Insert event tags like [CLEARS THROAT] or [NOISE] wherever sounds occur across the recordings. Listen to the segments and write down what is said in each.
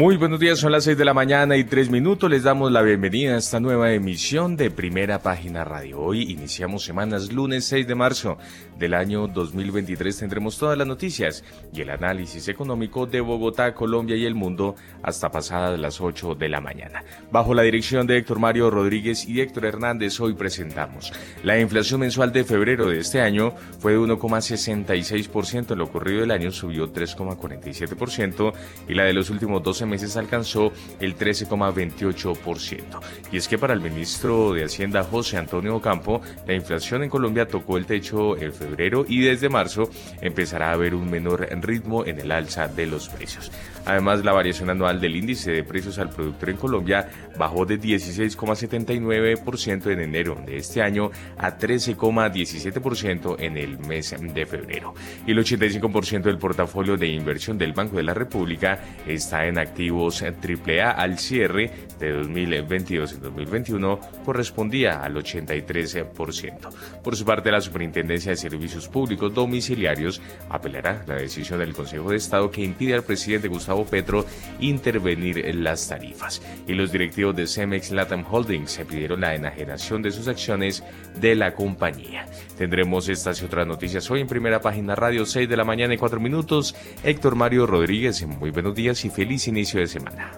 Muy buenos días, son las 6 de la mañana y 3 minutos. Les damos la bienvenida a esta nueva emisión de Primera Página Radio. Hoy iniciamos semanas lunes 6 de marzo del año 2023. Tendremos todas las noticias y el análisis económico de Bogotá, Colombia y el mundo hasta pasadas las 8 de la mañana. Bajo la dirección de Héctor Mario Rodríguez y Héctor Hernández, hoy presentamos. La inflación mensual de febrero de este año fue de 1,66%. En lo ocurrido del año subió 3,47% y la de los últimos 12 meses alcanzó el 13,28%. Y es que para el ministro de Hacienda José Antonio Ocampo, la inflación en Colombia tocó el techo en febrero y desde marzo empezará a haber un menor ritmo en el alza de los precios. Además, la variación anual del índice de precios al productor en Colombia bajó de 16,79% en enero de este año a 13,17% en el mes de febrero. Y el 85% del portafolio de inversión del Banco de la República está en activos AAA al cierre de 2022 y 2021 correspondía al 83%. Por su parte, la Superintendencia de Servicios Públicos Domiciliarios apelará la decisión del Consejo de Estado que impide al presidente Gustavo Petro intervenir en las tarifas. Y los directivos de Cemex Latam Holdings se pidieron la enajenación de sus acciones de la compañía. Tendremos estas y otras noticias hoy en primera página radio 6 de la mañana y 4 minutos. Héctor Mario Rodríguez, muy buenos días y feliz inicio de semana.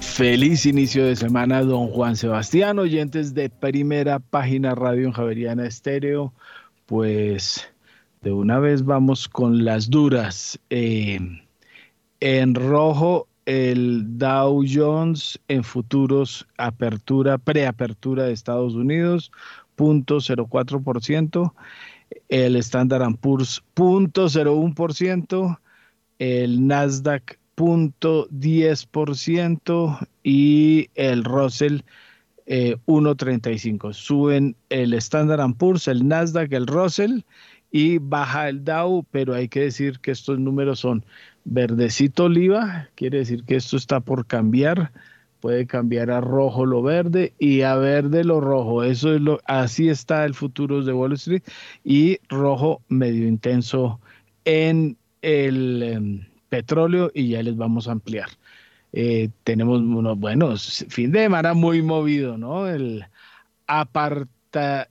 Feliz inicio de semana, don Juan Sebastián, oyentes de primera página radio en Javeriana Estéreo. Pues de una vez vamos con las duras. Eh, en rojo el Dow Jones en futuros apertura, preapertura de Estados Unidos, 0.04%, el Standard Poor's 0.01%, el Nasdaq 0.10% y el Russell 1.35. Eh, Suben el Standard Poor's, el Nasdaq, el Russell y baja el Dow, pero hay que decir que estos números son verdecito oliva, quiere decir que esto está por cambiar, puede cambiar a rojo lo verde y a verde lo rojo. Eso es lo así está el futuro de Wall Street y rojo medio intenso en el em, petróleo y ya les vamos a ampliar. Eh, tenemos unos buenos fin de semana muy movido, ¿no? El aparta,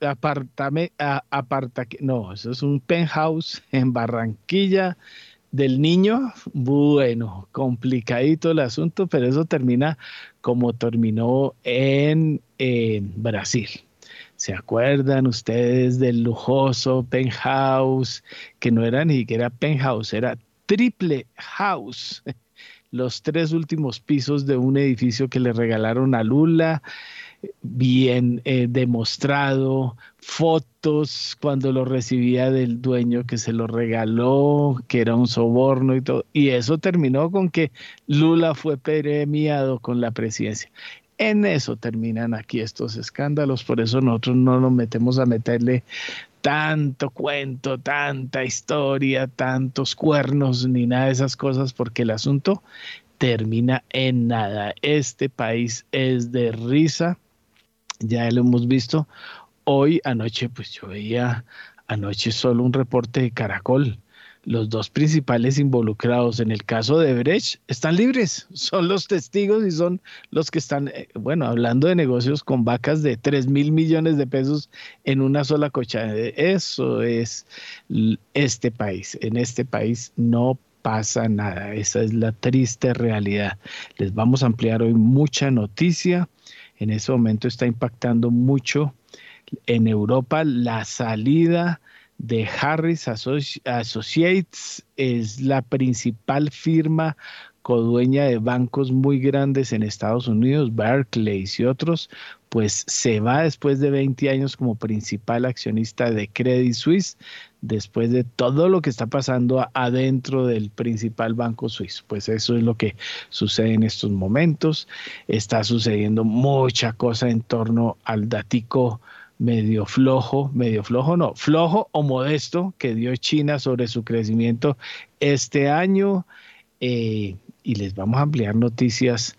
apartame, aparta, no, eso es un penthouse en Barranquilla del niño, bueno, complicadito el asunto, pero eso termina como terminó en, Brasil. ¿Se acuerdan ustedes del lujoso penthouse, que no era ni siquiera penthouse, era triple house? [LAUGHS] Los tres últimos pisos de un edificio que le regalaron a Lula bien eh, demostrado, fotos cuando lo recibía del dueño que se lo regaló, que era un soborno y todo. Y eso terminó con que Lula fue premiado con la presidencia. En eso terminan aquí estos escándalos, por eso nosotros no nos metemos a meterle tanto cuento, tanta historia, tantos cuernos, ni nada de esas cosas, porque el asunto termina en nada. Este país es de risa ya lo hemos visto. Hoy anoche, pues yo veía anoche solo un reporte de Caracol. Los dos principales involucrados en el caso de Brecht están libres, [LAUGHS] son los testigos y son los que están, eh, bueno, hablando de negocios con vacas de 3 mil millones de pesos en una sola cocha. Eso es este país. En este país no pasa nada. Esa es la triste realidad. Les vamos a ampliar hoy mucha noticia en ese momento está impactando mucho en Europa la salida de Harris Associates, es la principal firma codueña de bancos muy grandes en Estados Unidos, Barclays y otros, pues se va después de 20 años como principal accionista de Credit Suisse, después de todo lo que está pasando adentro del principal banco suizo. Pues eso es lo que sucede en estos momentos. Está sucediendo mucha cosa en torno al datico medio flojo, medio flojo no, flojo o modesto que dio China sobre su crecimiento este año. Eh, y les vamos a ampliar noticias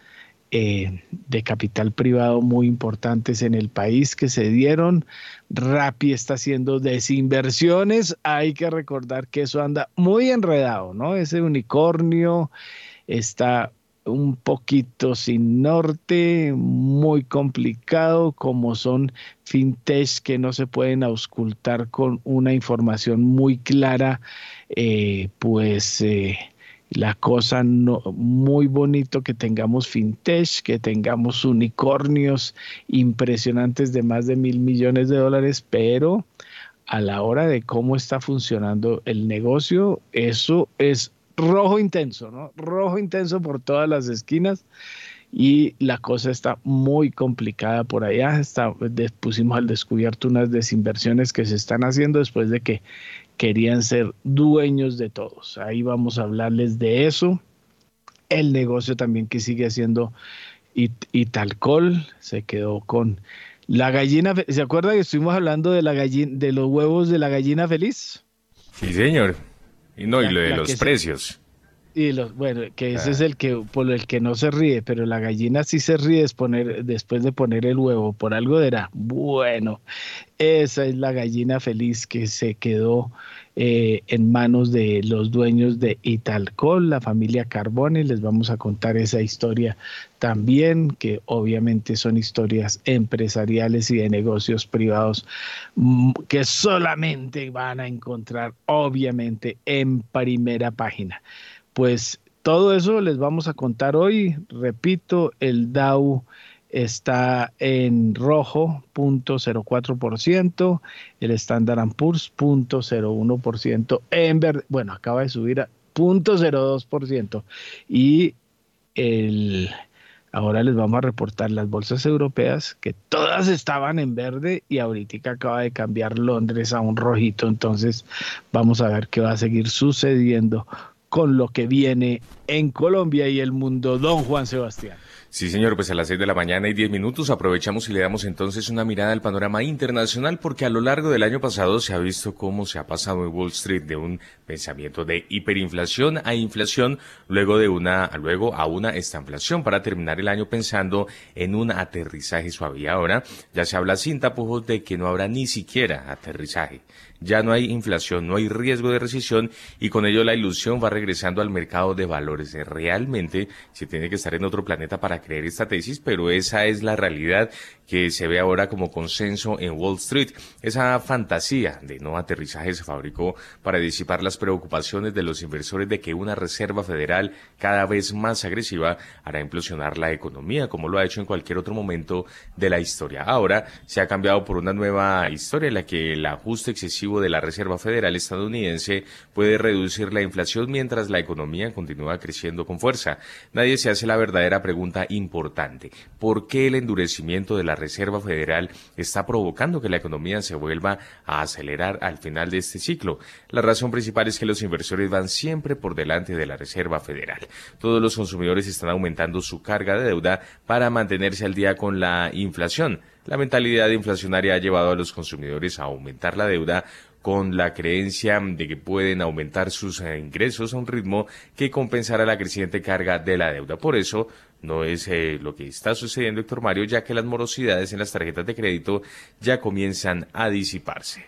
eh, de capital privado muy importantes en el país que se dieron. Rappi está haciendo desinversiones. Hay que recordar que eso anda muy enredado, ¿no? Ese unicornio está un poquito sin norte, muy complicado, como son fintech que no se pueden auscultar con una información muy clara, eh, pues eh, la cosa no, muy bonito que tengamos fintech, que tengamos unicornios impresionantes de más de mil millones de dólares, pero a la hora de cómo está funcionando el negocio, eso es rojo intenso, ¿no? Rojo intenso por todas las esquinas y la cosa está muy complicada por allá. Está, pusimos al descubierto unas desinversiones que se están haciendo después de que querían ser dueños de todos. Ahí vamos a hablarles de eso. El negocio también que sigue haciendo Italcol se quedó con la gallina. ¿Se acuerda que estuvimos hablando de la gallina, de los huevos de la gallina feliz? Sí, señor. Y no, y lo de los precios. Y los, bueno, que ese es ah. el que por el que no se ríe, pero la gallina sí se ríe después de poner el huevo, por algo era bueno. Esa es la gallina feliz que se quedó eh, en manos de los dueños de Italcol, la familia Carbone. Les vamos a contar esa historia también, que obviamente son historias empresariales y de negocios privados mm, que solamente van a encontrar obviamente en primera página. Pues todo eso les vamos a contar hoy. Repito, el Dow está en rojo, 0.04%, el Standard Poor's, 0.01%, en verde, bueno, acaba de subir a 0.02%, y el, ahora les vamos a reportar las bolsas europeas, que todas estaban en verde, y ahorita acaba de cambiar Londres a un rojito, entonces vamos a ver qué va a seguir sucediendo con lo que viene en Colombia y el mundo, don Juan Sebastián. Sí, señor, pues a las seis de la mañana y diez minutos aprovechamos y le damos entonces una mirada al panorama internacional porque a lo largo del año pasado se ha visto cómo se ha pasado en Wall Street de un pensamiento de hiperinflación a inflación, luego de una, luego a una estanflación para terminar el año pensando en un aterrizaje suave. Y ahora ya se habla sin tapujos de que no habrá ni siquiera aterrizaje ya no hay inflación, no hay riesgo de recesión y con ello la ilusión va regresando al mercado de valores. Realmente se tiene que estar en otro planeta para creer esta tesis, pero esa es la realidad que se ve ahora como consenso en Wall Street. Esa fantasía de no aterrizaje se fabricó para disipar las preocupaciones de los inversores de que una Reserva Federal cada vez más agresiva hará implosionar la economía, como lo ha hecho en cualquier otro momento de la historia. Ahora se ha cambiado por una nueva historia en la que el ajuste excesivo de la Reserva Federal estadounidense puede reducir la inflación mientras la economía continúa creciendo con fuerza. Nadie se hace la verdadera pregunta importante. ¿Por qué el endurecimiento de la Reserva Federal está provocando que la economía se vuelva a acelerar al final de este ciclo. La razón principal es que los inversores van siempre por delante de la Reserva Federal. Todos los consumidores están aumentando su carga de deuda para mantenerse al día con la inflación. La mentalidad inflacionaria ha llevado a los consumidores a aumentar la deuda con la creencia de que pueden aumentar sus eh, ingresos a un ritmo que compensará la creciente carga de la deuda. Por eso, no es eh, lo que está sucediendo, Héctor Mario, ya que las morosidades en las tarjetas de crédito ya comienzan a disiparse.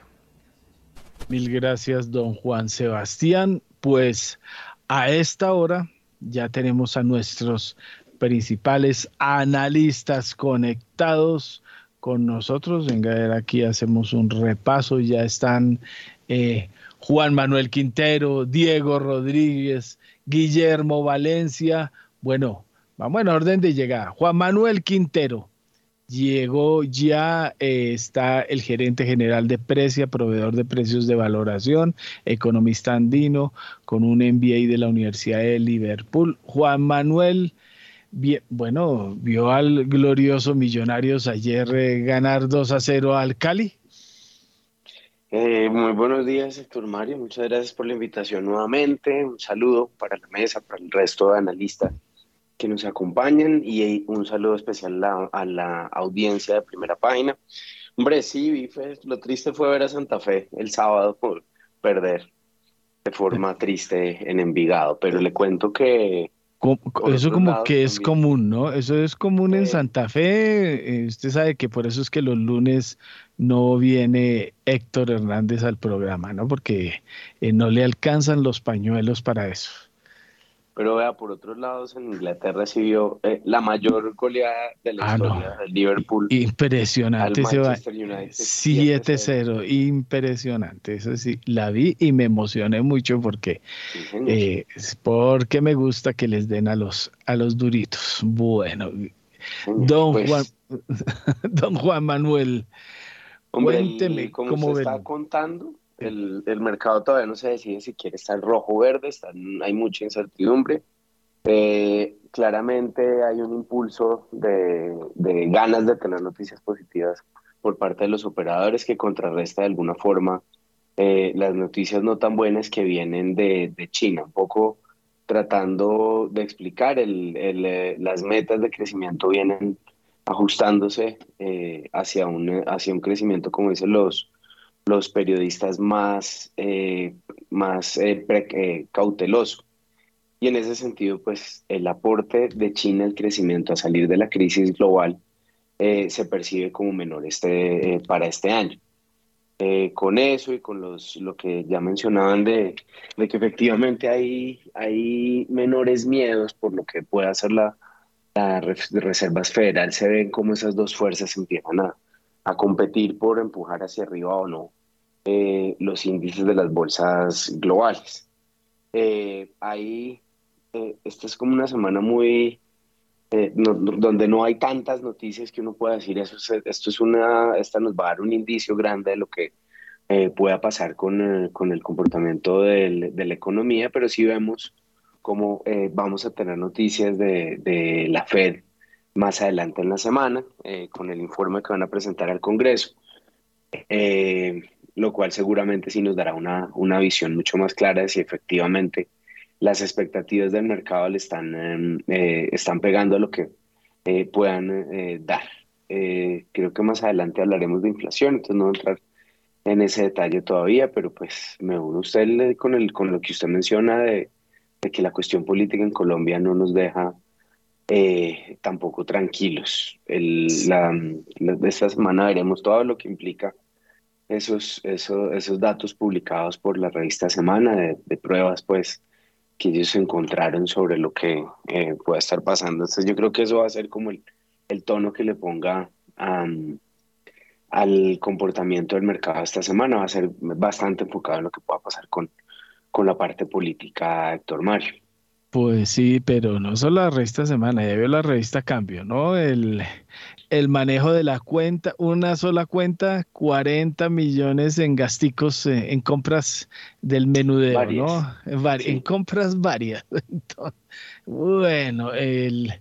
Mil gracias, don Juan Sebastián. Pues a esta hora ya tenemos a nuestros principales analistas conectados con nosotros. Venga, aquí hacemos un repaso. Ya están eh, Juan Manuel Quintero, Diego Rodríguez, Guillermo Valencia. Bueno, Vamos en orden de llegada. Juan Manuel Quintero. Llegó ya, eh, está el gerente general de Precia, proveedor de precios de valoración, economista andino, con un MBA de la Universidad de Liverpool. Juan Manuel, bueno, vio al glorioso Millonarios ayer eh, ganar 2 a 0 al Cali. Eh, muy buenos días, Héctor Mario. Muchas gracias por la invitación nuevamente. Un saludo para la mesa, para el resto de analistas que nos acompañan y un saludo especial a, la audiencia de primera página. Hombre, sí, lo triste fue ver a Santa Fe el sábado por perder de forma [LAUGHS] triste en Envigado, pero le cuento que... Eso como que es común, ¿no? Eso es común en Santa Fe. Eh, usted sabe que por eso es que los lunes no viene Héctor Hernández al programa, ¿no? Porque eh, no le alcanzan los pañuelos para eso. Pero vea, por otros lados, en Inglaterra recibió eh, la mayor goleada de la ah, historia del Liverpool. Impresionante ese 7-0, impresionante. Eso sí, la vi y me emocioné mucho porque, eh, porque me gusta que les den a los, a los duritos. Bueno, don, pues Juan, [LAUGHS] don Juan Manuel, cuénteme cómo se está contando el, el, mercado todavía no se decide si quiere estar rojo o verde, hay mucha incertidumbre. Eh, claramente hay un impulso de, de, ganas de tener noticias positivas por parte de los operadores que contrarresta de alguna forma eh, las noticias no tan buenas que vienen de, de China, un poco tratando de explicar el, el, eh, las metas de crecimiento vienen ajustándose hacia, un, hacia un crecimiento, como dicen los, los periodistas más, eh, más eh, eh, cauteloso. Y en ese sentido, pues el aporte de China al crecimiento a salir de la crisis global se percibe como menor este, para este año. con eso y con los, lo que ya mencionaban de, de, que efectivamente hay, hay menores miedos por lo que pueda hacer la, la Reserva Federal, se ven como esas dos fuerzas empiezan a, a competir por empujar hacia arriba o no eh, los índices de las bolsas globales. Eh, ahí, eh, esta es como una semana muy, donde no hay tantas noticias que uno pueda decir, eso esto es una, esta nos va a dar un indicio grande de lo que pueda pasar con, con el comportamiento de la economía, pero sí vemos cómo vamos a tener noticias de, de, la Fed más adelante en la semana, con el informe que van a presentar al Congreso. Eh, lo cual seguramente sí nos dará una, una visión mucho más clara de si efectivamente las expectativas del mercado le están, em, eh, están pegando a lo que eh, puedan eh, dar. creo que más adelante hablaremos de inflación, entonces no voy a entrar en ese detalle todavía, pero pues me uno usted con, el, con lo que usted menciona de, de que la cuestión política en Colombia no nos deja tampoco tranquilos. El, la, esta semana veremos todo lo que implica esos, esos, esos datos publicados por la revista Semana de, pruebas, pues, que ellos encontraron sobre lo que eh, pueda estar pasando. Entonces yo creo que eso va a ser como el, el tono que le ponga al comportamiento del mercado esta semana. Va a ser bastante enfocado en lo que pueda pasar con, con la parte política, Héctor Mario. Pues sí, pero no solo la revista Semana, ya veo la revista Cambio, ¿no? El, el manejo de la cuenta, una sola cuenta, 40 millones en gasticos, eh, en compras del menudeo, ¿no? En compras varias. [LAUGHS] bueno, el,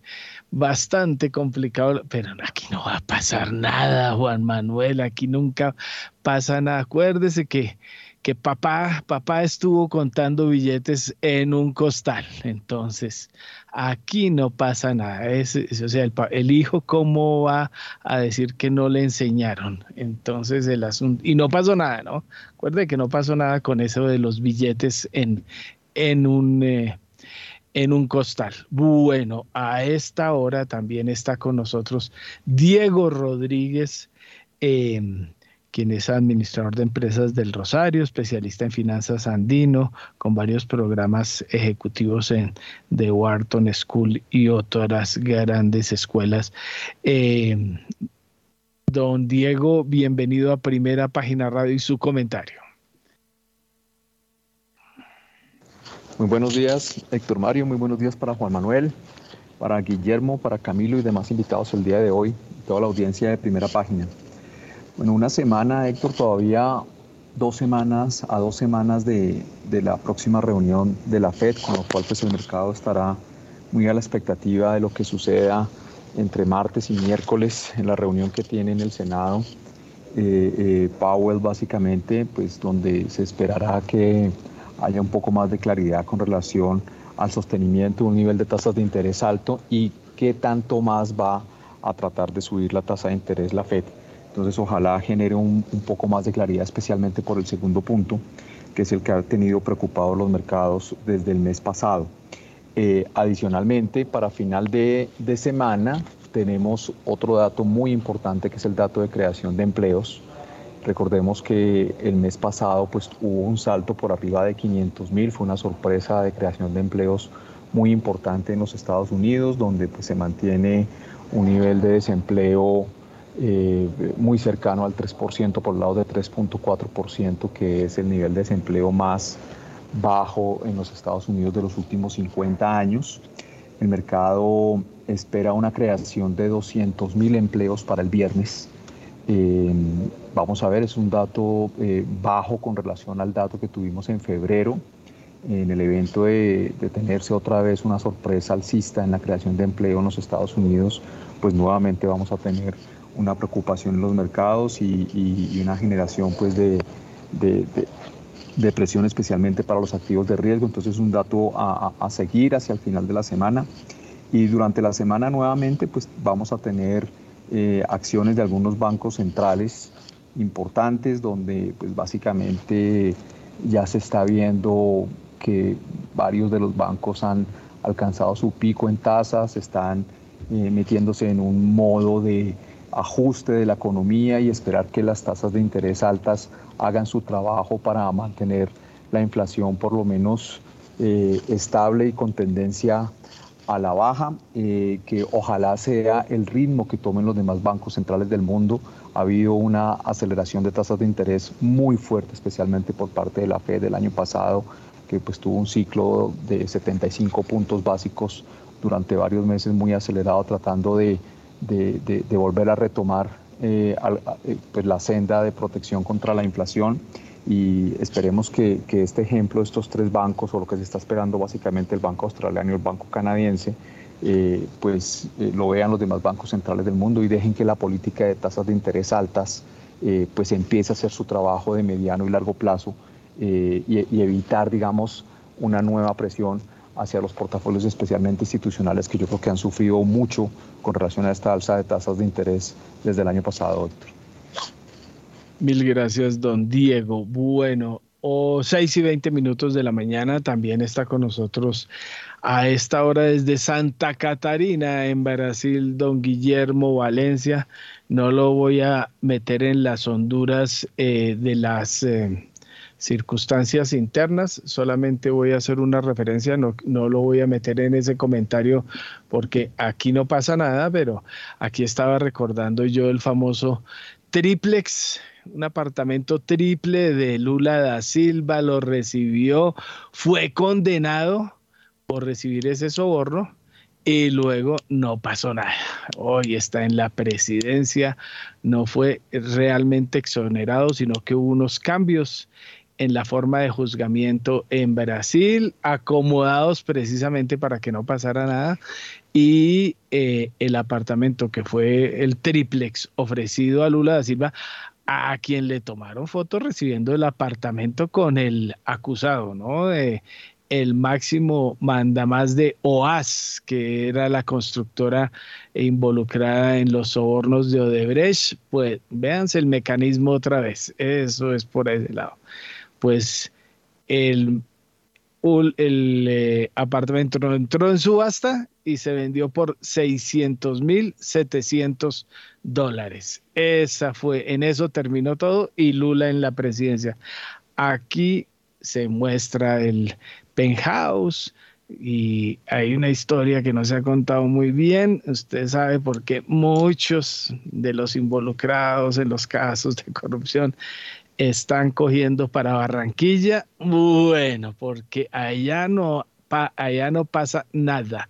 bastante complicado, pero aquí no va a pasar nada, Juan Manuel, aquí nunca pasa nada. Acuérdese que que papá, papá estuvo contando billetes en un costal. Entonces, aquí no pasa nada. Es, o sea, el, hijo, ¿cómo va a decir que no le enseñaron? Entonces, el asunto. Y no pasó nada, ¿no? Recuerde que no pasó nada con eso de los billetes en, en un. Eh, en un costal. Bueno, a esta hora también está con nosotros Diego Rodríguez, eh, quien es administrador de empresas del Rosario, especialista en finanzas andino, con varios programas ejecutivos en The Wharton School y otras grandes escuelas. Eh, don Diego, bienvenido a Primera Página Radio y su comentario. Muy buenos días, Héctor Mario, muy buenos días para Juan Manuel, para Guillermo, para Camilo y demás invitados el día de hoy, toda la audiencia de Primera Página. Bueno, una semana, Héctor, todavía dos semanas a dos semanas de, la próxima reunión de la FED, con lo cual pues el mercado estará muy a la expectativa de lo que suceda entre martes y miércoles en la reunión que tiene en el Senado. Eh, eh, Powell básicamente, pues donde se esperará que haya un poco más de claridad con relación al sostenimiento de un nivel de tasas de interés alto y qué tanto más va a tratar de subir la tasa de interés la FED. Entonces ojalá genere un, poco más de claridad, especialmente por el segundo punto, que es el que ha tenido preocupados los mercados desde el mes pasado. Eh, adicionalmente, para final de, de semana tenemos otro dato muy importante que es el dato de creación de empleos. Recordemos que el mes pasado pues, hubo un salto por arriba de 500 mil, fue una sorpresa de creación de empleos muy importante en los Estados Unidos, donde pues, se mantiene un nivel de desempleo eh, muy cercano al 3%, por el lado de 3.4%, que es el nivel de desempleo más bajo en los Estados Unidos de los últimos 50 años. El mercado espera una creación de 200 mil empleos para el viernes. Eh, vamos a ver, es un dato eh, bajo con relación al dato que tuvimos en febrero, en el evento de, tenerse otra vez una sorpresa alcista en la creación de empleo en los Estados Unidos, pues nuevamente vamos a tener una preocupación en los mercados y, una generación pues de, presión especialmente para los activos de riesgo. Entonces es un dato a, a, seguir hacia el final de la semana. Y durante la semana nuevamente pues vamos a tener eh, acciones de algunos bancos centrales importantes donde pues básicamente ya se está viendo que varios de los bancos han alcanzado su pico en tasas, están eh, metiéndose en un modo de ajuste de la economía y esperar que las tasas de interés altas hagan su trabajo para mantener la inflación por lo menos eh, estable y con tendencia a la baja, eh, que ojalá sea el ritmo que tomen los demás bancos centrales del mundo. Ha habido una aceleración de tasas de interés muy fuerte, especialmente por parte de la Fed del año pasado, que pues tuvo un ciclo de 75 puntos básicos durante varios meses muy acelerado, tratando de, de, volver a retomar eh, eh, pues la senda de protección contra la inflación. Y esperemos que, que, este ejemplo de estos tres bancos, o lo que se está esperando básicamente el Banco Australiano y el Banco Canadiense, eh, pues lo vean los demás bancos centrales del mundo y dejen que la política de tasas de interés altas pues empiece a hacer su trabajo de mediano y largo plazo y, y evitar, digamos, una nueva presión hacia los portafolios especialmente institucionales que yo creo que han sufrido mucho con relación a esta alza de tasas de interés desde el año pasado, doctor. Mil gracias, don Diego. Bueno, o 6 y 20 minutos de la mañana también está con nosotros a esta hora desde Santa Catarina, en Brasil, don Guillermo Valencia. No lo voy a meter en las honduras eh, de las... Eh, circunstancias internas. Solamente voy a hacer una referencia, no, no lo voy a meter en ese comentario porque aquí no pasa nada, pero aquí estaba recordando yo el famoso triplex, un apartamento triple de Lula da Silva, lo recibió, fue condenado por recibir ese soborno y luego no pasó nada. Hoy está en la presidencia, no fue realmente exonerado, sino que hubo unos cambios en la forma de juzgamiento en Brasil, acomodados precisamente para que no pasara nada, y eh, el apartamento que fue el triplex ofrecido a Lula da Silva, a quien le tomaron fotos recibiendo el apartamento con el acusado, ¿no? De el máximo mandamás de OAS, que era la constructora involucrada en los sobornos de Odebrecht, pues véanse el mecanismo otra vez, eso es por ese lado pues el, eh, apartamento entró en subasta y se vendió por 600 mil 700 dólares. Esa fue, en eso terminó todo y Lula en la presidencia. Aquí se muestra el penthouse y hay una historia que no se ha contado muy bien. Usted sabe por qué muchos de los involucrados en los casos de corrupción están cogiendo para Barranquilla. Bueno, porque allá no, allá no pasa nada.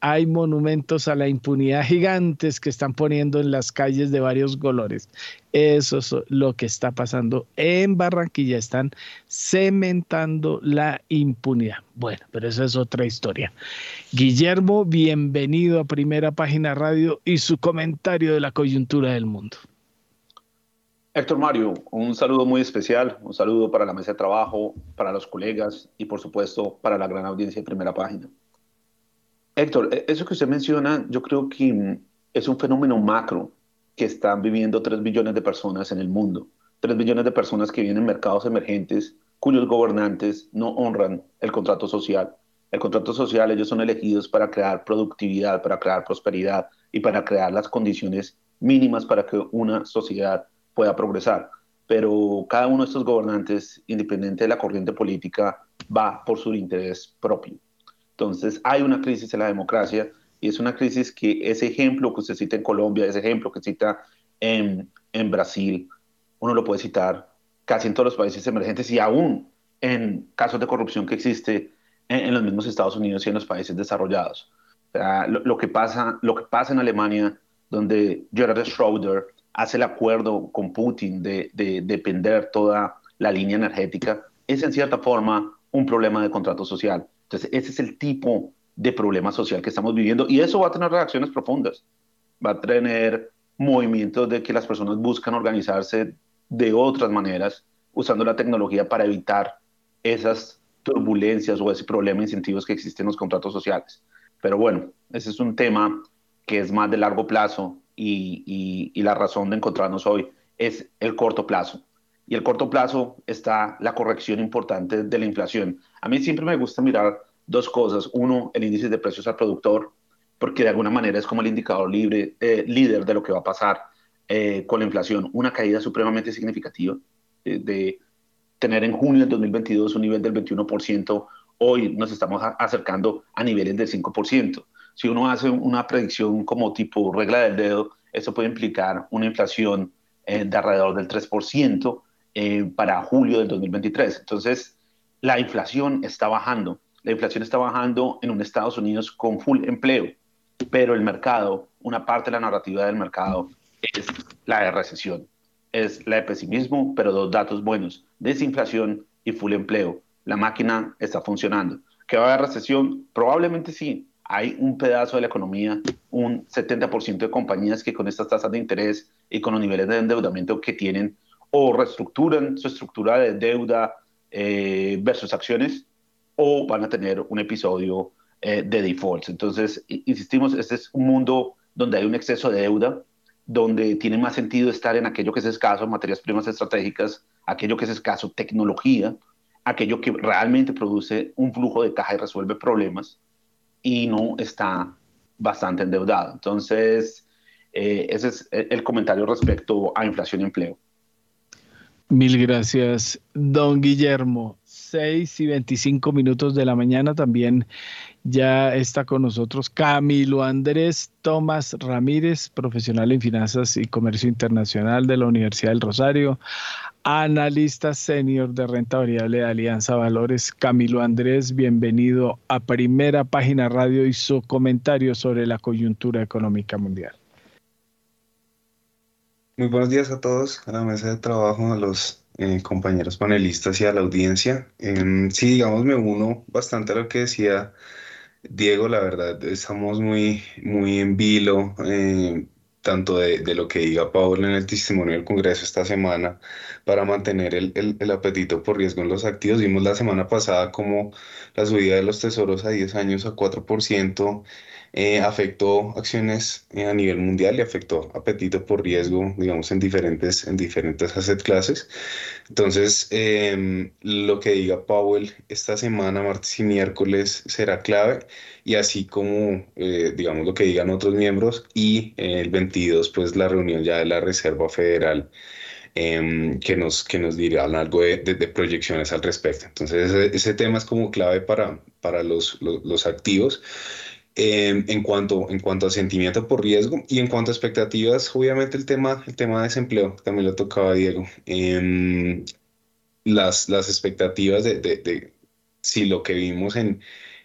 Hay monumentos a la impunidad gigantes que están poniendo en las calles de varios colores. Eso es lo que está pasando en Barranquilla. Están cementando la impunidad. Bueno, pero esa es otra historia. Guillermo, bienvenido a Primera Página Radio y su comentario de la coyuntura del mundo. Héctor Mario, un saludo muy especial, un saludo para la mesa de trabajo, para los colegas y por supuesto para la gran audiencia de primera página. Héctor, e-, eso que usted menciona, yo creo que mm, es un fenómeno macro que están viviendo 3 billones de personas en el mundo. 3 billones de personas que viven en mercados emergentes cuyos gobernantes no honran el contrato social. El contrato social, ellos son elegidos para crear productividad, para crear prosperidad y para crear las condiciones mínimas para que una sociedad pueda progresar. Pero cada uno de estos gobernantes, independiente de la corriente política, va por su interés propio. Entonces, hay una crisis en la democracia y es una crisis que ese ejemplo que usted cita en Colombia, ese ejemplo que cita en, en Brasil, uno lo puede citar casi en todos los países emergentes y aún en casos de corrupción que existe en, los mismos Estados Unidos y en los países desarrollados. lo, que pasa, lo que pasa en Alemania, donde Gerhard Schroeder hace el acuerdo con Putin de, de depender toda la línea energética, es en cierta forma un problema de contrato social. Entonces, ese es el tipo de problema social que estamos viviendo y eso va a tener reacciones profundas. Va a tener movimientos de que las personas buscan organizarse de otras maneras, usando la tecnología para evitar esas turbulencias o ese problema de incentivos que existen en los contratos sociales. Pero bueno, ese es un tema que es más de largo plazo y, la razón de encontrarnos hoy es el corto plazo. Y el corto plazo está la corrección importante de la inflación. A mí siempre me gusta mirar dos cosas. Uno, el índice de precios al productor, porque de alguna manera es como el indicador libre, eh, líder de lo que va a pasar eh, con la inflación. Una caída supremamente significativa eh, de tener en junio del 2022 un nivel del 21%. Hoy nos estamos acercando a niveles del 5%. Si uno hace una predicción como tipo regla del dedo, eso puede implicar una inflación de alrededor del 3% para julio del 2023. Entonces, la inflación está bajando la inflación está bajando en un Estados Unidos con full empleo, pero el mercado, una parte de la narrativa del mercado es la de recesión, es la de pesimismo, pero dos datos buenos, desinflación y full empleo. La máquina está funcionando. ¿Que va a haber recesión? Probablemente sí. Hay un pedazo de la economía, un 70% de compañías que con estas tasas de interés y con los niveles de endeudamiento que tienen o reestructuran su estructura de deuda eh, versus acciones o van a tener un episodio eh, de defaults. Entonces, insistimos, este es un mundo donde hay un exceso de deuda, donde tiene más sentido estar en aquello que es escaso, materias primas estratégicas, aquello que es escaso, tecnología, aquello que realmente produce un flujo de caja y resuelve problemas, y no está bastante endeudado. Entonces, eh, ese es el comentario respecto a inflación y empleo. Mil gracias, don Guillermo. 6 y 25 minutos de la mañana también ya está con nosotros Camilo Andrés Tomás Ramírez, profesional en finanzas y comercio internacional de la Universidad del Rosario, analista senior de renta variable de Alianza Valores. Camilo Andrés, bienvenido a Primera Página Radio y su comentario sobre la coyuntura económica mundial. Muy buenos días a todos, a la mesa de trabajo, a los eh, compañeros panelistas y a la audiencia. Em, sí, digamos, me uno bastante a lo que decía Diego, la verdad, estamos muy, muy en vilo, eh, tanto de, de, lo que diga Pablo en el testimonio del Congreso esta semana, para mantener el, el, el, apetito por riesgo en los activos. Vimos la semana pasada como la subida de los tesoros a 10 años a 4%, eh, afectó acciones eh, a nivel mundial y afectó apetito por riesgo, digamos, en diferentes, en diferentes asset clases. Entonces, em, lo que diga Powell esta semana, martes y miércoles, será clave y así como, eh, digamos, lo que digan otros miembros y el 22, pues la reunión ya de la Reserva Federal. Em, que, nos, que nos dirán algo de, de, proyecciones al respecto. Entonces, ese, tema es como clave para, para los, los activos. Em, en, cuanto, en cuanto a sentimiento por riesgo y en cuanto a expectativas, obviamente el tema, el tema de desempleo, también lo tocaba Diego. Em, las, las expectativas de, de, si lo que vimos en,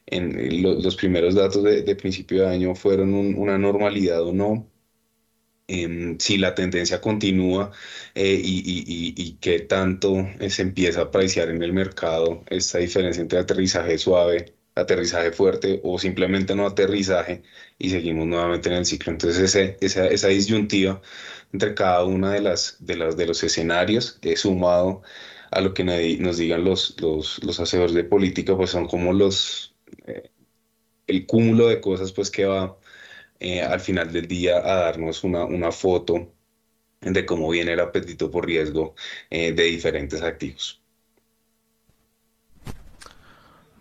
en los primeros datos de, de, principio de año fueron una normalidad o no. Em, si la tendencia continúa eh, y, y, y, qué tanto se empieza a apreciar en el mercado esta diferencia entre aterrizaje suave aterrizaje fuerte o simplemente no aterrizaje y seguimos nuevamente en el ciclo. Entonces esa, esa disyuntiva entre cada una de las de, las, de los escenarios es sumado a lo que nos digan los, los, los hacedores de política, pues son como los eh, el cúmulo de cosas pues que va eh, al final del día a darnos una, una foto de cómo viene el apetito por riesgo de diferentes activos.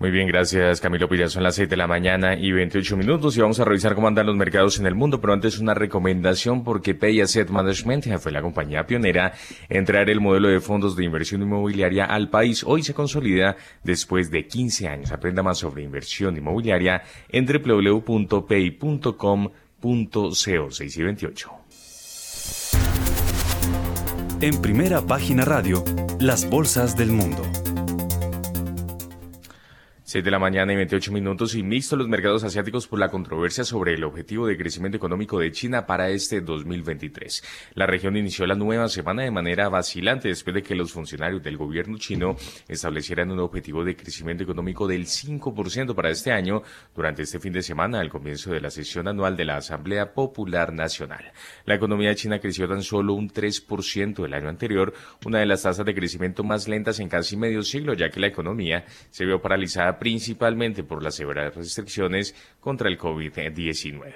Muy bien, gracias Camilo Pilla. Son las 6 de la mañana y 28 minutos y vamos a revisar cómo andan los mercados en el mundo, pero antes una recomendación porque Pay Asset Management fue la compañía pionera en traer el modelo de fondos de inversión inmobiliaria al país. Hoy se consolida después de 15 años. Aprenda más sobre inversión inmobiliaria en www.pay.com.co 6 y 28. En primera página radio, las bolsas del mundo. 6 de la mañana y 28 minutos y mixto los mercados asiáticos por la controversia sobre el objetivo de crecimiento económico de China para este 2023. La región inició la nueva semana de manera vacilante después de que los funcionarios del gobierno chino establecieran un objetivo de crecimiento económico del 5% para este año durante este fin de semana al comienzo de la sesión anual de la Asamblea Popular Nacional. La economía china creció tan solo un 3% el año anterior, una de las tasas de crecimiento más lentas en casi medio siglo, ya que la economía se vio paralizada principalmente por las severas restricciones contra el COVID-19.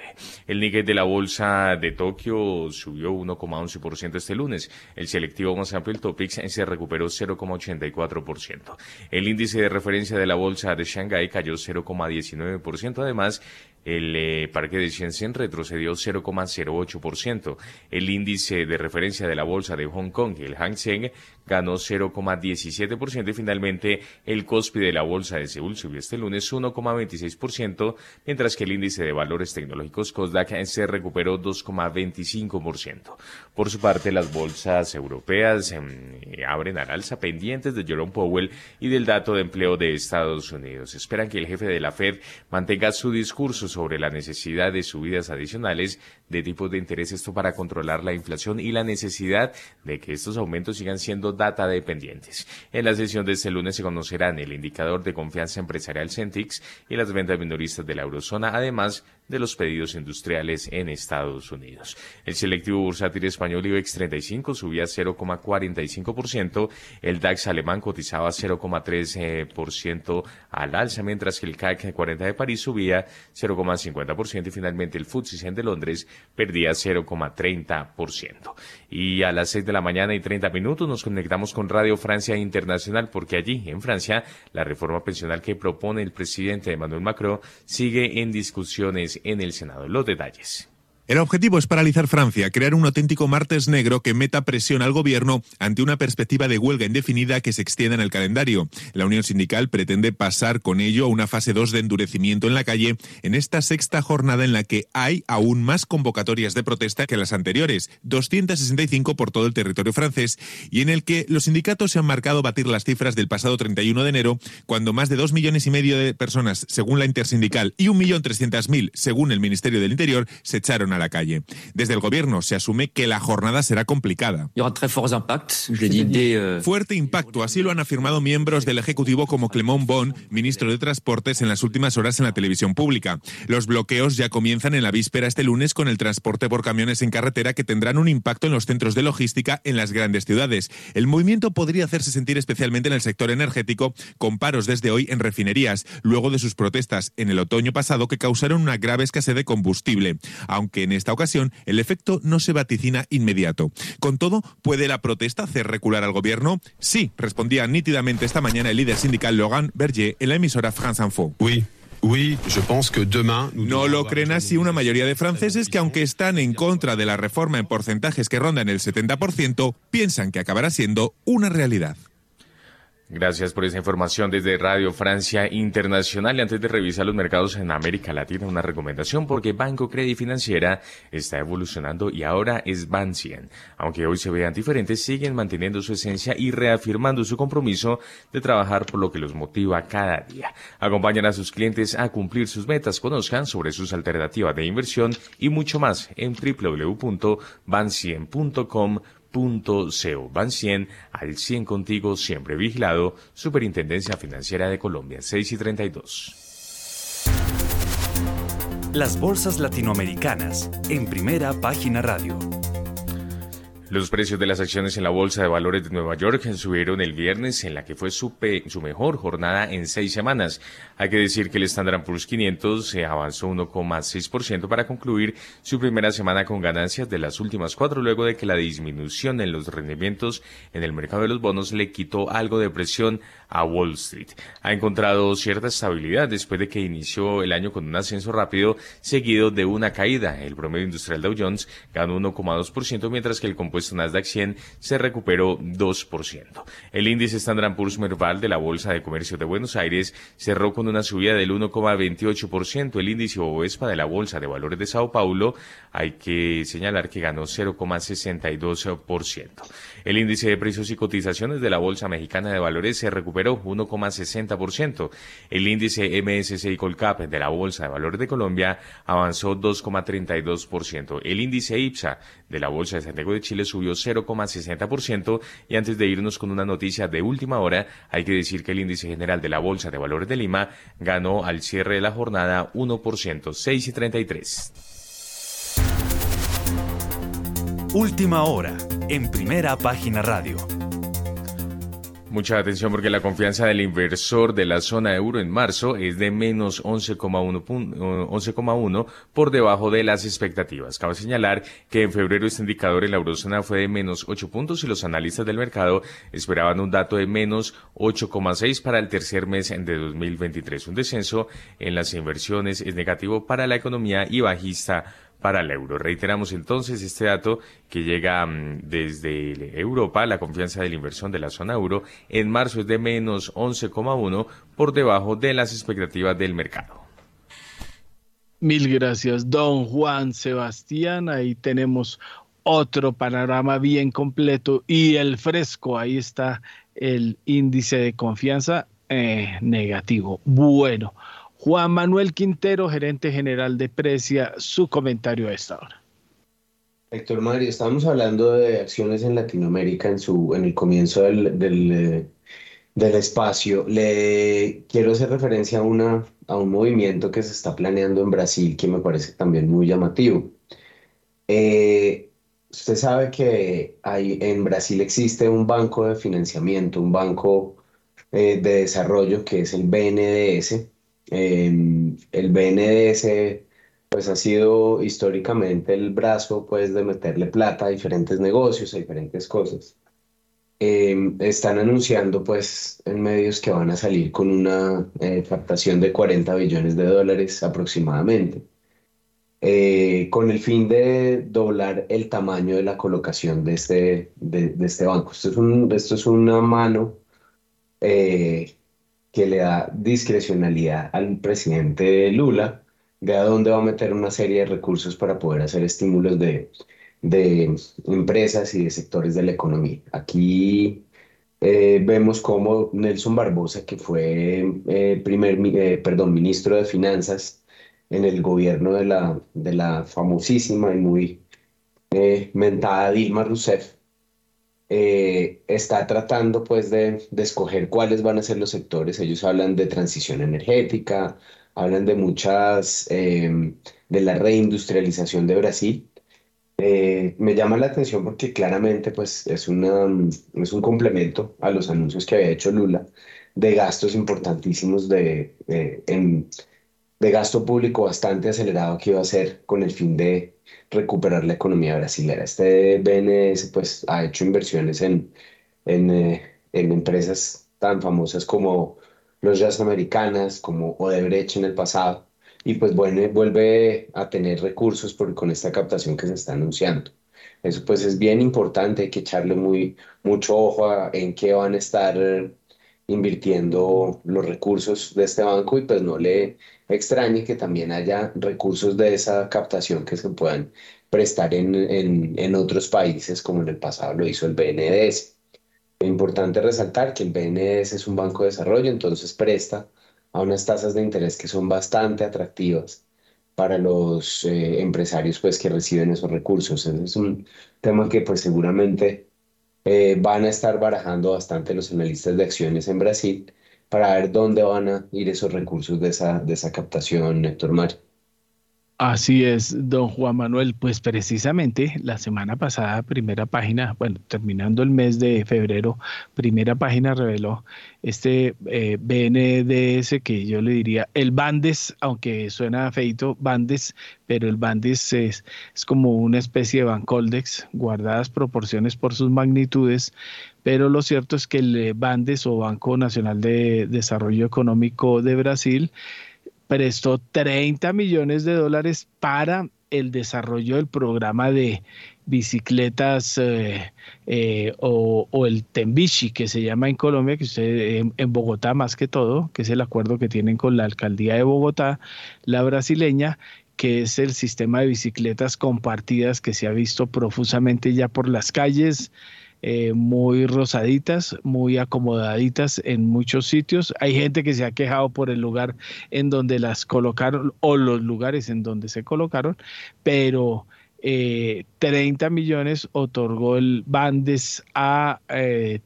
El Nikkei de la bolsa de Tokio subió 1,11% este lunes. El selectivo más amplio, el Topix, se recuperó 0,84%. El índice de referencia de la bolsa de Shanghái cayó 0,19%. Además, el eh, parque de Shenzhen retrocedió 0,08%. El índice de referencia de la bolsa de Hong Kong, el Hang Seng, ganó 0,17% y finalmente el COSPI de la bolsa de Seúl subió este lunes 1,26%, mientras que el índice de valores tecnológicos COSDAC se recuperó 2,25%. Por su parte, las bolsas europeas em, abren al alza pendientes de Jerome Powell y del dato de empleo de Estados Unidos. Esperan que el jefe de la Fed mantenga su discurso sobre la necesidad de subidas adicionales de tipos de interés, esto para controlar la inflación y la necesidad de que estos aumentos sigan siendo data dependientes. En la sesión de este lunes se conocerán el indicador de confianza empresarial Centix y las ventas minoristas de la eurozona, además de los pedidos industriales en Estados Unidos. El selectivo bursátil español IBEX 35 subía 0,45%, el DAX alemán cotizaba 0,3% al alza, mientras que el CAC 40 de París subía 0,50% y finalmente el FTSE 100 de Londres perdía 0,30%. Y a las 6 de la mañana y 30 minutos nos conectamos con Radio Francia Internacional porque allí, en Francia, la reforma pensional que propone el presidente Emmanuel Macron sigue en discusiones en el Senado. Los detalles. El objetivo es paralizar Francia, crear un auténtico martes negro que meta presión al gobierno ante una perspectiva de huelga indefinida que se extienda en el calendario. La Unión Sindical pretende pasar con ello a una fase 2 de endurecimiento en la calle en esta sexta jornada en la que hay aún más convocatorias de protesta que las anteriores, 265 por todo el territorio francés, y en el que los sindicatos se han marcado batir las cifras del pasado 31 de enero, cuando más de dos millones y medio de personas, según la intersindical, y un millón trescientas mil, según el Ministerio del Interior, se echaron a la calle. Desde el gobierno se asume que la jornada será complicada. Euh, Fuerte impacto, así lo han afirmado miembros del Ejecutivo como Clement Bon, ministro de Transportes, en las últimas horas en la televisión pública. Los bloqueos ya comienzan en la víspera este lunes con el transporte por camiones en carretera que tendrán un impacto en los centros de logística en las grandes ciudades. El movimiento podría hacerse sentir especialmente en el sector energético, con paros desde hoy en refinerías, luego de sus protestas en el otoño pasado que causaron una grave escasez de combustible. Aunque en esta ocasión el efecto no se vaticina inmediato. Con todo, ¿puede la protesta hacer recular al gobierno? Sí, respondía nítidamente esta mañana el líder sindical Laurent Berger en la emisora France Info. Oui. No lo creen así una mayoría de franceses que aunque están en contra de la reforma en porcentajes que rondan el 70%, piensan que acabará siendo una realidad. Gracias por esa información desde Radio Francia Internacional. Y antes de revisar los mercados en América Latina, una recomendación porque Banco Credit Financiera está evolucionando y ahora es Bancien. Aunque hoy se vean diferentes, siguen manteniendo su esencia y reafirmando su compromiso de trabajar por lo que los motiva cada día. Acompañan a sus clientes a cumplir sus metas, conozcan sobre sus alternativas de inversión y mucho más en www.bancien.com punto Van 100 al 100 contigo, siempre vigilado. Superintendencia Financiera de Colombia, 6 y 32. Las bolsas latinoamericanas en primera página radio. Los precios de las acciones en la Bolsa de Valores de Nueva York subieron el viernes en la que fue su, su mejor jornada en seis semanas. Hay que decir que el Standard Poor's 500 se avanzó 1,6% para concluir su primera semana con ganancias de las últimas cuatro luego de que la disminución en los rendimientos en el mercado de los bonos le quitó algo de presión a Wall Street. Ha encontrado cierta estabilidad después de que inició el año con un ascenso rápido seguido de una caída. El promedio industrial Dow Jones ganó 1,2% mientras que el compuesto Nasdaq 100 se recuperó 2%. El índice Standard Poor's Merval de la Bolsa de Comercio de Buenos Aires cerró con una subida del 1,28%. El índice Bovespa de la Bolsa de Valores de Sao Paulo hay que señalar que ganó 0,62%. El índice de precios y cotizaciones de la Bolsa Mexicana de Valores se recuperó 1,60%. El índice MSCI Colcap de la Bolsa de Valores de Colombia avanzó 2,32%. El índice IPSA de la Bolsa de Santiago de Chile subió 0,60% y antes de irnos con una noticia de última hora, hay que decir que el índice general de la Bolsa de Valores de Lima ganó al cierre de la jornada 1%, 6 y 33. Última hora, en primera página radio. Mucha atención porque la confianza del inversor de la zona euro en marzo es de menos 11,1 por debajo de las expectativas. Cabe señalar que en febrero este indicador en la eurozona fue de menos 8 puntos y los analistas del mercado esperaban un dato de menos 8,6 para el tercer mes de 2023. Un descenso en las inversiones es negativo para la economía y bajista para el euro. Reiteramos entonces este dato que llega mm, desde Europa, la confianza de la inversión de la zona euro en marzo es de menos 11,1 por debajo de las expectativas del mercado. Mil gracias, don Juan Sebastián. Ahí tenemos otro panorama bien completo y el fresco. Ahí está el índice de confianza eh, negativo. Bueno, Juan Manuel Quintero, gerente general de Precia, su comentario a esta hora. Héctor Mario, estábamos hablando de acciones en Latinoamérica en, su, en el comienzo del, del, espacio. Le quiero hacer referencia a, una, a un movimiento que se está planeando en Brasil que me parece también muy llamativo. Eh, usted sabe que hay, en Brasil existe un banco de financiamiento, un banco eh, de desarrollo que es el BNDES, Em, el BNDES pues ha sido históricamente el brazo pues de meterle plata a diferentes negocios, a diferentes cosas. Em, están anunciando pues en medios que van a salir con una eh, captación de 40 billones de dólares aproximadamente, eh, con el fin de doblar el tamaño de la colocación de este, de, este banco. Esto es, un, esto es una mano eh, que le da discrecionalidad al presidente Lula de a dónde va a meter una serie de recursos para poder hacer estímulos de, de empresas y de sectores de la economía. Aquí eh, vemos cómo Nelson Barbosa, que fue eh, primer, eh, perdón, ministro de Finanzas en el gobierno de la, de la famosísima y muy mentada Dilma Rousseff, eh, está tratando pues de, escoger cuáles van a ser los sectores. Ellos hablan de transición energética, hablan de muchas, em, de la reindustrialización de Brasil. Eh, me llama la atención porque claramente pues es, una, es un complemento a los anuncios que había hecho Lula de gastos importantísimos de, de gasto público bastante acelerado que iba a hacer con el fin de recuperar la economía brasilera. Este BNS pues, ha hecho inversiones en, en, eh, en empresas tan famosas como los Jazz Americanas, como Odebrecht en el pasado, y pues bueno, vuelve a tener recursos por, con esta captación que se está anunciando. Eso pues es bien importante, hay que echarle muy, mucho ojo en qué van a estar invirtiendo los recursos de este banco y pues no le extrañe que también haya recursos de esa captación que se puedan prestar en, en, otros países como en el pasado lo hizo el BNDES. Es importante resaltar que el BNDES es un banco de desarrollo, entonces presta a unas tasas de interés que son bastante atractivas para los eh, empresarios pues, que reciben esos recursos. Ese es un tema que pues seguramente eh, van a estar barajando bastante los analistas de acciones en Brasil para ver dónde van a ir esos recursos de esa, de esa captación, Héctor Mario. Así es, don Juan Manuel. Pues precisamente la semana pasada, primera página, bueno, terminando el mes de febrero, primera página reveló este eh, BNDS que yo le diría el Bandes, aunque suena feito, Bandes, pero el Bandes es, es como una especie de Bancoldex, guardadas proporciones por sus magnitudes, pero lo cierto es que el Bandes o Banco Nacional de Desarrollo Económico de Brasil prestó 30 millones de dólares para el desarrollo del programa de bicicletas eh, eh, o, el Tembishi, que se llama en Colombia, que usted, en, Bogotá más que todo, que es el acuerdo que tienen con la alcaldía de Bogotá, la brasileña, que es el sistema de bicicletas compartidas que se ha visto profusamente ya por las calles eh, muy rosaditas, muy acomodaditas en muchos sitios. Hay gente que se ha quejado por el lugar en donde las colocaron o los lugares en donde se colocaron, pero 30 eh, millones otorgó el Bandes a eh,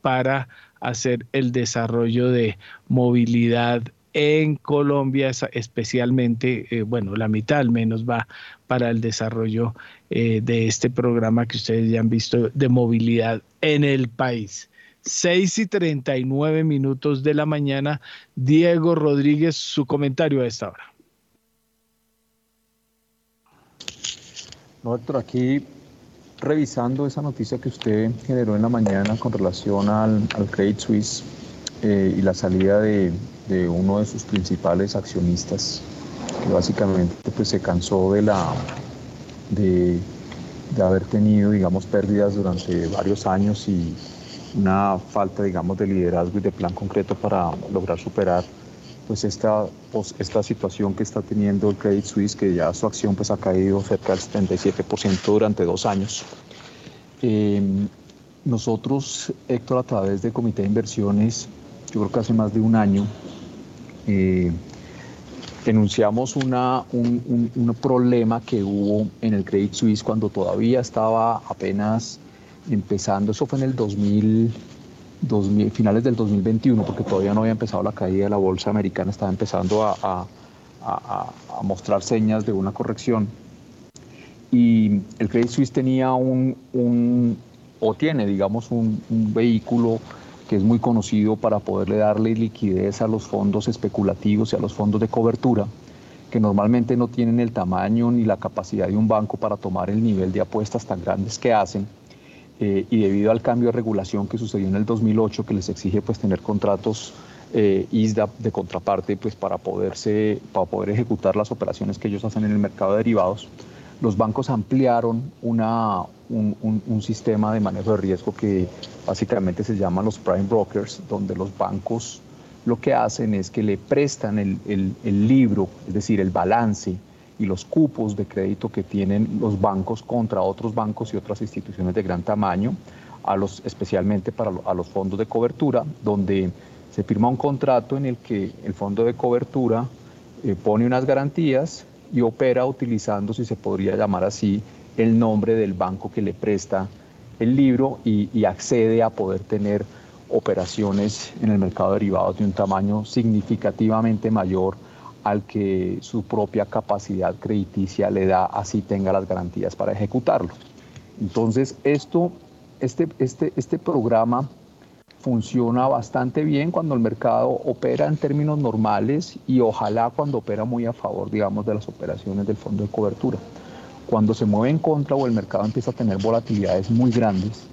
para hacer el desarrollo de movilidad en Colombia, especialmente, eh, bueno, la mitad al menos va para el desarrollo eh, de este programa que ustedes ya han visto de movilidad en el país. 6 y 39 minutos de la mañana. Diego Rodríguez, su comentario a esta hora. No, Héctor, aquí revisando esa noticia que usted generó en la mañana con relación al, Credit Suisse eh, y la salida de uno de sus principales accionistas, que básicamente pues, se cansó de, la, de, de haber tenido, digamos, pérdidas durante varios años y una falta, digamos, de liderazgo y de plan concreto para lograr superar pues esta, pues, esta situación que está teniendo el Credit Suisse, que ya su acción pues ha caído cerca del 77% durante dos años. Eh, nosotros, Héctor, a través del Comité de Inversiones, yo creo que hace más de un año, eh, denunciamos una, un, problema que hubo en el Credit Suisse cuando todavía estaba apenas empezando, eso fue en el 2000, finales del 2021, porque todavía no había empezado la caída de la bolsa americana, estaba empezando a, mostrar señas de una corrección. Y el Credit Suisse tenía un, un o tiene, digamos, un, un vehículo que es muy conocido para poderle darle liquidez a los fondos especulativos y a los fondos de cobertura, que normalmente no tienen el tamaño ni la capacidad de un banco para tomar el nivel de apuestas tan grandes que hacen. Eh, y debido al cambio de regulación que sucedió en el 2008, que les exige pues, tener contratos eh, ISDA de contraparte pues, para, poderse, para poder ejecutar las operaciones que ellos hacen en el mercado de derivados, los bancos ampliaron una, un, sistema de manejo de riesgo que básicamente se llama los prime brokers, donde los bancos lo que hacen es que le prestan el, el, libro, es decir, el balance y los cupos de crédito que tienen los bancos contra otros bancos y otras instituciones de gran tamaño, a los, especialmente para a los fondos de cobertura, donde se firma un contrato en el que el fondo de cobertura eh, pone unas garantías y opera utilizando, si se podría llamar así, el nombre del banco que le presta el libro y, accede a poder tener operaciones en el mercado de derivados de un tamaño significativamente mayor al que su propia capacidad crediticia le da, así tenga las garantías para ejecutarlo. Entonces, esto, este, este, este programa funciona bastante bien cuando el mercado opera en términos normales y ojalá cuando opera muy a favor, digamos, de las operaciones del fondo de cobertura. Cuando se mueve en contra o el mercado empieza a tener volatilidades muy grandes,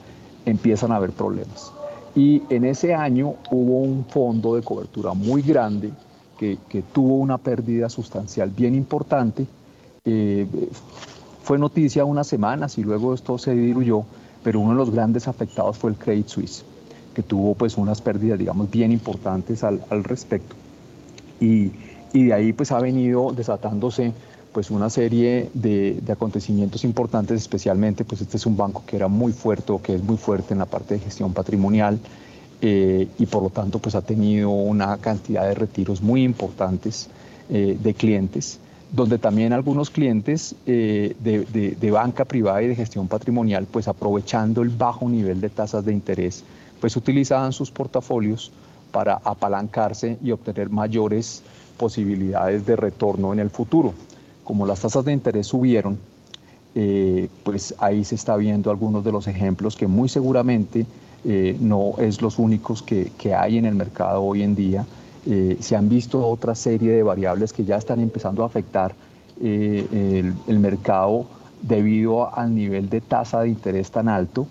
empiezan a haber problemas. Y en ese año hubo un fondo de cobertura muy grande que, tuvo una pérdida sustancial bien importante. Eh, fue noticia unas semanas y luego esto se diluyó, pero uno de los grandes afectados fue el Credit Suisse, que tuvo pues unas pérdidas, digamos, bien importantes al, respecto. Y, y, de ahí pues ha venido desatándose pues una serie de, acontecimientos importantes, especialmente pues este es un banco que era muy fuerte o que es muy fuerte en la parte de gestión patrimonial eh, y por lo tanto pues ha tenido una cantidad de retiros muy importantes eh, de clientes, donde también algunos clientes eh, de, de, banca privada y de gestión patrimonial pues aprovechando el bajo nivel de tasas de interés pues utilizaban sus portafolios para apalancarse y obtener mayores posibilidades de retorno en el futuro. como las tasas de interés subieron, eh, pues ahí se está viendo algunos de los ejemplos que muy seguramente eh, no es los únicos que, hay en el mercado hoy en día. Eh, se han visto otra serie de variables que ya están empezando a afectar el, mercado debido al nivel de tasa de interés tan alto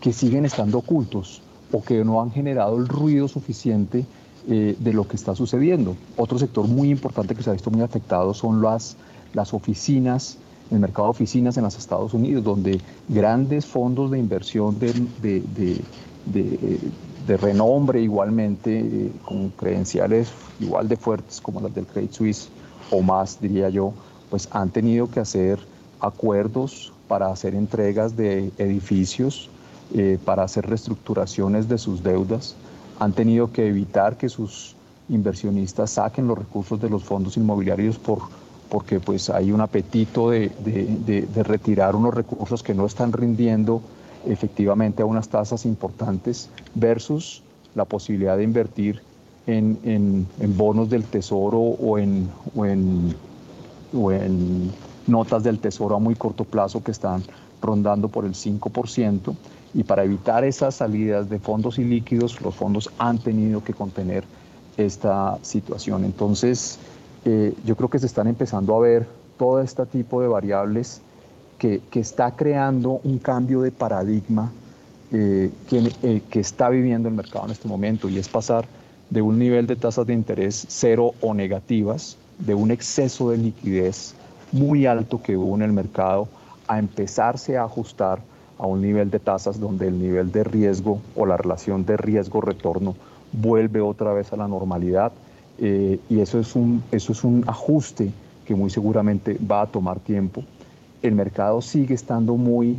que siguen estando ocultos o que no han generado el ruido suficiente de lo que está sucediendo. Otro sector muy importante que se ha visto muy afectado son las, las oficinas el mercado de oficinas en los Estados Unidos, donde grandes fondos de inversión de, de, de, renombre igualmente, eh, con credenciales igual de fuertes como las del Credit Suisse o más, diría yo, pues han tenido que hacer acuerdos para hacer entregas de edificios, eh, para hacer reestructuraciones de sus deudas, han tenido que evitar que sus inversionistas saquen los recursos de los fondos inmobiliarios por porque pues hay un apetito de, retirar unos recursos que no están rindiendo efectivamente a unas tasas importantes versus la posibilidad de invertir en, bonos del tesoro o en, o en, o en notas del tesoro a muy corto plazo que están rondando por el 5%. Y para evitar esas salidas de fondos ilíquidos, los fondos han tenido que contener esta situación. Entonces, eh, yo creo que se están empezando a ver todo este tipo de variables que, que está creando un cambio de paradigma eh, que, eh, que, está viviendo el mercado en este momento y es pasar de un nivel de tasas de interés cero o negativas, de un exceso de liquidez muy alto que hubo en el mercado, a empezarse a ajustar a un nivel de tasas donde el nivel de riesgo o la relación de riesgo-retorno vuelve otra vez a la normalidad eh, y eso es, un, eso es un ajuste que muy seguramente va a tomar tiempo. El mercado sigue estando muy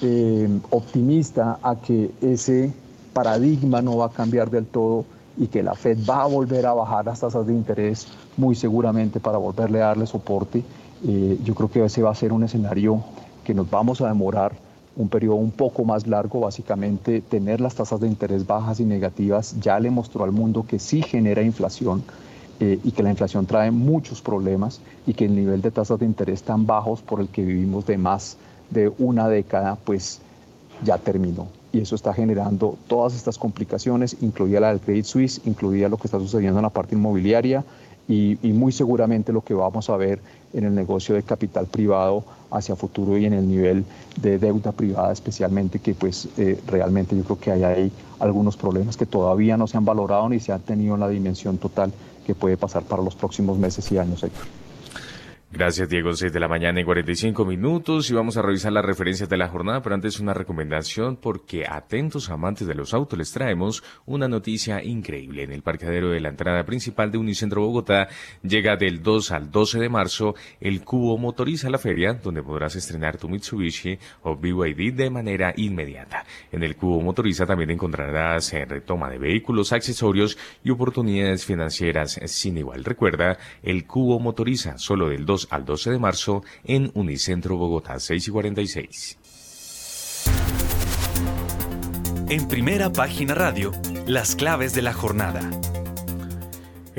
eh, optimista a que ese paradigma no va a cambiar del todo y que la Fed va a volver a bajar las tasas de interés muy seguramente para volverle a darle soporte. Eh, yo creo que ese va a ser un escenario que nos vamos a demorar un periodo un poco más largo, básicamente tener las tasas de interés bajas y negativas ya le mostró al mundo que sí genera inflación eh, y que la inflación trae muchos problemas y que el nivel de tasas de interés tan bajos por el que vivimos de más de una década, pues ya terminó. Y eso está generando todas estas complicaciones, incluida la del Credit Suisse, incluida lo que está sucediendo en la parte inmobiliaria y, y muy seguramente lo que vamos a ver en el negocio de capital privado hacia futuro y en el nivel de deuda privada especialmente, que pues eh, realmente yo creo que hay ahí algunos problemas que todavía no se han valorado ni se han tenido en la dimensión total que puede pasar para los próximos meses y años. Gracias, Diego. 6 de la mañana y 45 minutos y vamos a revisar las referencias de la jornada, pero antes una recomendación porque atentos amantes de los autos les traemos una noticia increíble. En el parqueadero de la entrada principal de Unicentro Bogotá llega del 2 al 12 de marzo el Cubo Motoriza la feria, donde podrás estrenar tu Mitsubishi o BYD de manera inmediata. En el Cubo Motoriza también encontrarás en retoma de vehículos, accesorios y oportunidades financieras sin igual. Recuerda, el Cubo Motoriza solo del 2 al 12 de marzo en Unicentro Bogotá 6 y 46. En primera página radio, las claves de la jornada.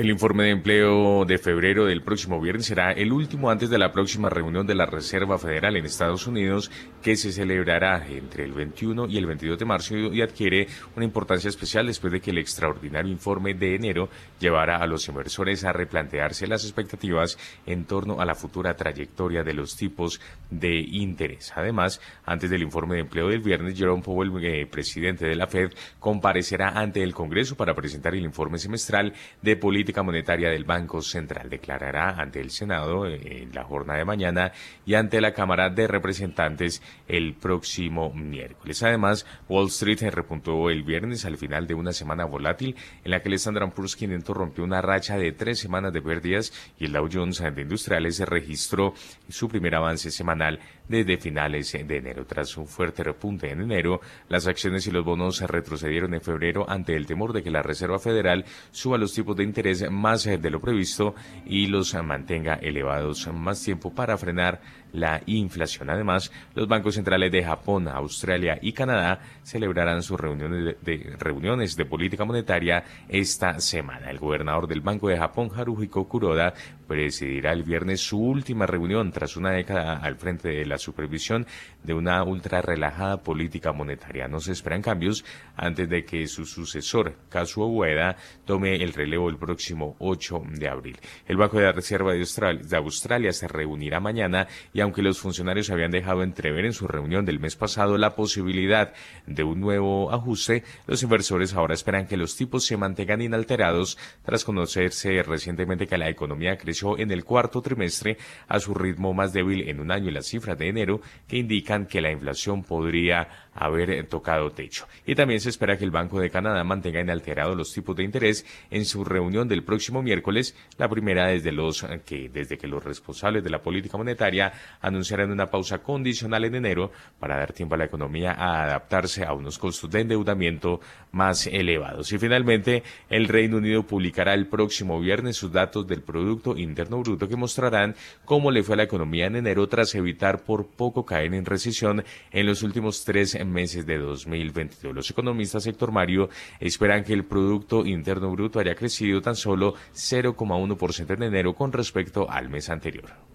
El informe de empleo de febrero del próximo viernes será el último antes de la próxima reunión de la Reserva Federal en Estados Unidos que se celebrará entre el 21 y el 22 de marzo y adquiere una importancia especial después de que el extraordinario informe de enero llevara a los inversores a replantearse las expectativas en torno a la futura trayectoria de los tipos de interés. Además, antes del informe de empleo del viernes, Jerome Powell, eh, presidente de la Fed, comparecerá ante el Congreso para presentar el informe semestral de política monetaria del Banco Central declarará ante el Senado en la jornada de mañana y ante la Cámara de Representantes el próximo miércoles. Además, Wall Street repuntó el viernes al final de una semana volátil en la que el Standard Poor's 500 rompió una racha de tres semanas de pérdidas y el Dow Jones de Industriales registró su primer avance semanal desde finales de enero. Tras un fuerte repunte en enero, las acciones y los bonos se retrocedieron en febrero ante el temor de que la Reserva Federal suba los tipos de interés más de lo previsto y los mantenga elevados más tiempo para frenar la inflación. Además, los bancos centrales de Japón, Australia y Canadá celebrarán sus reuniones de, reuniones de política monetaria esta semana. El gobernador del Banco de Japón, Haruhiko Kuroda, presidirá el viernes su última reunión tras una década al frente de la supervisión de una ultra relajada política monetaria. No se esperan cambios antes de que su sucesor, Kazuo Ueda, tome el relevo el próximo 8 de abril. El Banco de la Reserva de Australia, de Australia se reunirá mañana y aunque los funcionarios habían dejado entrever en su reunión del mes pasado la posibilidad de un nuevo ajuste, los inversores ahora esperan que los tipos se mantengan inalterados tras conocerse recientemente que la economía creció en el cuarto trimestre a su ritmo más débil en un año y las cifras de enero que indican que la inflación podría haber tocado techo. Y también se espera que el Banco de Canadá mantenga inalterados los tipos de interés en su reunión del próximo miércoles, la primera desde los que desde que los responsables de la política monetaria anunciaran una pausa condicional en enero para dar tiempo a la economía a adaptarse a unos costos de endeudamiento más elevados. Y finalmente, el Reino Unido publicará el próximo viernes sus datos del Producto Interno Bruto que mostrarán cómo le fue a la economía en enero tras evitar por poco caer en recesión en los últimos tres meses de 2022. Los economistas, sector Mario, esperan que el Producto Interno Bruto haya crecido tan solo 0,1% en enero con respecto al mes anterior.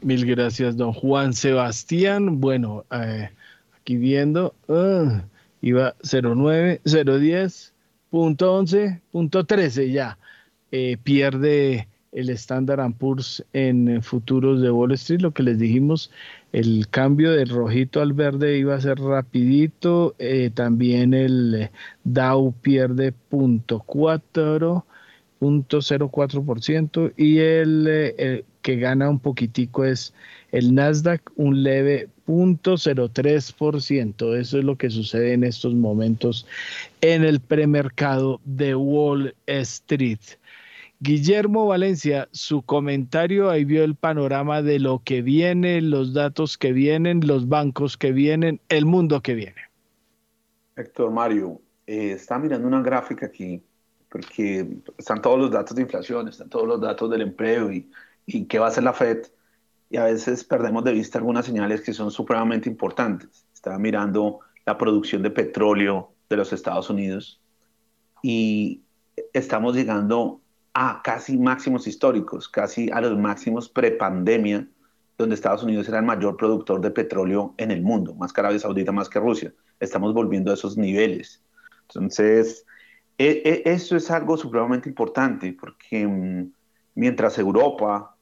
Mil gracias, don Juan Sebastián. Bueno, eh, aquí viendo, uh, iba 09, 010, punto 11, punto 13 ya. Eh, pierde el Standard Poor's en futuros de Wall Street, lo que les dijimos, el cambio del rojito al verde iba a ser rapidito, eh, también el Dow pierde punto .4, punto .04% y el, el, que gana un poquitico es el Nasdaq, un leve punto .03%. Eso es lo que sucede en estos momentos en el premercado de Wall Street. Guillermo Valencia, su comentario, ahí vio el panorama de lo que viene, los datos que vienen, los bancos que vienen, el mundo que viene. Héctor Mario, eh, está mirando una gráfica aquí, porque están todos los datos de inflación, están todos los datos del empleo y, y qué va a hacer la Fed, y a veces perdemos de vista algunas señales que son supremamente importantes. Estaba mirando la producción de petróleo de los Estados Unidos y estamos llegando a casi máximos históricos, casi a los máximos prepandemia, donde Estados Unidos era el mayor productor de petróleo en el mundo, más que Arabia Saudita, más que Rusia. Estamos volviendo a esos niveles. Entonces, e, e, eso es algo supremamente importante, porque mm, mientras Europa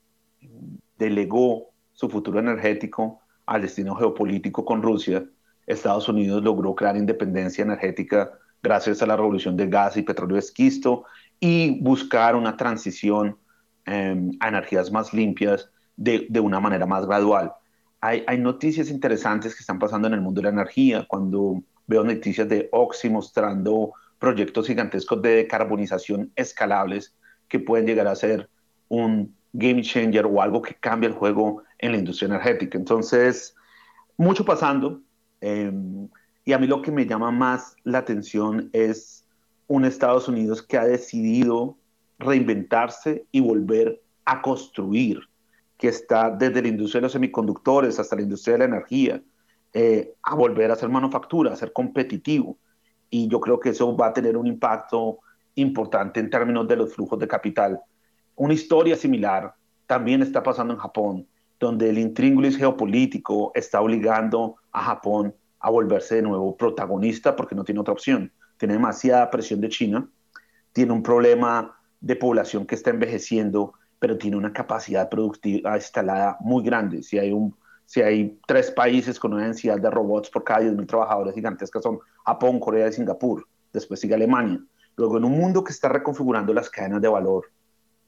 delegó su futuro energético al destino geopolítico con Rusia, Estados Unidos logró crear independencia energética gracias a la revolución del gas y petróleo esquisto y buscar una transición em, a energías más limpias de, de, una manera más gradual. Hay, hay, noticias interesantes que están pasando en el mundo de la energía. Cuando veo noticias de Oxy mostrando proyectos gigantescos de decarbonización escalables que pueden llegar a ser un game changer o algo que cambie el juego en la industria energética. Entonces, mucho pasando. Eh, y a mí lo que me llama más la atención es un Estados Unidos que ha decidido reinventarse y volver a construir, que está desde la industria de los semiconductores hasta la industria de la energía, eh, a volver a hacer manufactura, a ser competitivo. Y yo creo que eso va a tener un impacto importante en términos de los flujos de capital. Una historia similar también está pasando en Japón, donde el intríngulis geopolítico está obligando a Japón a volverse de nuevo protagonista porque no tiene otra opción tiene demasiada presión de China, tiene un problema de población que está envejeciendo, pero tiene una capacidad productiva instalada muy grande. Si hay, un, si hay tres países con una densidad de robots por cada 10.000 trabajadores gigantescas son Japón, Corea y Singapur. Después sigue Alemania. Luego, en un mundo que está reconfigurando las cadenas de valor,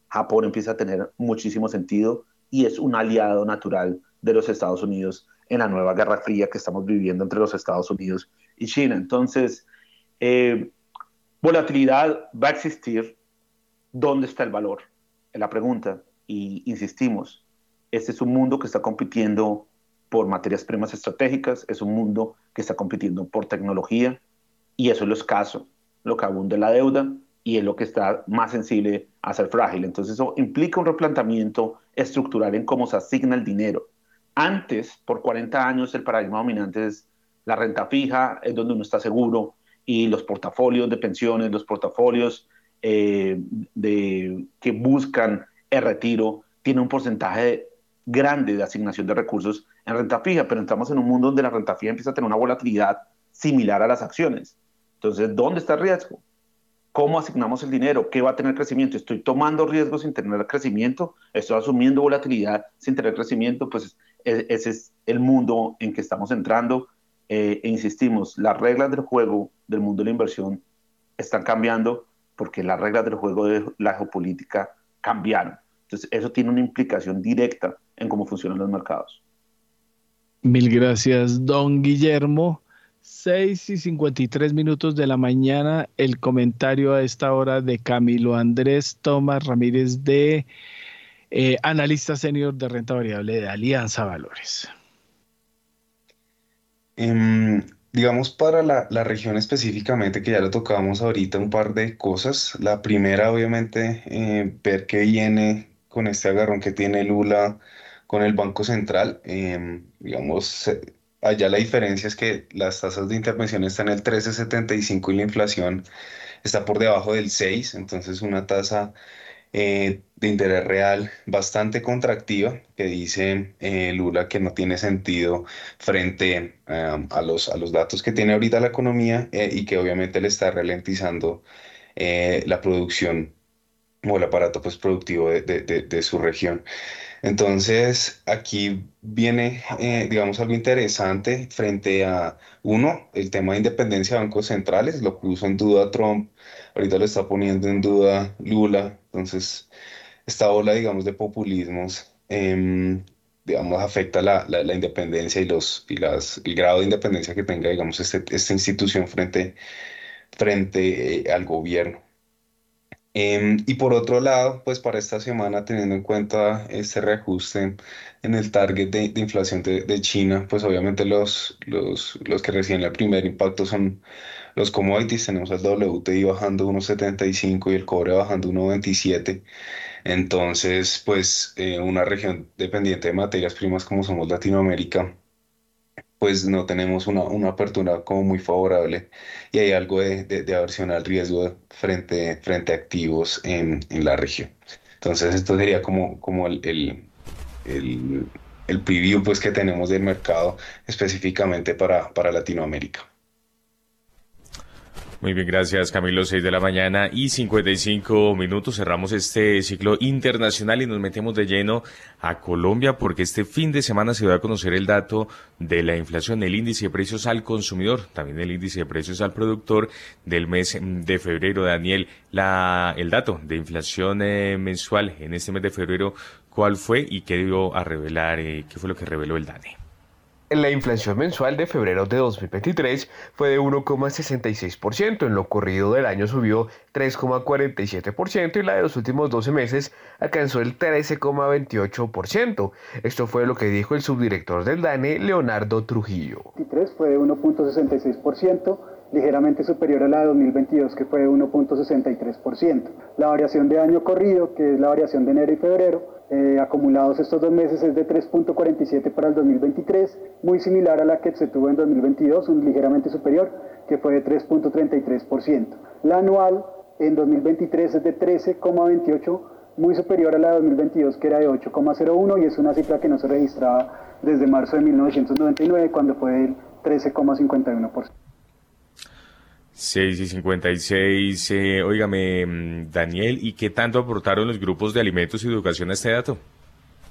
Japón empieza a tener muchísimo sentido y es un aliado natural de los Estados Unidos en la nueva guerra fría que estamos viviendo entre los Estados Unidos y China. Entonces, eh, volatilidad va a existir. ¿Dónde está el valor? En la pregunta. Y insistimos, este es un mundo que está compitiendo por materias primas estratégicas, es un mundo que está compitiendo por tecnología y eso es lo escaso, lo que abunda la deuda y es lo que está más sensible a ser frágil. Entonces eso implica un replanteamiento estructural en cómo se asigna el dinero. Antes, por 40 años, el paradigma dominante es la renta fija, es donde uno está seguro, y los portafolios de pensiones, los portafolios eh, de, que buscan el retiro, tienen un porcentaje grande de asignación de recursos en renta fija, pero estamos en un mundo donde la renta fija empieza a tener una volatilidad similar a las acciones. Entonces, ¿dónde está el riesgo? ¿Cómo asignamos el dinero? ¿Qué va a tener crecimiento? ¿Estoy tomando riesgos sin tener crecimiento? ¿Estoy asumiendo volatilidad sin tener crecimiento? Pues ese es el mundo en que estamos entrando eh, e insistimos, las reglas del juego del mundo de la inversión están cambiando porque las reglas del juego de la geopolítica cambiaron. Entonces, eso tiene una implicación directa en cómo funcionan los mercados. Mil gracias, don Guillermo. 6 y 53 minutos de la mañana, el comentario a esta hora de Camilo Andrés Tomás Ramírez de eh, analista senior de renta variable de Alianza Valores. Em, digamos, para la, región específicamente, que ya lo tocamos ahorita, un par de cosas. La primera, obviamente, eh, ver qué viene con este agarrón que tiene Lula con el Banco Central. Em, digamos, allá la diferencia es que las tasas de intervención están en el 13.75 y la inflación está por debajo del 6, entonces una tasa eh, de interés real bastante contractiva que dice eh, Lula que no tiene sentido frente eh, a, los, a los datos que tiene ahorita la economía y que obviamente le está ralentizando la producción o el aparato pues, productivo de, de, su región. Entonces, aquí viene, digamos, algo interesante frente a, uno, el tema de independencia de bancos centrales, lo puso en duda Trump, ahorita lo está poniendo en duda Lula, entonces, esta ola, digamos, de populismos, em, digamos, afecta la, la, independencia y, los, y las, el grado de independencia que tenga, digamos, este, esta institución frente, frente eh, al gobierno. Em, y por otro lado, pues para esta semana, teniendo en cuenta este reajuste en el target de, de inflación de, de, China, pues obviamente los, los, los que reciben el primer impacto son los commodities. Tenemos el WTI bajando 1.75 y el cobre bajando 1.27. Entonces, pues eh, una región dependiente de materias primas como somos Latinoamérica, pues no tenemos una, una, apertura como muy favorable y hay algo de, de, aversión al riesgo frente, frente a activos en, en, la región. Entonces esto sería como, como el, el, el, el, preview pues, que tenemos del mercado específicamente para, para Latinoamérica. Muy bien, gracias Camilo. 6 de la mañana y 55 minutos. Cerramos este ciclo internacional y nos metemos de lleno a Colombia porque este fin de semana se va a conocer el dato de la inflación, el índice de precios al consumidor, también el índice de precios al productor del mes de febrero. Daniel, la, el dato de inflación eh, mensual en este mes de febrero, ¿cuál fue y qué dio a revelar, eh, qué fue lo que reveló el DANE? La inflación mensual de febrero de 2023 fue de 1,66%, en lo corrido del año subió 3,47% y la de los últimos 12 meses alcanzó el 13,28%. Esto fue lo que dijo el subdirector del DANE, Leonardo Trujillo. fue de 1.66%, ligeramente superior a la de 2022 que fue de 1.63%. La variación de año corrido, que es la variación de enero y febrero, eh, acumulados estos dos meses es de 3.47 para el 2023, muy similar a la que se tuvo en 2022, un ligeramente superior, que fue de 3.33%. La anual en 2023 es de 13,28, muy superior a la de 2022, que era de 8,01, y es una cifra que no se registraba desde marzo de 1999, cuando fue del 13,51%. 6 y 56. Eh, óigame, mm, Daniel, ¿y qué tanto aportaron los grupos de alimentos y educación a este dato?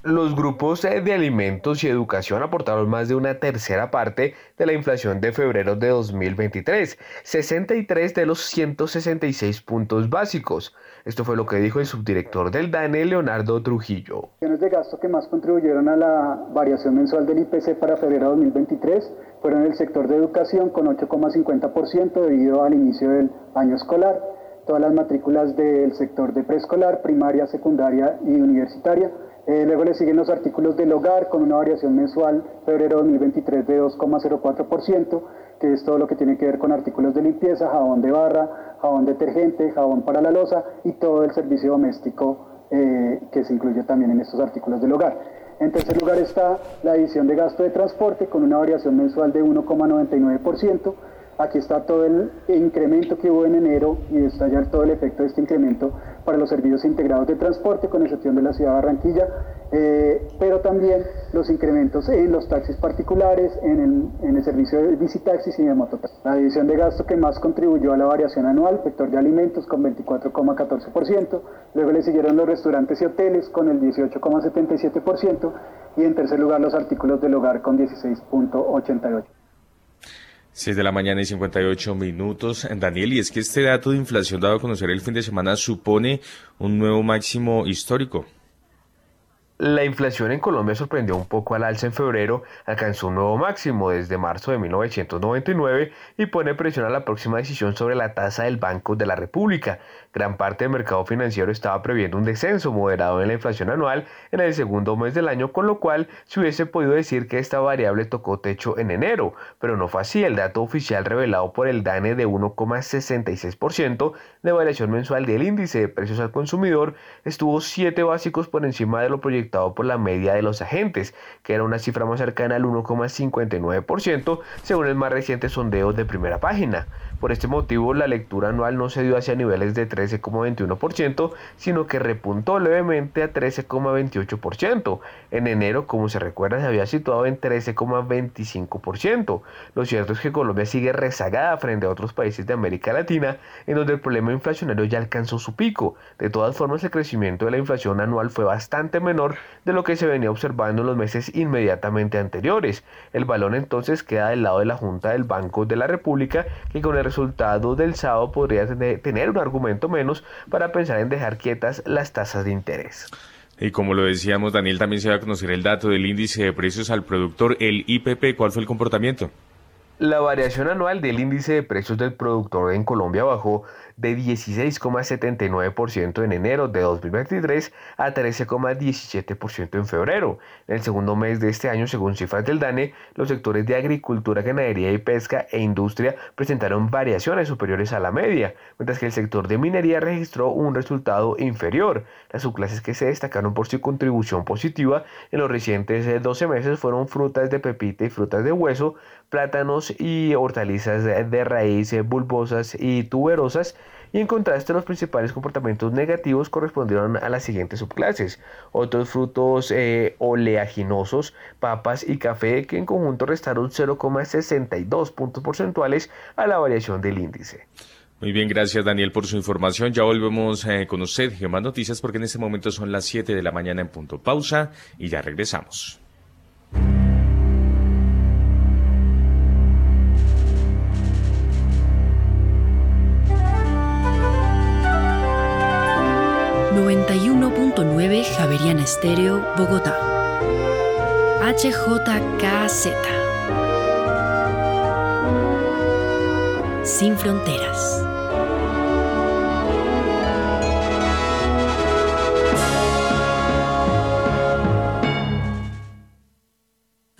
Los grupos de alimentos y educación aportaron más de una tercera parte de la inflación de febrero de 2023, 63 de los 166 puntos básicos. Esto fue lo que dijo el subdirector del DANE, Leonardo Trujillo. Los de gasto que más contribuyeron a la variación mensual del IPC para febrero de 2023 fueron el sector de educación con 8,50% debido al inicio del año escolar. Todas las matrículas del sector de preescolar, primaria, secundaria y universitaria Eh, luego le siguen los artículos del hogar con una variación mensual febrero 2023 de 2,04%, que es todo lo que tiene que ver con artículos de limpieza, jabón de barra, jabón detergente, jabón para la losa y todo el servicio doméstico eh, que se incluye también en estos artículos del hogar. En tercer lugar está la edición de gasto de transporte con una variación mensual de 1,99%. Aquí está todo el incremento que hubo en enero y está ya todo el efecto de este incremento para los servicios integrados de transporte, con excepción de la ciudad de Barranquilla, eh, pero también los incrementos en los taxis particulares, en el, en el servicio de bicitaxis y de mototaxis. La división de gasto que más contribuyó a la variación anual, sector de alimentos con 24,14%, luego le siguieron los restaurantes y hoteles con el 18,77% y en tercer lugar los artículos del hogar con 16,88%. 6 de la mañana y 58 minutos. Daniel, y es que este dato de inflación dado a conocer el fin de semana supone un nuevo máximo histórico. La inflación en Colombia sorprendió un poco al alza en febrero, alcanzó un nuevo máximo desde marzo de 1999 y pone presión a la próxima decisión sobre la tasa del Banco de la República. Gran parte del mercado financiero estaba previendo un descenso moderado en la inflación anual en el segundo mes del año, con lo cual se hubiese podido decir que esta variable tocó techo en enero, pero no fue así. El dato oficial revelado por el DANE de 1,66% de variación mensual del índice de precios al consumidor estuvo 7 básicos por encima de lo proyectado por la media de los agentes, que era una cifra más cercana al 1,59% según el más reciente sondeo de primera página. Por este motivo, la lectura anual no se dio hacia niveles de 13,21%, sino que repuntó levemente a 13,28%. En enero, como se recuerda, se había situado en 13,25%. Lo cierto es que Colombia sigue rezagada frente a otros países de América Latina, en donde el problema inflacionario ya alcanzó su pico. De todas formas, el crecimiento de la inflación anual fue bastante menor de lo que se venía observando en los meses inmediatamente anteriores. El balón entonces queda del lado de la Junta del Banco de la República, que con el resultado del sábado podría tener un argumento menos para pensar en dejar quietas las tasas de interés. Y como lo decíamos, Daniel, también se va a conocer el dato del índice de precios al productor, el IPP. ¿Cuál fue el comportamiento? La variación anual del índice de precios del productor en Colombia bajó de 16,79% en enero de 2023 a 13,17% en febrero. En el segundo mes de este año, según cifras del DANE, los sectores de agricultura, ganadería y pesca e industria presentaron variaciones superiores a la media, mientras que el sector de minería registró un resultado inferior. Las subclases que se destacaron por su contribución positiva en los recientes 12 meses fueron frutas de pepita y frutas de hueso, plátanos y hortalizas de raíz bulbosas y tuberosas, y en contraste los principales comportamientos negativos correspondieron a las siguientes subclases. Otros frutos eh, oleaginosos, papas y café que en conjunto restaron 0,62 puntos porcentuales a la variación del índice. Muy bien, gracias Daniel por su información. Ya volvemos eh, con usted en más noticias porque en este momento son las 7 de la mañana en punto pausa y ya regresamos. 91.9 Javeriana Estéreo, Bogotá. HJKZ. Sin fronteras.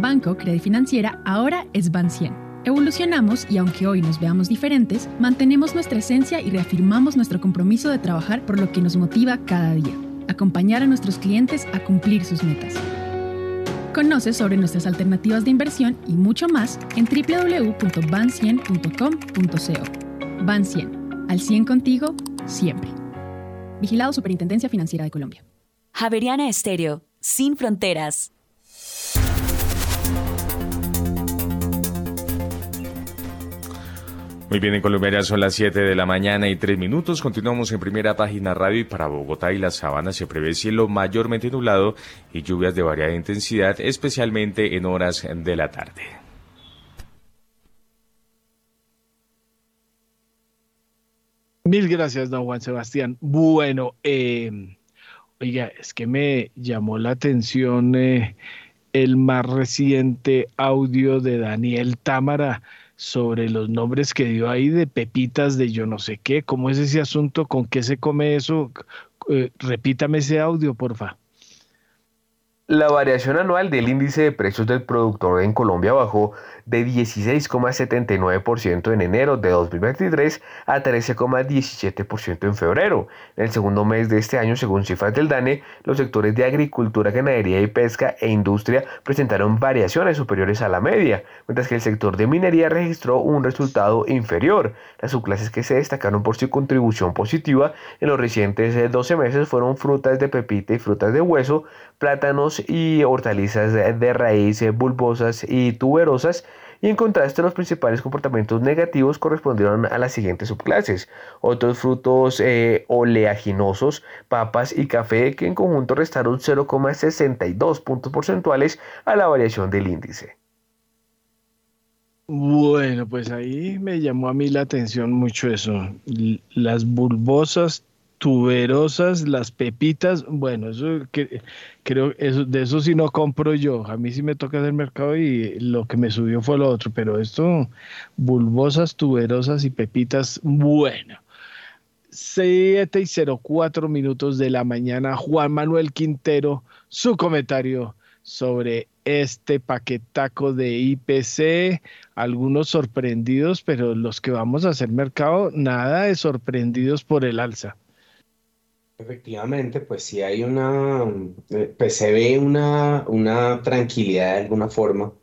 Banco Credit Financiera ahora es Ban 100 Evolucionamos y aunque hoy nos veamos diferentes, mantenemos nuestra esencia y reafirmamos nuestro compromiso de trabajar por lo que nos motiva cada día, acompañar a nuestros clientes a cumplir sus metas. Conoce sobre nuestras alternativas de inversión y mucho más en www.ban100.com.co. Ban 100, al 100 contigo, siempre. Vigilado Superintendencia Financiera de Colombia. Javeriana Estéreo, sin fronteras. Muy bien, en Colombia ya son las 7 de la mañana y 3 minutos. Continuamos en primera página radio y para Bogotá y la Sabana se prevé cielo mayormente nublado y lluvias de variada intensidad, especialmente en horas de la tarde. Mil gracias, don Juan Sebastián. Bueno, eh, oiga, es que me llamó la atención eh, el más reciente audio de Daniel Támara sobre los nombres que dio ahí de pepitas de yo no sé qué, cómo es ese asunto, con qué se come eso. Eh, repítame ese audio, porfa. La variación anual del índice de precios del productor en Colombia bajó de 16,79% en enero de 2023 a 13,17% en febrero. En el segundo mes de este año, según cifras del DANE, los sectores de agricultura, ganadería y pesca e industria presentaron variaciones superiores a la media, mientras que el sector de minería registró un resultado inferior. Las subclases que se destacaron por su contribución positiva en los recientes 12 meses fueron frutas de pepita y frutas de hueso, plátanos y hortalizas de raíz bulbosas y tuberosas, y en contraste los principales comportamientos negativos correspondieron a las siguientes subclases. Otros frutos eh, oleaginosos, papas y café que en conjunto restaron 0,62 puntos porcentuales a la variación del índice. Bueno, pues ahí me llamó a mí la atención mucho eso. Las bulbosas tuberosas, las pepitas, bueno, eso que, creo eso de eso sí no compro yo. A mí sí me toca hacer mercado y lo que me subió fue lo otro, pero esto bulbosas, tuberosas y pepitas, bueno. 7 y 04 minutos de la mañana, Juan Manuel Quintero, su comentario sobre este paquetaco de IPC, algunos sorprendidos, pero los que vamos a hacer mercado, nada de sorprendidos por el alza. Efectivamente, pues sí hay una, eh, pues se ve una, una tranquilidad de alguna forma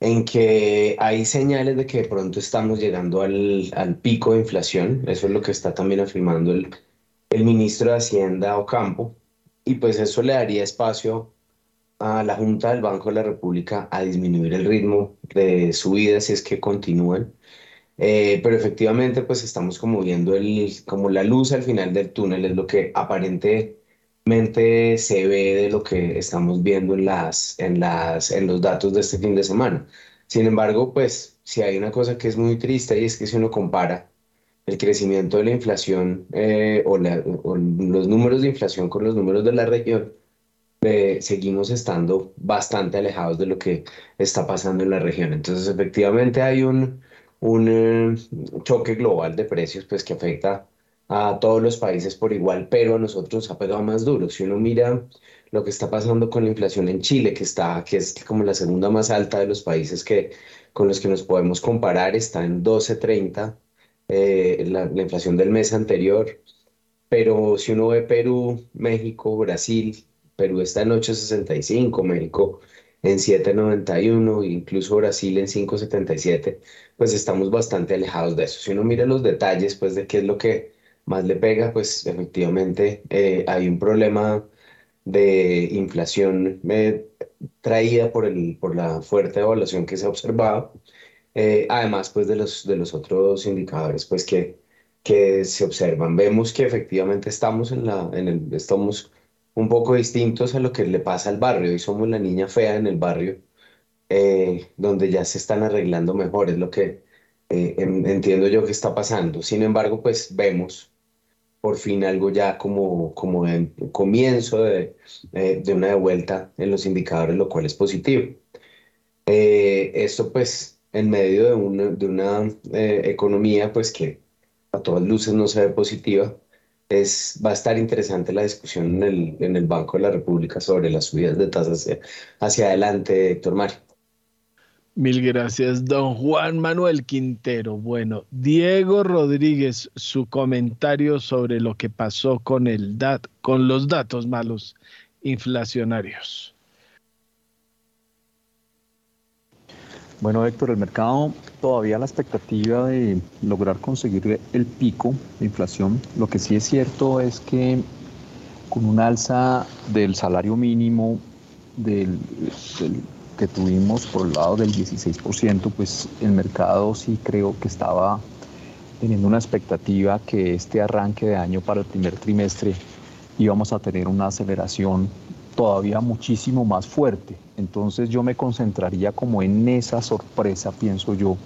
en que hay señales de que de pronto estamos llegando al, al pico de inflación. Eso es lo que está también afirmando el, el ministro de Hacienda Ocampo. Y pues eso le daría espacio a la Junta del Banco de la República a disminuir el ritmo de subida si es que continúan. Eh, pero efectivamente, pues estamos como viendo el, como la luz al final del túnel, es lo que aparentemente se ve de lo que estamos viendo en, las, en, las, en los datos de este fin de semana. Sin embargo, pues si hay una cosa que es muy triste y es que si uno compara el crecimiento de la inflación eh, o, los números de inflación con los números de la región, eh, seguimos estando bastante alejados de lo que está pasando en la región. Entonces, efectivamente hay un, un eh, choque global de precios pues que afecta a todos los países por igual, pero a nosotros nos ha pegado más duro. Si uno mira lo que está pasando con la inflación en Chile, que está, que es como la segunda más alta de los países que, con los que nos podemos comparar, está en 12.30, eh, la, la inflación del mes anterior. Pero si uno ve Perú, México, Brasil, Perú está en 8.65, México en 7.91, incluso Brasil en 5.77, pues estamos bastante alejados de eso. Si uno mira los detalles, pues de qué es lo que más le pega, pues efectivamente eh, hay un problema de inflación eh, traída por, el, por la fuerte evaluación que se ha observado, eh, además pues de los, de los otros indicadores pues que, que se observan. Vemos que efectivamente estamos en la, en el, estamos un poco distintos a lo que le pasa al barrio. y somos la niña fea en el barrio, eh, donde ya se están arreglando mejor, es lo que eh, entiendo yo que está pasando. Sin embargo, pues vemos por fin algo ya como, como en comienzo de, eh, de una devuelta en los indicadores, lo cual es positivo. Esto pues en medio de una, de una economía pues que a todas luces no se ve positiva, es, va a estar interesante la discusión en el, en el Banco de la República sobre las subidas de tasas hacia, hacia adelante, Héctor Mario. Mil gracias, don Juan Manuel Quintero. Bueno, Diego Rodríguez, su comentario sobre lo que pasó con, el dat con los datos malos inflacionarios. Bueno, Héctor, el mercado todavía la expectativa de lograr conseguir el pico de inflación. Lo que sí es cierto es que con un alza del salario mínimo que tuvimos por el lado del 16%, pues el mercado sí creo que estaba teniendo una expectativa que este arranque de año para el primer trimestre íbamos a tener una aceleración todavía muchísimo más fuerte. Entonces yo me concentraría como en esa sorpresa, pienso yo,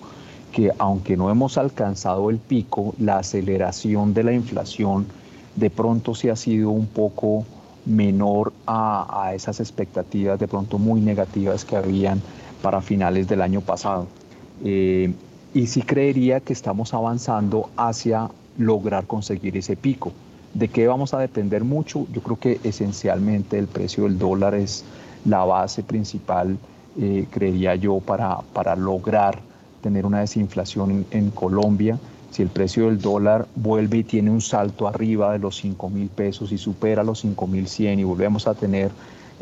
que aunque no hemos alcanzado el pico, la aceleración de la inflación de pronto sí ha sido un poco menor a, esas expectativas de pronto muy negativas que habían para finales del año pasado. Eh, y sí creería que estamos avanzando hacia lograr conseguir ese pico. ¿De qué vamos a depender mucho? Yo creo que esencialmente el precio del dólar es la base principal, eh, creería yo, para, para lograr tener una desinflación en Colombia si el precio del dólar vuelve y tiene un salto arriba de los 5 mil pesos y supera los 5 mil 100 y volvemos a tener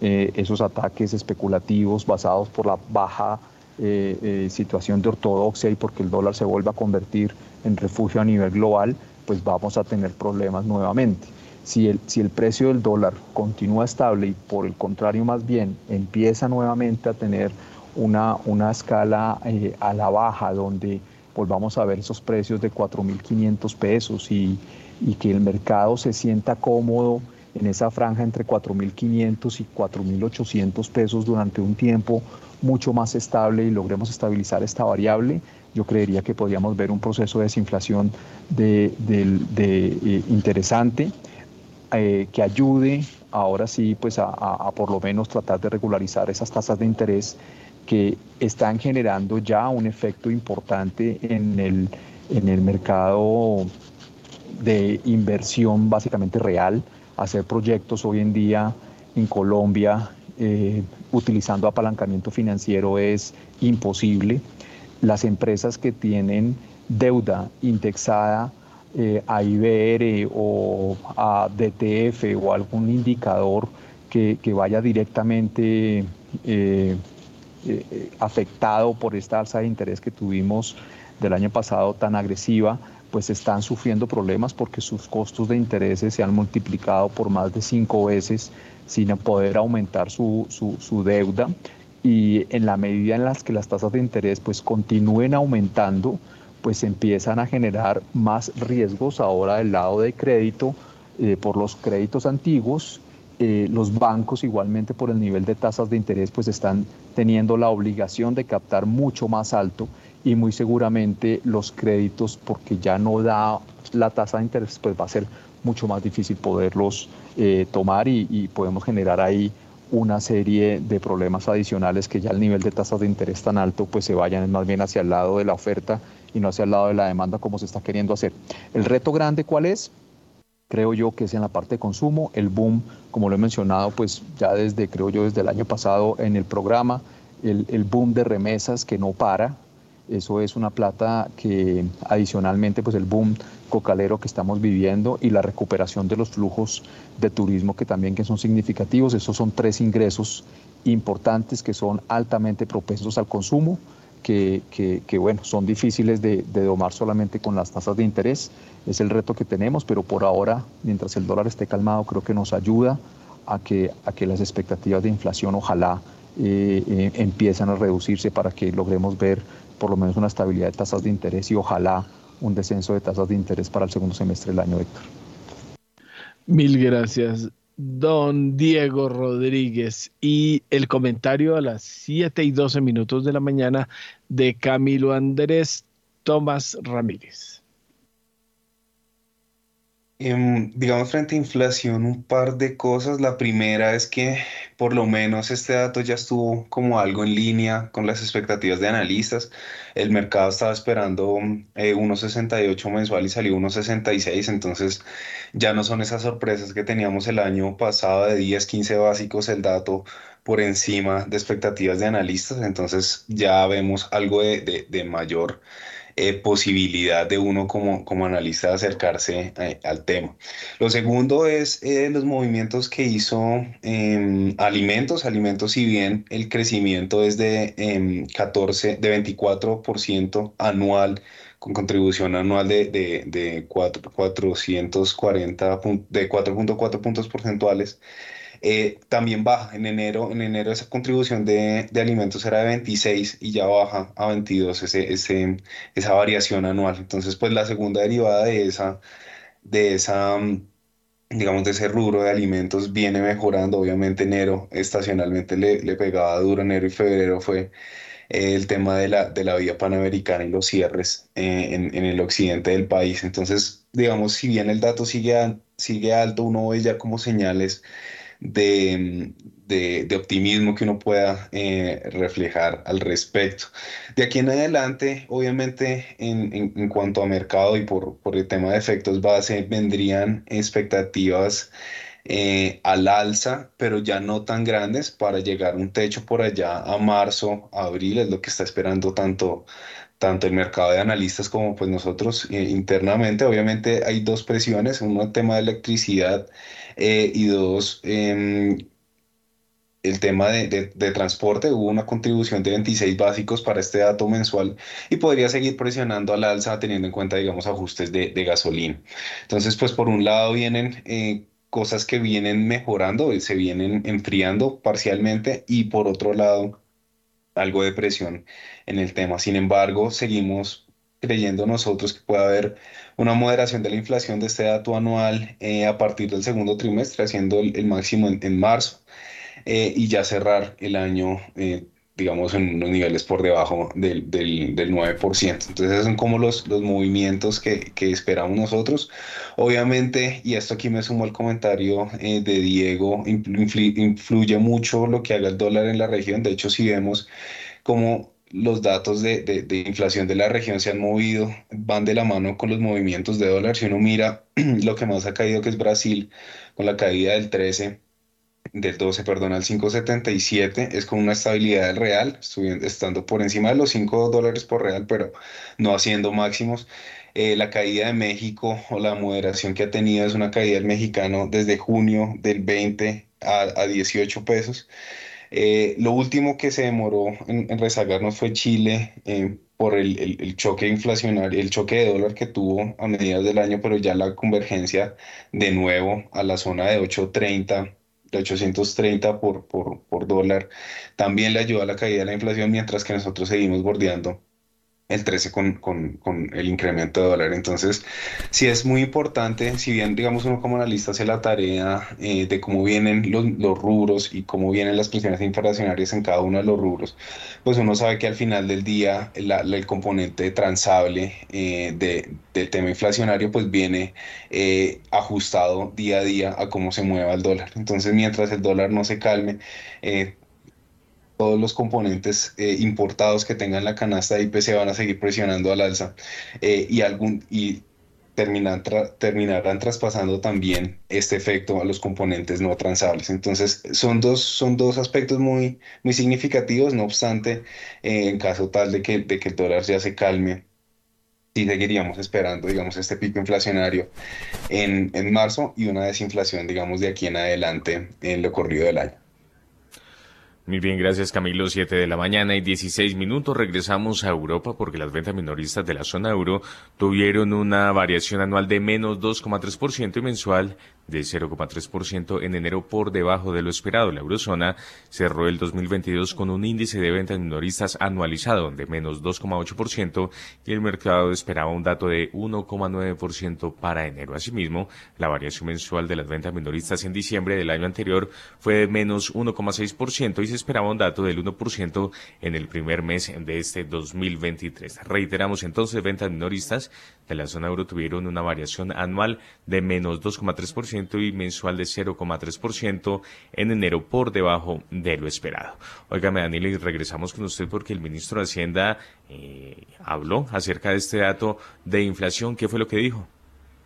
eh, esos ataques especulativos basados por la baja eh, eh, situación de ortodoxia y porque el dólar se vuelve a convertir en refugio a nivel global, pues vamos a tener problemas nuevamente. Si el, si el precio del dólar continúa estable y por el contrario más bien empieza nuevamente a tener una, escala a la baja donde volvamos a ver esos precios de 4.500 pesos y, y que el mercado se sienta cómodo en esa franja entre 4.500 y 4.800 pesos durante un tiempo mucho más estable y logremos estabilizar esta variable, yo creería que podríamos ver un proceso de desinflación de, eh, interesante eh, que ayude ahora sí pues a, por lo menos tratar de regularizar esas tasas de interés que están generando ya un efecto importante en el, en el mercado de inversión básicamente real. Hacer proyectos hoy en día en Colombia eh, utilizando apalancamiento financiero es imposible. Las empresas que tienen deuda indexada eh, a IBR o a DTF o algún indicador que, que vaya directamente eh, eh, afectado por esta alza de interés que tuvimos del año pasado tan agresiva, pues están sufriendo problemas porque sus costos de intereses se han multiplicado por más de cinco veces sin poder aumentar su, su, deuda. Y en la medida en las que las tasas de interés pues continúen aumentando, pues empiezan a generar más riesgos ahora del lado de crédito eh, por los créditos antiguos eh, los bancos igualmente por el nivel de tasas de interés pues están teniendo la obligación de captar mucho más alto y muy seguramente los créditos porque ya no da la tasa de interés pues va a ser mucho más difícil poderlos eh, tomar y, podemos generar ahí una serie de problemas adicionales que ya el nivel de tasas de interés tan alto pues se vayan más bien hacia el lado de la oferta y no hacia el lado de la demanda como se está queriendo hacer. El reto grande cuál es? creo yo que es en la parte de consumo. El boom, como lo he mencionado, pues ya desde, creo yo, desde el año pasado en el programa, el, el boom de remesas que no para. Eso es una plata que adicionalmente, pues el boom cocalero que estamos viviendo y la recuperación de los flujos de turismo que también que son significativos. Esos son tres ingresos importantes que son altamente propensos al consumo que, que, bueno, son difíciles de, de, domar solamente con las tasas de interés. Es el reto que tenemos, pero por ahora, mientras el dólar esté calmado, creo que nos ayuda a que, a que las expectativas de inflación ojalá eh, eh, empiezan a reducirse para que logremos ver por lo menos una estabilidad de tasas de interés y ojalá un descenso de tasas de interés para el segundo semestre del año, Héctor. Mil gracias don Diego Rodríguez y el comentario a las 7 y 12 minutos de la mañana de Camilo Andrés Tomás Ramírez. Em, digamos, frente a inflación, un par de cosas. La primera es que por lo menos este dato ya estuvo como algo en línea con las expectativas de analistas. El mercado estaba esperando eh, 1.68 mensual y salió 1.66, entonces ya no son esas sorpresas que teníamos el año pasado de 10, 15 básicos el dato por encima de expectativas de analistas, entonces ya vemos algo de, de, de mayor eh, posibilidad de uno como, como analista acercarse eh, al tema. Lo segundo es eh, los movimientos que hizo em, alimentos. Alimentos, si bien el crecimiento es de 14, em, de 24% anual, con contribución anual de, de, de 4, 440, de 4.4 puntos porcentuales. Eh, también baja. En enero, en enero esa contribución de, de, alimentos era de 26 y ya baja a 22 ese, ese, esa variación anual. Entonces, pues la segunda derivada de esa, de esa, mm, digamos, de ese rubro de alimentos viene mejorando. Obviamente enero estacionalmente le, le pegaba duro, enero y febrero fue eh, el tema de la, de la vía panamericana y los cierres eh, en, en, el occidente del país. Entonces, digamos, si bien el dato sigue, sigue alto, uno ve ya como señales de, de, optimismo que uno pueda eh, reflejar al respecto. De aquí en adelante, obviamente, en, en, cuanto a mercado y por, por, el tema de efectos base, vendrían expectativas eh, al alza, pero ya no tan grandes para llegar a un techo por allá a marzo, abril, es lo que está esperando tanto tanto el mercado de analistas como pues nosotros eh, internamente. Obviamente hay dos presiones, uno tema de electricidad eh, y dos, em, el tema de, de, transporte, hubo una contribución de 26 básicos para este dato mensual y podría seguir presionando al alza teniendo en cuenta, digamos, ajustes de, de gasolina. Entonces, pues por un lado vienen eh, cosas que vienen mejorando, se vienen enfriando parcialmente y por otro lado algo de presión en el tema. Sin embargo, seguimos creyendo nosotros que puede haber una moderación de la inflación de este dato anual eh, a partir del segundo trimestre, haciendo el, máximo en, marzo, eh, y ya cerrar el año, eh, digamos, en unos niveles por debajo del, del, del 9%. Entonces, esos son como los, los movimientos que, que, esperamos nosotros. Obviamente, y esto aquí me sumo al comentario de Diego, influye mucho lo que haga el dólar en la región. De hecho, si vemos como los datos de, de, inflación de la región se han movido, van de la mano con los movimientos de dólar. Si uno mira [CLEARS THROAT] lo que más ha caído, que es Brasil, con la caída del 13, del 12, perdón, al 5.77, es con una estabilidad real, estando por encima de los 5 dólares por real, pero no haciendo máximos. Eh, la caída de México o la moderación que ha tenido es una caída del mexicano desde junio del 20 a, a 18 pesos. Eh, lo último que se demoró en, rezagarnos fue Chile eh, por el, el, choque inflacionario, el choque de dólar que tuvo a mediados del año, pero ya la convergencia de nuevo a la zona de 830 de 830 por, por, por dólar, también le ayuda a la caída de la inflación, mientras que nosotros seguimos bordeando el 13 con, con, el incremento de dólar. Entonces, sí es muy importante, si bien, digamos, uno como analista hace la tarea eh, de cómo vienen los, los, rubros y cómo vienen las presiones inflacionarias en cada uno de los rubros, pues uno sabe que al final del día el componente transable eh, de, del tema inflacionario pues viene eh, ajustado día a día a cómo se mueva el dólar. Entonces, mientras el dólar no se calme, todos los componentes eh, importados que tengan la canasta de IPC van a seguir presionando al alza eh, y, algún, y terminarán traspasando también este efecto a los componentes no transables. Entonces, son dos, son dos aspectos muy, significativos, no obstante, eh, en caso tal de que, de que el dólar ya se calme, sí seguiríamos esperando, digamos, este pico inflacionario en, en marzo y una desinflación, digamos, de aquí en adelante en lo corrido del año. Muy bien, gracias Camilo. Siete de la mañana y 16 minutos. Regresamos a Europa porque las ventas minoristas de la zona euro tuvieron una variación anual de menos 2,3% y mensual de 0,3% en enero por debajo de lo esperado. La eurozona cerró el 2022 con un índice de ventas minoristas anualizado de menos 2,8% y el mercado esperaba un dato de 1,9% para enero. Asimismo, la variación mensual de las ventas minoristas en diciembre del año anterior fue de menos 1,6% y se esperaba un dato del 1% en el primer mes de este 2023. Reiteramos entonces ventas minoristas de la zona euro tuvieron una variación anual de menos 2,3% y mensual de 0,3% en enero por debajo de lo esperado. Óigame, Daniel, y regresamos con usted porque el ministro de Hacienda eh, habló acerca de este dato de inflación. ¿Qué fue lo que dijo?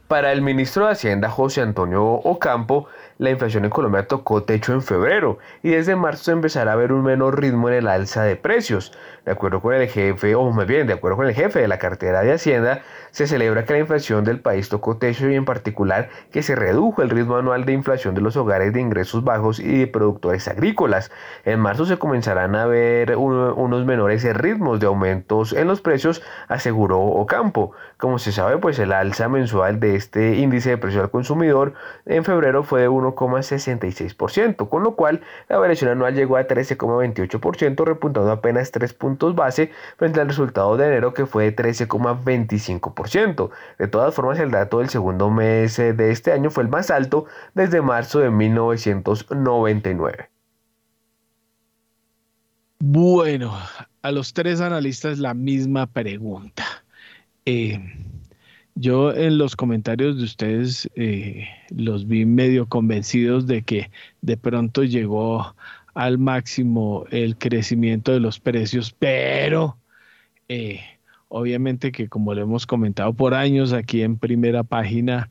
Para el ministro de Hacienda José Antonio Ocampo, la inflación en Colombia tocó techo en febrero y desde marzo empezará a ver un menor ritmo en el alza de precios. De acuerdo con el jefe, o más bien, de acuerdo con el jefe de la cartera de Hacienda, se celebra que la inflación del país tocó techo y en particular que se redujo el ritmo anual de inflación de los hogares de ingresos bajos y de productores agrícolas. En marzo se comenzarán a ver unos menores ritmos de aumentos en los precios, aseguró Ocampo. Como se sabe, pues el alza mensual de este índice de precio al consumidor en febrero fue de 1,66%, con lo cual la variación anual llegó a 13,28%, repuntando apenas 3 puntos base frente al resultado de enero que fue de 13,25%. De todas formas, el dato del segundo mes eh, de este año fue el más alto desde marzo de 1999. Bueno, a los tres analistas la misma pregunta. Eh, yo en los comentarios de ustedes eh, los vi medio convencidos de que de pronto llegó al máximo el crecimiento de los precios, pero eh, obviamente que como lo hemos comentado por años aquí en primera página,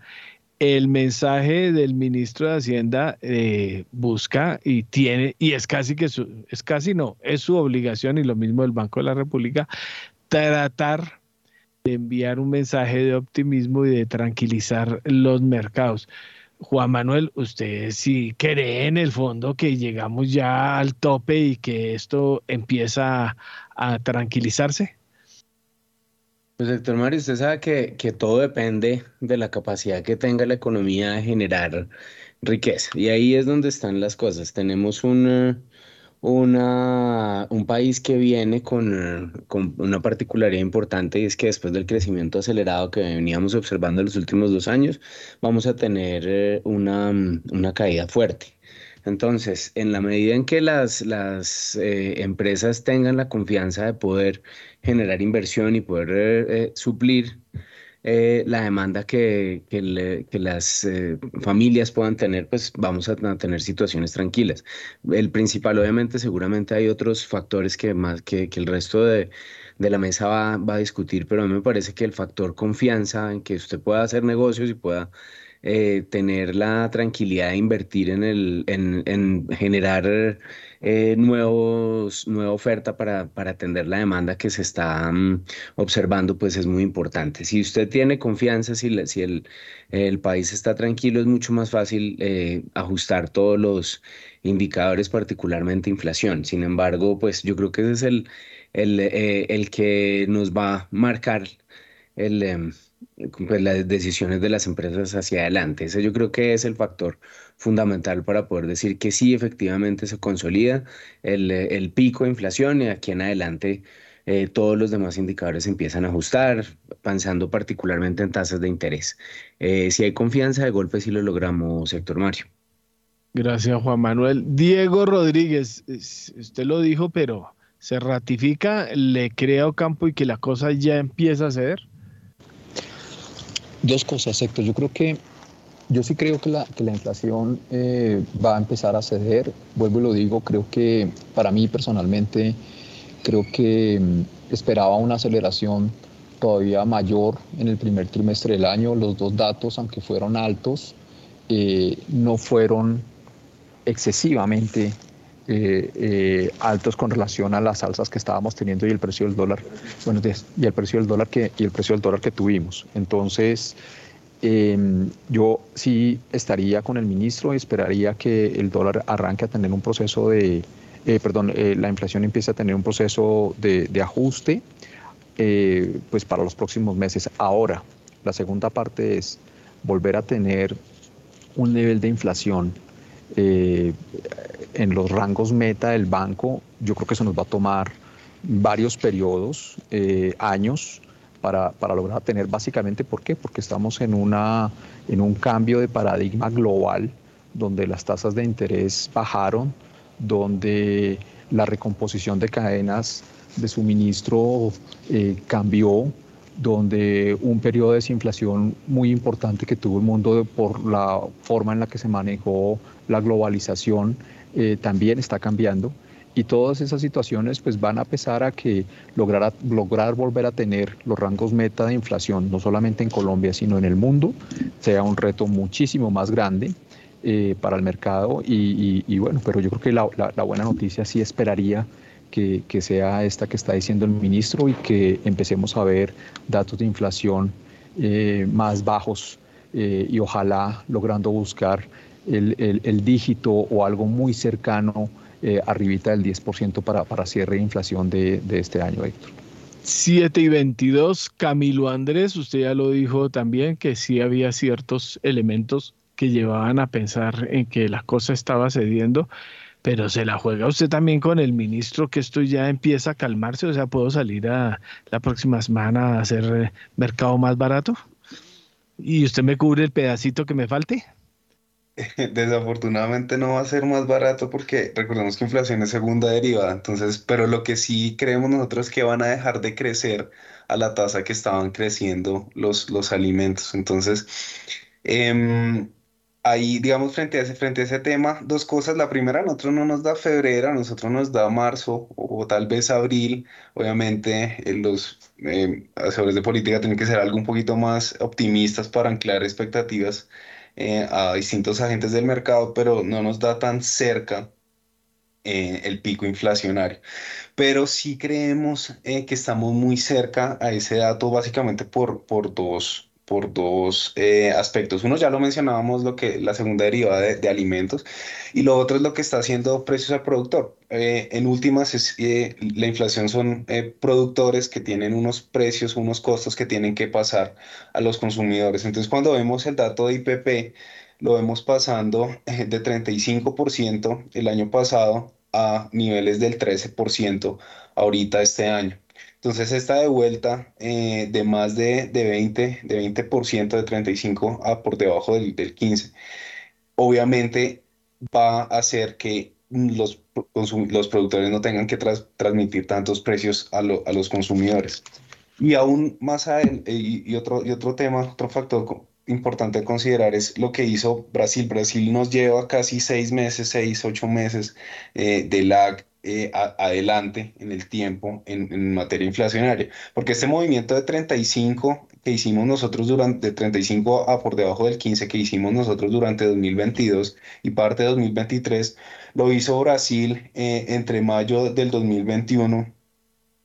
el mensaje del ministro de Hacienda eh, busca y tiene, y es casi que su, es casi no, es su obligación y lo mismo del Banco de la República, tratar de enviar un mensaje de optimismo y de tranquilizar los mercados. Juan Manuel, ¿usted sí cree en el fondo que llegamos ya al tope y que esto empieza a, tranquilizarse? Pues Héctor Mario, usted sabe que, que, todo depende de la capacidad que tenga la economía de generar riqueza. Y ahí es donde están las cosas. Tenemos una, una, un país que viene con, con, una particularidad importante y es que después del crecimiento acelerado que veníamos observando en los últimos dos años, vamos a tener eh, una, una caída fuerte. Entonces, en la medida en que las, las eh, empresas tengan la confianza de poder generar inversión y poder eh, suplir eh, la demanda que, las eh, familias puedan tener, pues vamos a, tener situaciones tranquilas. El principal, obviamente, seguramente hay otros factores que más que, el resto de, la mesa va, a discutir, pero a mí me parece que el factor confianza en que usted pueda hacer negocios y pueda eh, tener la tranquilidad de invertir en, el, en, en generar eh, nuevos, nueva oferta para, para, atender la demanda que se está mm, observando, pues es muy importante. Si usted tiene confianza, si, si el, el, país está tranquilo, es mucho más fácil eh, ajustar todos los indicadores, particularmente inflación. Sin embargo, pues yo creo que ese es el, el, el que nos va a marcar el em, pues, las decisiones de las empresas hacia adelante. Ese yo creo que es el factor fundamental para poder decir que sí, efectivamente se consolida el, el pico de inflación y aquí en adelante eh, todos los demás indicadores empiezan a ajustar, pensando particularmente en tasas de interés. Eh, si hay confianza, de golpe sí lo logramos, sector Mario. Gracias, Juan Manuel. Diego Rodríguez, usted lo dijo, pero ¿se ratifica, le crea campo y que la cosa ya empieza a ceder? Dos cosas, Héctor. Yo creo que, yo sí creo que la, que la inflación eh, va a empezar a ceder. Vuelvo y lo digo, creo que para mí personalmente, creo que mm, esperaba una aceleración todavía mayor en el primer trimestre del año. Los dos datos, aunque fueron altos, eh, no fueron excesivamente eh, altos con relación a las alzas que estábamos teniendo y el precio del dólar, bueno, y el precio del dólar que, y el precio del dólar que tuvimos. Entonces, em, yo sí estaría con el ministro y esperaría que el dólar arranque a tener un proceso de, eh, perdón, eh, la inflación empiece a tener un proceso de, de ajuste, pues para los próximos meses. Ahora, la segunda parte es volver a tener un nivel de inflación eh, en los rangos meta del banco, yo creo que eso nos va a tomar varios periodos, eh, años, para, para, lograr tener básicamente, ¿por qué? Porque estamos en, una, en un cambio de paradigma global donde las tasas de interés bajaron, donde la recomposición de cadenas de suministro eh, cambió, donde un periodo de desinflación muy importante que tuvo el mundo por la forma en la que se manejó la globalización eh, también está cambiando. Y todas esas situaciones pues van a pesar a que lograr, lograr volver a tener los rangos meta de inflación, no solamente en Colombia, sino en el mundo, sea un reto muchísimo más grande eh, para el mercado. Y, bueno, pero yo creo que la, la, buena noticia sí esperaría que, que, sea esta que está diciendo el ministro y que empecemos a ver datos de inflación eh, más bajos eh, y ojalá logrando buscar el, el, dígito o algo muy cercano eh, arribita del 10% para, para cierre de inflación de, de este año, Héctor. 7 y 22, Camilo Andrés, usted ya lo dijo también, que sí había ciertos elementos que llevaban a pensar en que la cosa estaba cediendo, pero se la juega usted también con el ministro que esto ya empieza a calmarse, o sea, puedo salir a la próxima semana a hacer eh, mercado más barato y usted me cubre el pedacito que me falte. [LAUGHS] Desafortunadamente no va a ser más barato porque recordemos que inflación es segunda derivada, entonces, pero lo que sí creemos nosotros es que van a dejar de crecer a la tasa que estaban creciendo los, los alimentos. Entonces, em, ahí, digamos, frente a ese, frente a ese tema, dos cosas. La primera, a nosotros no nos da febrero, a nosotros nos da marzo o, tal vez abril. Obviamente, eh, los eh, de política tienen que ser algo un poquito más optimistas para anclar expectativas eh, a distintos agentes del mercado, pero no nos da tan cerca eh, el pico inflacionario. Pero sí creemos eh, que estamos muy cerca a ese dato básicamente por, por dos, por dos eh, aspectos. Uno ya lo mencionábamos, lo que la segunda derivada de, alimentos, y lo otro es lo que está haciendo precios al productor. Eh, en últimas, es, eh, la inflación son productores que tienen unos precios, unos costos que tienen que pasar a los consumidores. Entonces, cuando vemos el dato de IPP, lo vemos pasando de 35% el año pasado a niveles del 13% ahorita este año. Entonces esta de vuelta eh, de más de, de 20, de 20% de 35 a por debajo del, del 15, obviamente va a hacer que los, los productores no tengan que transmitir tantos precios a, a, los consumidores. Y aún más a él, y, y, otro, y otro tema, otro factor importante a considerar es lo que hizo Brasil. Brasil nos lleva casi seis meses, seis, ocho meses eh, de lag eh, adelante en el tiempo en, materia inflacionaria. Porque este movimiento de 35 que hicimos nosotros durante, de 35 a por debajo del 15 que hicimos nosotros durante 2022 y parte de 2023, lo hizo Brasil eh, entre mayo del 2021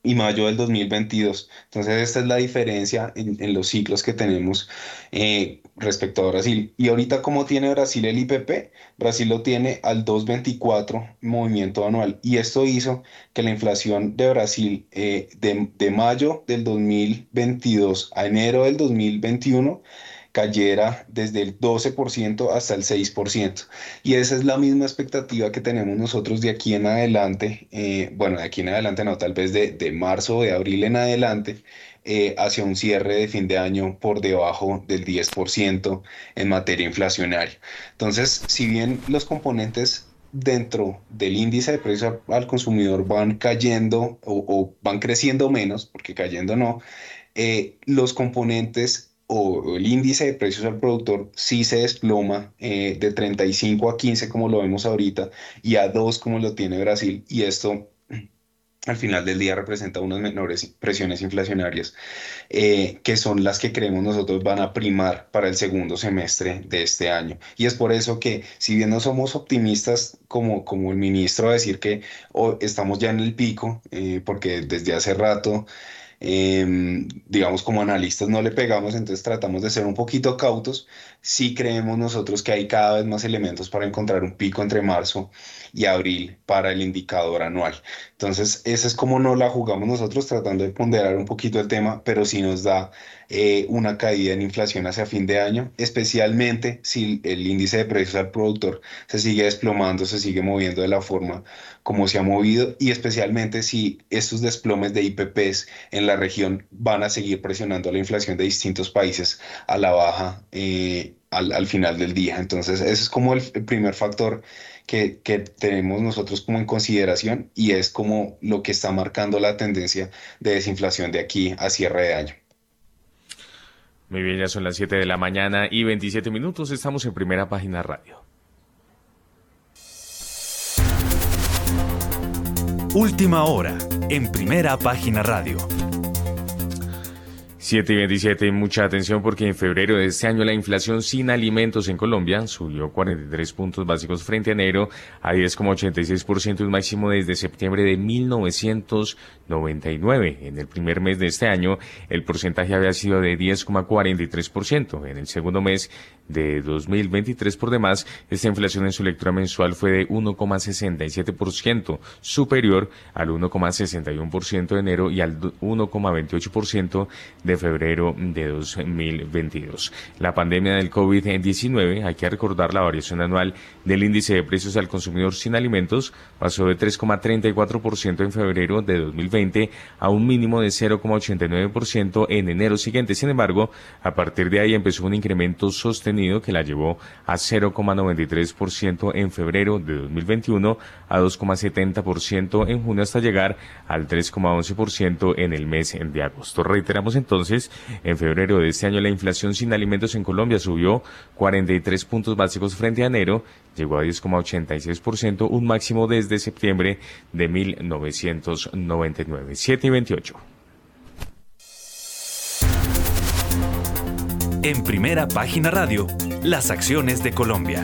y mayo del 2022. Entonces, esta es la diferencia en, los ciclos que tenemos eh, respecto a Brasil. Y ahorita, ¿cómo tiene Brasil el IPP? Brasil lo tiene al 2.24 movimiento anual. Y esto hizo que la inflación de Brasil eh, de, de mayo del 2022 a enero del 2021 cayera desde el 12% hasta el 6%. Y esa es la misma expectativa que tenemos nosotros de aquí en adelante, eh, bueno, de aquí en adelante no, tal vez de, de marzo o de abril en adelante, eh, hacia un cierre de fin de año por debajo del 10% en materia inflacionaria. Entonces, si bien los componentes dentro del índice de precios al consumidor van cayendo o, van creciendo menos, porque cayendo no, eh, los componentes o el índice de precios al productor sí se desploma eh, de 35 a 15 como lo vemos ahorita y a 2 como lo tiene Brasil y esto al final del día representa unas menores presiones inflacionarias eh, que son las que creemos nosotros van a primar para el segundo semestre de este año. Y es por eso que si bien no somos optimistas como, como el ministro a decir que oh, estamos ya en el pico, eh, porque desde hace rato Em, digamos, como analistas no le pegamos, entonces tratamos de ser un poquito cautos. Sí creemos nosotros que hay cada vez más elementos para encontrar un pico entre marzo y abril para el indicador anual. Entonces, esa es como no la jugamos nosotros, tratando de ponderar un poquito el tema, pero sí nos da eh, una caída en inflación hacia fin de año, especialmente si el índice de precios al productor se sigue desplomando, se sigue moviendo de la forma como se ha movido y especialmente si estos desplomes de IPPs en la región van a seguir presionando la inflación de distintos países a la baja eh, al, final del día. Entonces, ese es como el, primer factor que, que, tenemos nosotros como en consideración y es como lo que está marcando la tendencia de desinflación de aquí a cierre de año. Muy bien, ya son las 7 de la mañana y 27 minutos. Estamos en primera página radio. Última hora, en primera página radio. 7 y 27, mucha atención porque en febrero de este año la inflación sin alimentos en Colombia subió 43 puntos básicos frente a enero a 10,86%, un máximo desde septiembre de 1999. En el primer mes de este año el porcentaje había sido de 10,43%. En el segundo mes de 2023 por demás, esta inflación en su lectura mensual fue de 1,67%, superior al 1,61% de enero y al 1,28% de febrero de 2022. La pandemia del COVID-19, hay que recordar la variación anual del índice de precios al consumidor sin alimentos, pasó de 3,34% en febrero de 2020 a un mínimo de 0,89% en enero siguiente. Sin embargo, a partir de ahí empezó un incremento sostenido que la llevó a 0,93% en febrero de 2021, a 2,70% en junio hasta llegar al 3,11% en el mes de agosto. Reiteramos entonces en febrero de este año la inflación sin alimentos en Colombia subió 43 puntos básicos frente a enero, llegó a 10,86%, un máximo desde septiembre de 1999. 7 y 28. En primera página radio, las acciones de Colombia.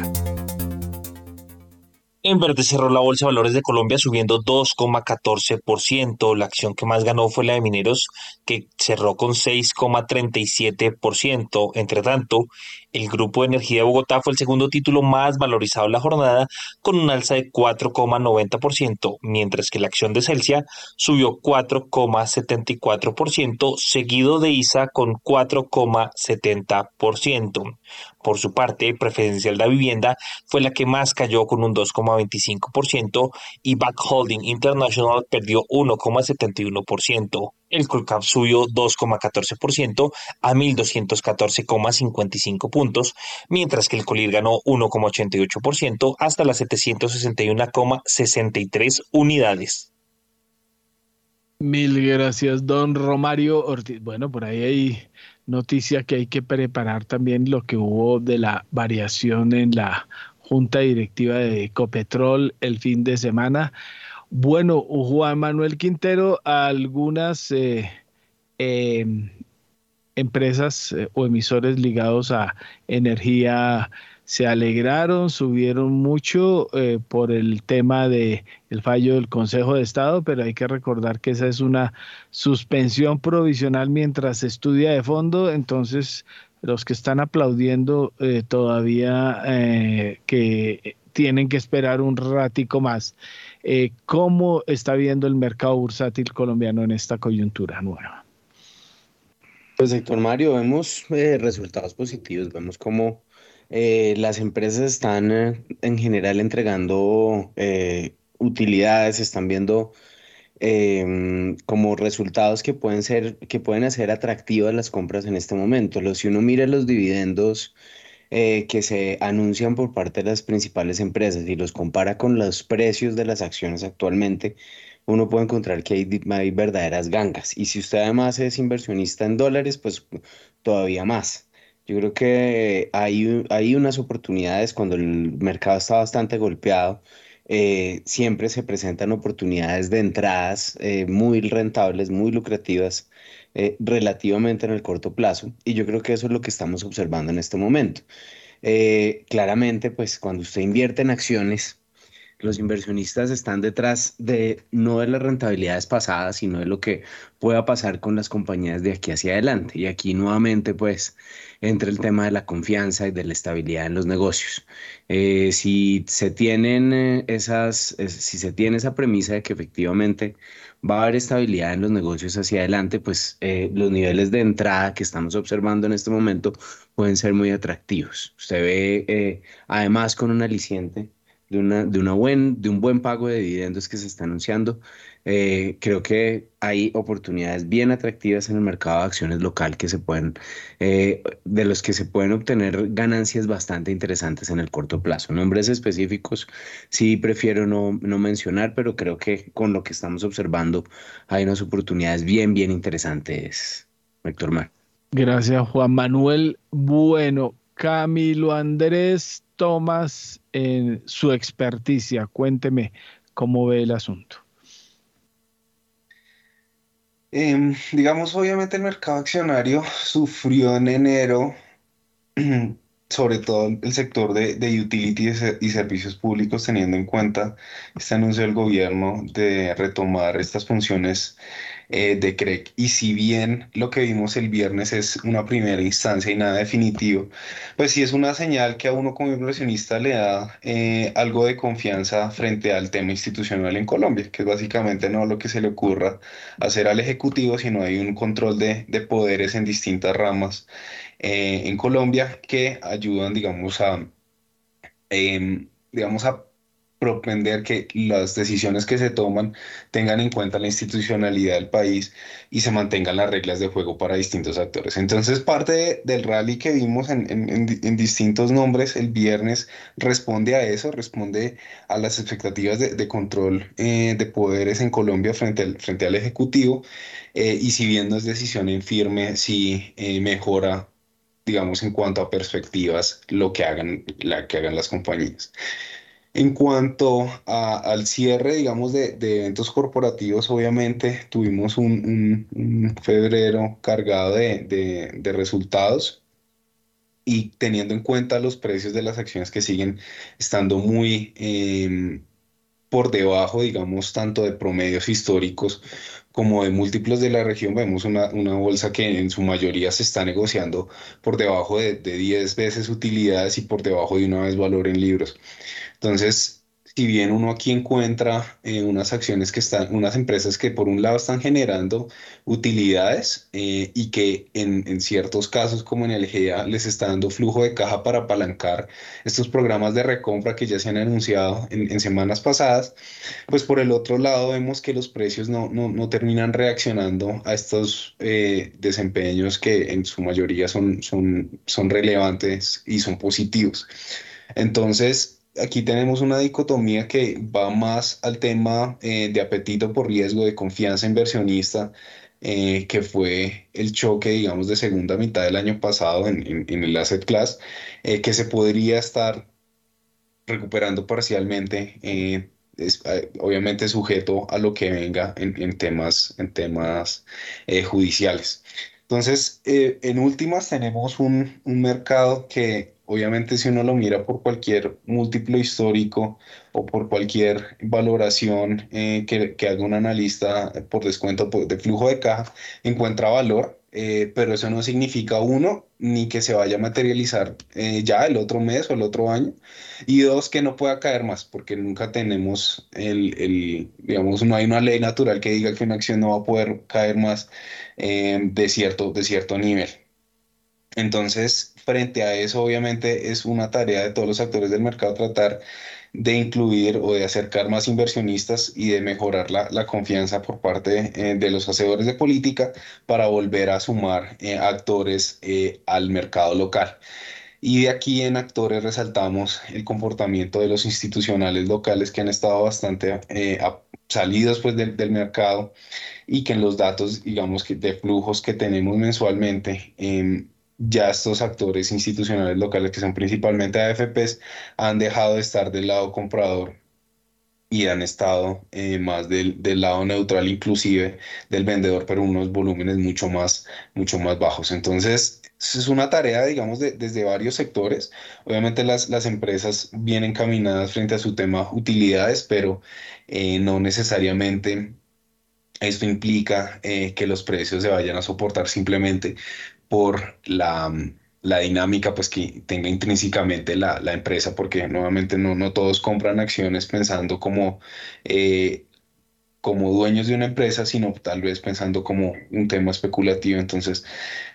En verde cerró la Bolsa de Valores de Colombia subiendo 2,14%. La acción que más ganó fue la de Mineros, que cerró con 6,37%. Entre tanto, el Grupo de Energía de Bogotá fue el segundo título más valorizado en la jornada, con un alza de 4,90%, mientras que la acción de Celsia subió 4,74%, seguido de ISA con 4,70%. Por su parte, Preferencial de Vivienda fue la que más cayó con un 2,25% y Back Holding International perdió 1,71%. El Colcap subió 2,14% a 1.214,55 puntos, mientras que el Colir ganó 1,88% hasta las 761,63 unidades. Mil gracias, don Romario Ortiz. Bueno, por ahí hay noticia que hay que preparar también lo que hubo de la variación en la junta directiva de Ecopetrol el fin de semana. Bueno, Juan Manuel Quintero, algunas eh, em, empresas eh, o emisores ligados a energía se alegraron, subieron mucho eh, por el tema de el fallo del Consejo de Estado, pero hay que recordar que esa es una suspensión provisional mientras se estudia de fondo, entonces los que están aplaudiendo eh, todavía eh, que tienen que esperar un ratico más. ¿Cómo está viendo el mercado bursátil colombiano en esta coyuntura nueva? Pues, Héctor Mario, vemos resultados positivos, vemos cómo eh, las empresas están eh, en general entregando eh, utilidades, están viendo em, como resultados que pueden ser, que pueden hacer atractivas las compras en este momento. si uno mira los dividendos que se anuncian por parte de las principales empresas y los compara con los precios de las acciones actualmente, uno puede encontrar que hay, hay verdaderas gangas. Y si usted además es inversionista en dólares, pues todavía más. Yo creo que hay, hay unas oportunidades cuando el mercado está bastante golpeado. Eh, siempre se presentan oportunidades de entradas eh, muy rentables, muy lucrativas, eh, relativamente en el corto plazo. Y yo creo que eso es lo que estamos observando en este momento. claramente, pues cuando usted invierte en acciones, los inversionistas están detrás de no de las rentabilidades pasadas, sino de lo que pueda pasar con las compañías de aquí hacia adelante. Y aquí nuevamente, pues, entra el tema de la confianza y de la estabilidad en los negocios. Eh, si se tienen eh, esas, si se tiene esa premisa de que efectivamente va a haber estabilidad en los negocios hacia adelante, pues eh, los niveles de entrada que estamos observando en este momento pueden ser muy atractivos. Usted ve, además, con un aliciente de, una, de, una buen, de un buen pago de dividendos que se está anunciando. Eh, creo que hay oportunidades bien atractivas en el mercado de acciones local que se pueden, eh, de los que se pueden obtener ganancias bastante interesantes en el corto plazo. Nombres específicos sí prefiero no, no mencionar, pero creo que con lo que estamos observando hay unas oportunidades bien, bien interesantes, Héctor Mar. Gracias, Juan Manuel. Bueno, Camilo Andrés Tomás, en su experticia, cuénteme cómo ve el asunto. Em, digamos, obviamente el mercado accionario sufrió en enero [CLEARS THROAT] sobre todo el sector de, de utilities y servicios públicos, teniendo en cuenta este anuncio del gobierno de retomar estas funciones eh, de CREC. Y si bien lo que vimos el viernes es una primera instancia y nada definitivo, pues sí es una señal que a uno como inversionista le da eh, algo de confianza frente al tema institucional en Colombia, que es básicamente no lo que se le ocurra hacer al Ejecutivo, sino hay un control de, de poderes en distintas ramas eh, en Colombia que ayudan, digamos, a, em, digamos, a propender que las decisiones que se toman tengan en cuenta la institucionalidad del país y se mantengan las reglas de juego para distintos actores. Entonces, parte del rally que vimos en, en, distintos nombres el viernes responde a eso, responde a las expectativas de, control eh, de poderes en Colombia frente al, frente al Ejecutivo eh, y si bien no es decisión en firme, sí eh, mejora digamos, en cuanto a perspectivas, lo que hagan, la, que hagan las compañías. En cuanto al cierre, digamos, de, eventos corporativos, obviamente tuvimos un, febrero cargado de, resultados y teniendo en cuenta los precios de las acciones que siguen estando muy em, por debajo, digamos, tanto de promedios históricos como de múltiplos de la región, vemos una, una, bolsa que en su mayoría se está negociando por debajo de, de 10 veces utilidades y por debajo de una vez valor en libros. Entonces, si bien uno aquí encuentra eh, unas acciones que están, unas empresas que por un lado están generando utilidades eh, y que en, ciertos casos como en el GEA les está dando flujo de caja para apalancar estos programas de recompra que ya se han anunciado en, semanas pasadas, pues por el otro lado vemos que los precios no, no, terminan reaccionando a estos eh, desempeños que en su mayoría son, son, son relevantes y son positivos. Entonces, aquí tenemos una dicotomía que va más al tema eh, de apetito por riesgo, de confianza inversionista, eh, que fue el choque, digamos, de segunda mitad del año pasado en, el asset class, eh, que se podría estar recuperando parcialmente, obviamente sujeto a lo que venga en, temas, en temas judiciales. Entonces, en últimas tenemos un, un mercado que Obviamente si uno lo mira por cualquier múltiplo histórico o por cualquier valoración eh, que, haga un analista por descuento de flujo de caja, encuentra valor, eh, pero eso no significa uno, ni que se vaya a materializar eh, ya el otro mes o el otro año, y dos, que no pueda caer más, porque nunca tenemos el, el digamos, no hay una ley natural que diga que una acción no va a poder caer más de, cierto, de cierto nivel. Entonces, frente a eso, obviamente es una tarea de todos los actores del mercado tratar de incluir o de acercar más inversionistas y de mejorar la, confianza por parte eh, de los hacedores de política para volver a sumar eh, actores eh, al mercado local. Y de aquí en actores resaltamos el comportamiento de los institucionales locales que han estado bastante salidos pues, del, del mercado y que en los datos, digamos, que de flujos que tenemos mensualmente, em, ya estos actores institucionales locales, que son principalmente AFPs, han dejado de estar del lado comprador y han estado eh, más del, del, lado neutral, inclusive del vendedor, pero unos volúmenes mucho más, mucho más bajos. Entonces, es una tarea, digamos, de, desde varios sectores. Obviamente las, las empresas vienen caminadas frente a su tema utilidades, pero eh, no necesariamente esto implica eh, que los precios se vayan a soportar simplemente por la, la dinámica pues, que tenga intrínsecamente la, la, empresa, porque nuevamente no, no todos compran acciones pensando como, eh, como dueños de una empresa, sino tal vez pensando como un tema especulativo. Entonces,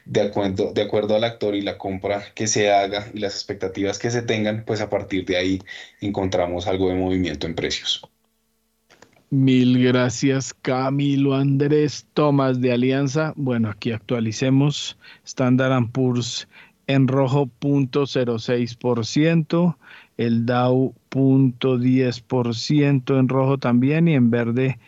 de acuerdo, de acuerdo al actor y la compra que se haga y las expectativas que se tengan, pues a partir de ahí encontramos algo de movimiento en precios. Mil gracias, Camilo Andrés Tomás de Alianza. Bueno, aquí actualicemos. Standard Poor's en rojo 0.06%, el Dow 0.10% en rojo también y en verde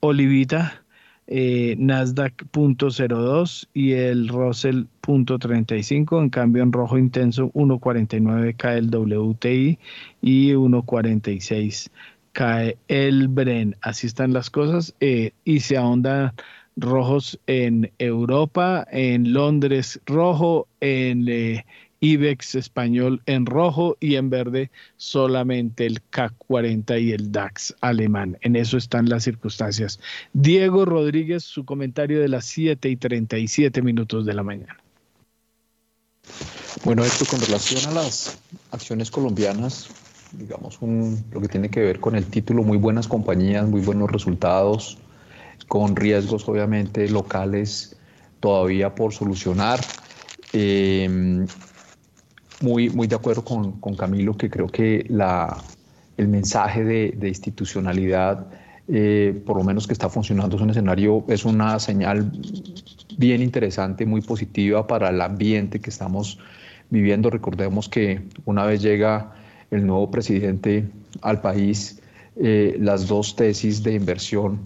Olivita eh, Nasdaq .02 y el Russell .35, en cambio en rojo intenso 1.49 cae el WTI y 1.46 cae el Bren. Así están las cosas eh, y se ahondan rojos en Europa, en Londres rojo, en eh, IBEX español en rojo y en verde solamente el CAC 40 y el DAX alemán. En eso están las circunstancias. Diego Rodríguez, su comentario de las 7 y 37 minutos de la mañana. Bueno, esto con relación a las acciones colombianas, digamos, lo que tiene que ver con el título, muy buenas compañías, muy buenos resultados, con riesgos obviamente locales todavía por solucionar. Eh, muy, muy de acuerdo con, con Camilo, que creo que la, el mensaje de, de institucionalidad, eh, por lo menos que está funcionando, es un escenario, es una señal bien interesante, muy positiva para el ambiente que estamos viviendo. Recordemos que una vez llega el nuevo presidente al país, eh, las dos tesis de inversión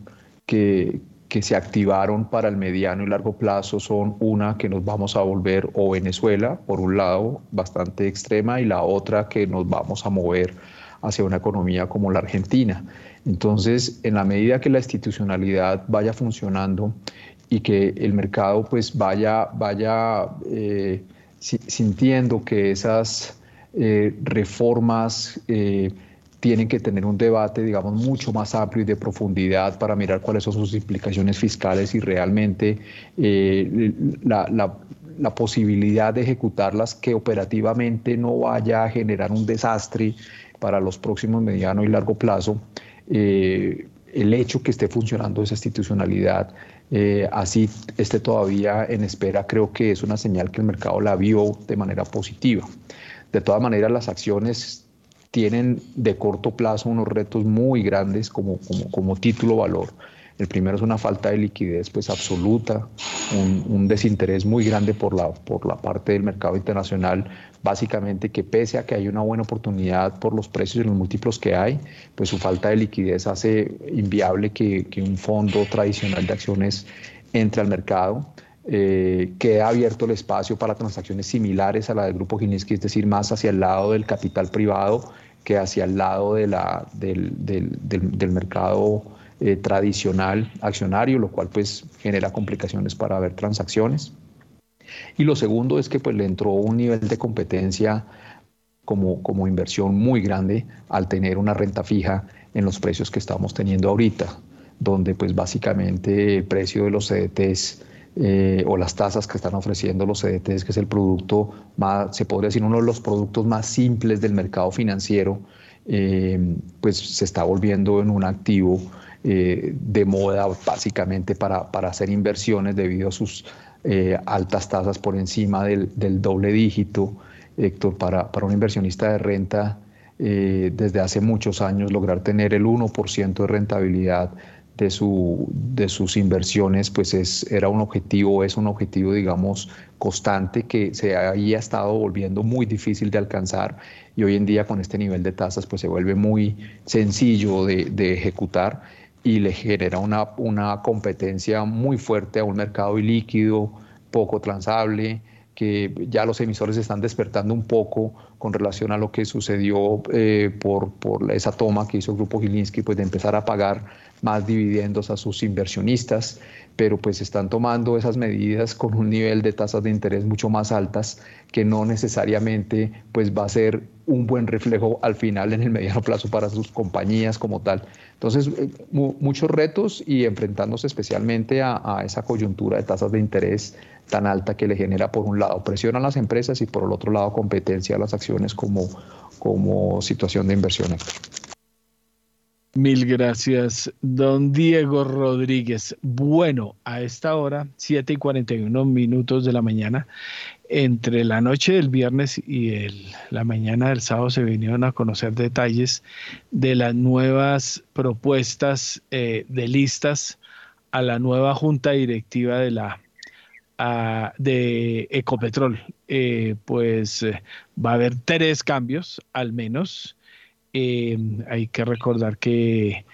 que, que se activaron para el mediano y largo plazo son una que nos vamos a volver o Venezuela, por un lado, bastante extrema, y la otra que nos vamos a mover hacia una economía como la Argentina. Entonces, en la medida que la institucionalidad vaya funcionando y que el mercado pues vaya, vaya eh, sintiendo que esas eh, reformas eh, tienen que tener un debate, digamos, mucho más amplio y de profundidad para mirar cuáles son sus implicaciones fiscales y realmente eh, la, la, posibilidad de ejecutarlas que operativamente no vaya a generar un desastre para los próximos mediano y largo plazo. El hecho que esté funcionando esa institucionalidad así esté todavía en espera, creo que es una señal que el mercado la vio de manera positiva. De todas maneras, las acciones tienen de corto plazo unos retos muy grandes como, título valor. El primero es una falta de liquidez pues absoluta, un, un, desinterés muy grande por la, por la parte del mercado internacional, básicamente que pese a que hay una buena oportunidad por los precios y los múltiplos que hay, pues su falta de liquidez hace inviable que, que un fondo tradicional de acciones entre al mercado. Eh, queda abierto el espacio para transacciones similares a la del Grupo Gilinski, es decir, más hacia el lado del capital privado que hacia el lado de la, del, del, del, mercado eh, tradicional accionario, lo cual pues genera complicaciones para ver transacciones. Y lo segundo es que pues le entró un nivel de competencia como, como inversión muy grande al tener una renta fija en los precios que estamos teniendo ahorita, donde pues básicamente el precio de los CDTs eh, o las tasas que están ofreciendo los CDTs, que es el producto más, se podría decir, uno de los productos más simples del mercado financiero, eh, pues se está volviendo en un activo eh, de moda básicamente para, para, hacer inversiones debido a sus altas tasas por encima del, del doble dígito. Héctor, para, para un inversionista de renta, desde hace muchos años lograr tener el 1% de rentabilidad de, su, de sus inversiones, pues es, era un objetivo, es un objetivo, digamos, constante que se había estado volviendo muy difícil de alcanzar y hoy en día con este nivel de tasas, pues se vuelve muy sencillo de, de ejecutar y le genera una, una competencia muy fuerte a un mercado ilíquido, poco transable, que ya los emisores están despertando un poco con relación a lo que sucedió eh, por, por, esa toma que hizo el Grupo Gilinski, pues de empezar a pagar más dividendos a sus inversionistas, pero pues están tomando esas medidas con un nivel de tasas de interés mucho más altas que no necesariamente pues va a ser un buen reflejo al final en el mediano plazo para sus compañías como tal. Entonces, eh, muchos retos y enfrentándose especialmente a, a, esa coyuntura de tasas de interés tan alta que le genera por un lado presión a las empresas y por el otro lado competencia a las acciones como, como situación de inversión. Mil gracias, don Diego Rodríguez. Bueno, a esta hora, 7 y 41 minutos de la mañana, entre la noche del viernes y la mañana del sábado se vinieron a conocer detalles de las nuevas propuestas eh, de listas a la nueva junta directiva de la de Ecopetrol. Eh, pues eh, va a haber tres cambios, al menos eh, hay que recordar que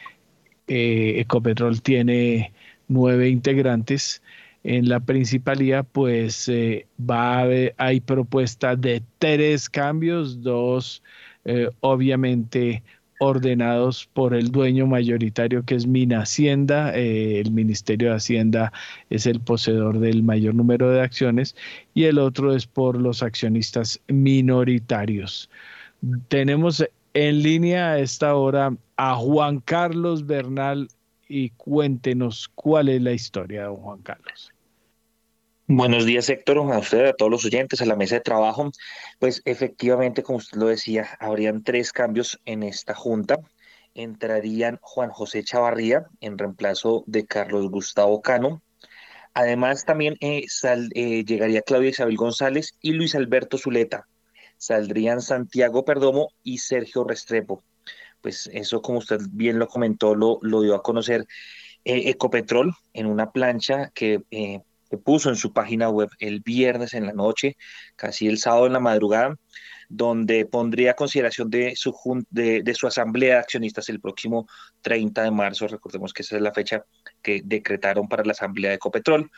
eh, Ecopetrol tiene nueve integrantes en la principalía, pues eh, va a haber, hay propuesta de tres cambios, dos obviamente ordenados por el dueño mayoritario que es Mina Hacienda. El Ministerio de Hacienda es el poseedor del mayor número de acciones y el otro es por los accionistas minoritarios. Tenemos en línea a esta hora a Juan Carlos Bernal y cuéntenos cuál es la historia, don Juan Carlos. Buenos días, Héctor, a usted, a todos los oyentes, a la mesa de trabajo. Pues efectivamente, como usted lo decía, habrían tres cambios en esta junta. Entrarían Juan José Chavarría en reemplazo de Carlos Gustavo Cano. Además, también eh, eh, llegaría Claudia Isabel González y Luis Alberto Zuleta. Saldrían Santiago Perdomo y Sergio Restrepo. Pues eso, como usted bien lo comentó, lo, dio a conocer eh, Ecopetrol en una plancha que puso en su página web el viernes en la noche, casi el sábado en la madrugada, donde pondría a consideración de su, de, su asamblea de accionistas el próximo 30 de marzo. Recordemos que esa es la fecha que decretaron para la asamblea de Ecopetrol.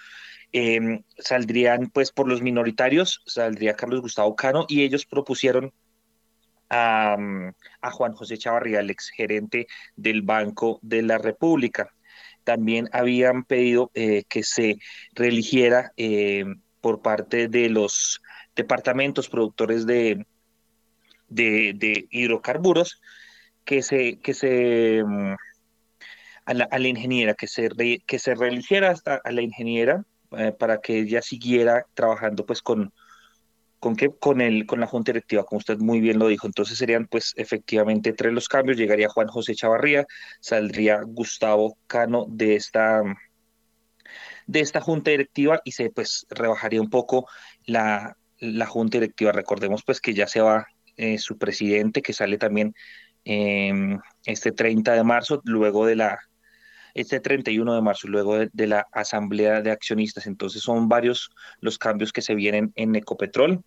Em, saldrían pues por los minoritarios, saldría Carlos Gustavo Cano y ellos propusieron a, a Juan José Chavarría, el exgerente del Banco de la República. También habían pedido eh, que se reeligiera eh, por parte de los departamentos productores de, hidrocarburos que se, que se mm, a la, ingeniera, que se, que se reeligiera hasta a la ingeniera eh, para que ella siguiera trabajando pues con, con, que, con, el, con la Junta Directiva, como usted muy bien lo dijo. Entonces serían pues efectivamente tres los cambios. Llegaría Juan José Chavarría, saldría Gustavo Cano de esta, de esta Junta Directiva y se pues rebajaría un poco la, la Junta Directiva. Recordemos pues que ya se va eh, su presidente, que sale también em, este 30 de marzo, luego de la este 31 de marzo, luego de, la asamblea de accionistas. Entonces son varios los cambios que se vienen en Ecopetrol.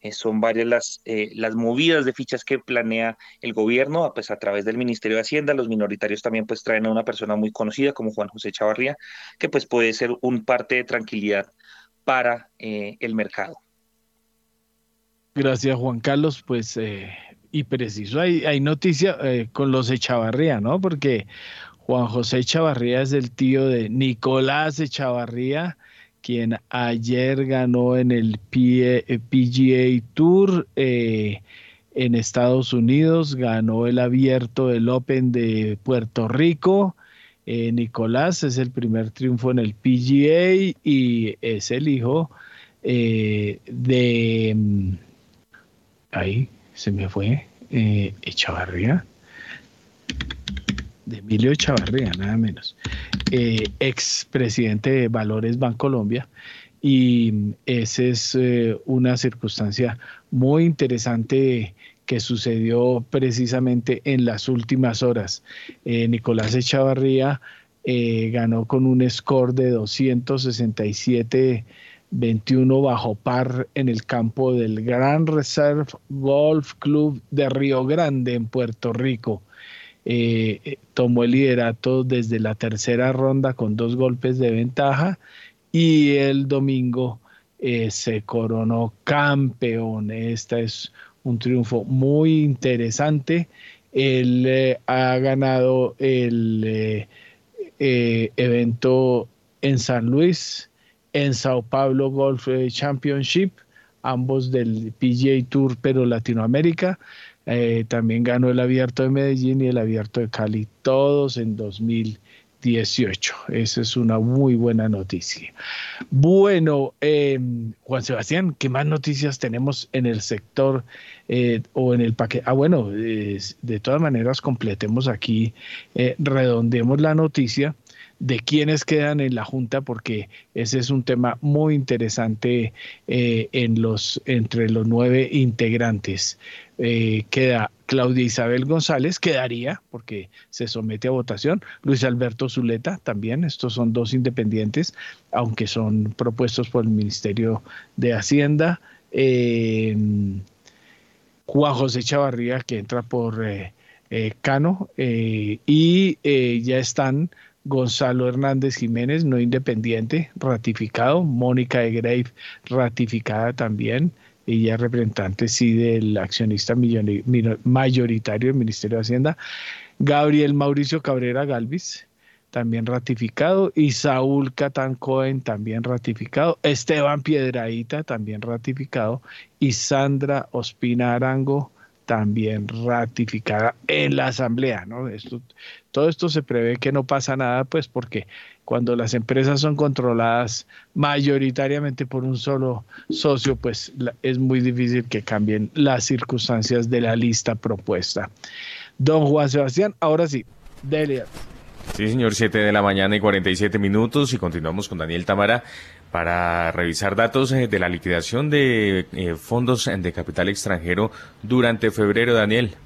Eh, son varias las, eh, las movidas de fichas que planea el gobierno, pues a través del Ministerio de Hacienda, los minoritarios también pues traen a una persona muy conocida como Juan José Chavarría, que pues puede ser un parte de tranquilidad para eh, el mercado. Gracias Juan Carlos, pues y preciso, hay, hay noticia con los Echavarría, ¿no? Porque Juan José Echavarría es el tío de Nicolás Echavarría, quien ayer ganó en el PGA Tour eh, en Estados Unidos, ganó el abierto del Open de Puerto Rico. Eh, Nicolás es el primer triunfo en el PGA y es el hijo eh, de... Mm, ahí se me fue, Echavarría de Emilio Chavarría, nada menos, eh, ex presidente de Valores Bancolombia. Y esa es eh, una circunstancia muy interesante que sucedió precisamente en las últimas horas. Eh, Nicolás Echavarría ganó con un score de 267 21 bajo par en el campo del Grand Reserve Golf Club de Río Grande en Puerto Rico. Eh, tomó el liderato desde la tercera ronda con dos golpes de ventaja y el domingo eh, se coronó campeón. Este es un triunfo muy interesante. Él eh, ha ganado el evento en San Luis, en Sao Paulo Golf Championship, ambos del PGA Tour, pero Latinoamérica. Eh, también ganó el Abierto de Medellín y el Abierto de Cali, todos en 2018. Esa es una muy buena noticia. Bueno, em, Juan Sebastián, ¿qué más noticias tenemos en el sector eh, o en el paquete? Ah, bueno, de todas maneras, completemos aquí, eh, redondemos la noticia de quiénes quedan en la Junta, porque ese es un tema muy interesante eh, en los, entre los nueve integrantes. Eh, queda Claudia Isabel González, quedaría, porque se somete a votación. Luis Alberto Zuleta también, estos son dos independientes, aunque son propuestos por el Ministerio de Hacienda. Eh, Juan José Chavarría, que entra por Cano, y ya están Gonzalo Hernández Jiménez, no independiente, ratificado. Mónica de Grave, ratificada también. Ella representante, sí, del accionista mayoritario del Ministerio de Hacienda. Gabriel Mauricio Cabrera Galvis, también ratificado, y Saúl Catán Cohen, también ratificado, Esteban Piedraíta, también ratificado, y Sandra Ospina Arango, también ratificada en la Asamblea. ¿no? Esto, todo esto se prevé que no pasa nada, pues porque cuando las empresas son controladas mayoritariamente por un solo socio, pues es muy difícil que cambien las circunstancias de la lista propuesta. Don Juan Sebastián, ahora sí, Delia. Sí, señor, 7 de la mañana y 47 minutos y continuamos con Daniel Tamara para revisar datos eh, de la liquidación de eh, fondos de capital extranjero durante febrero, Daniel.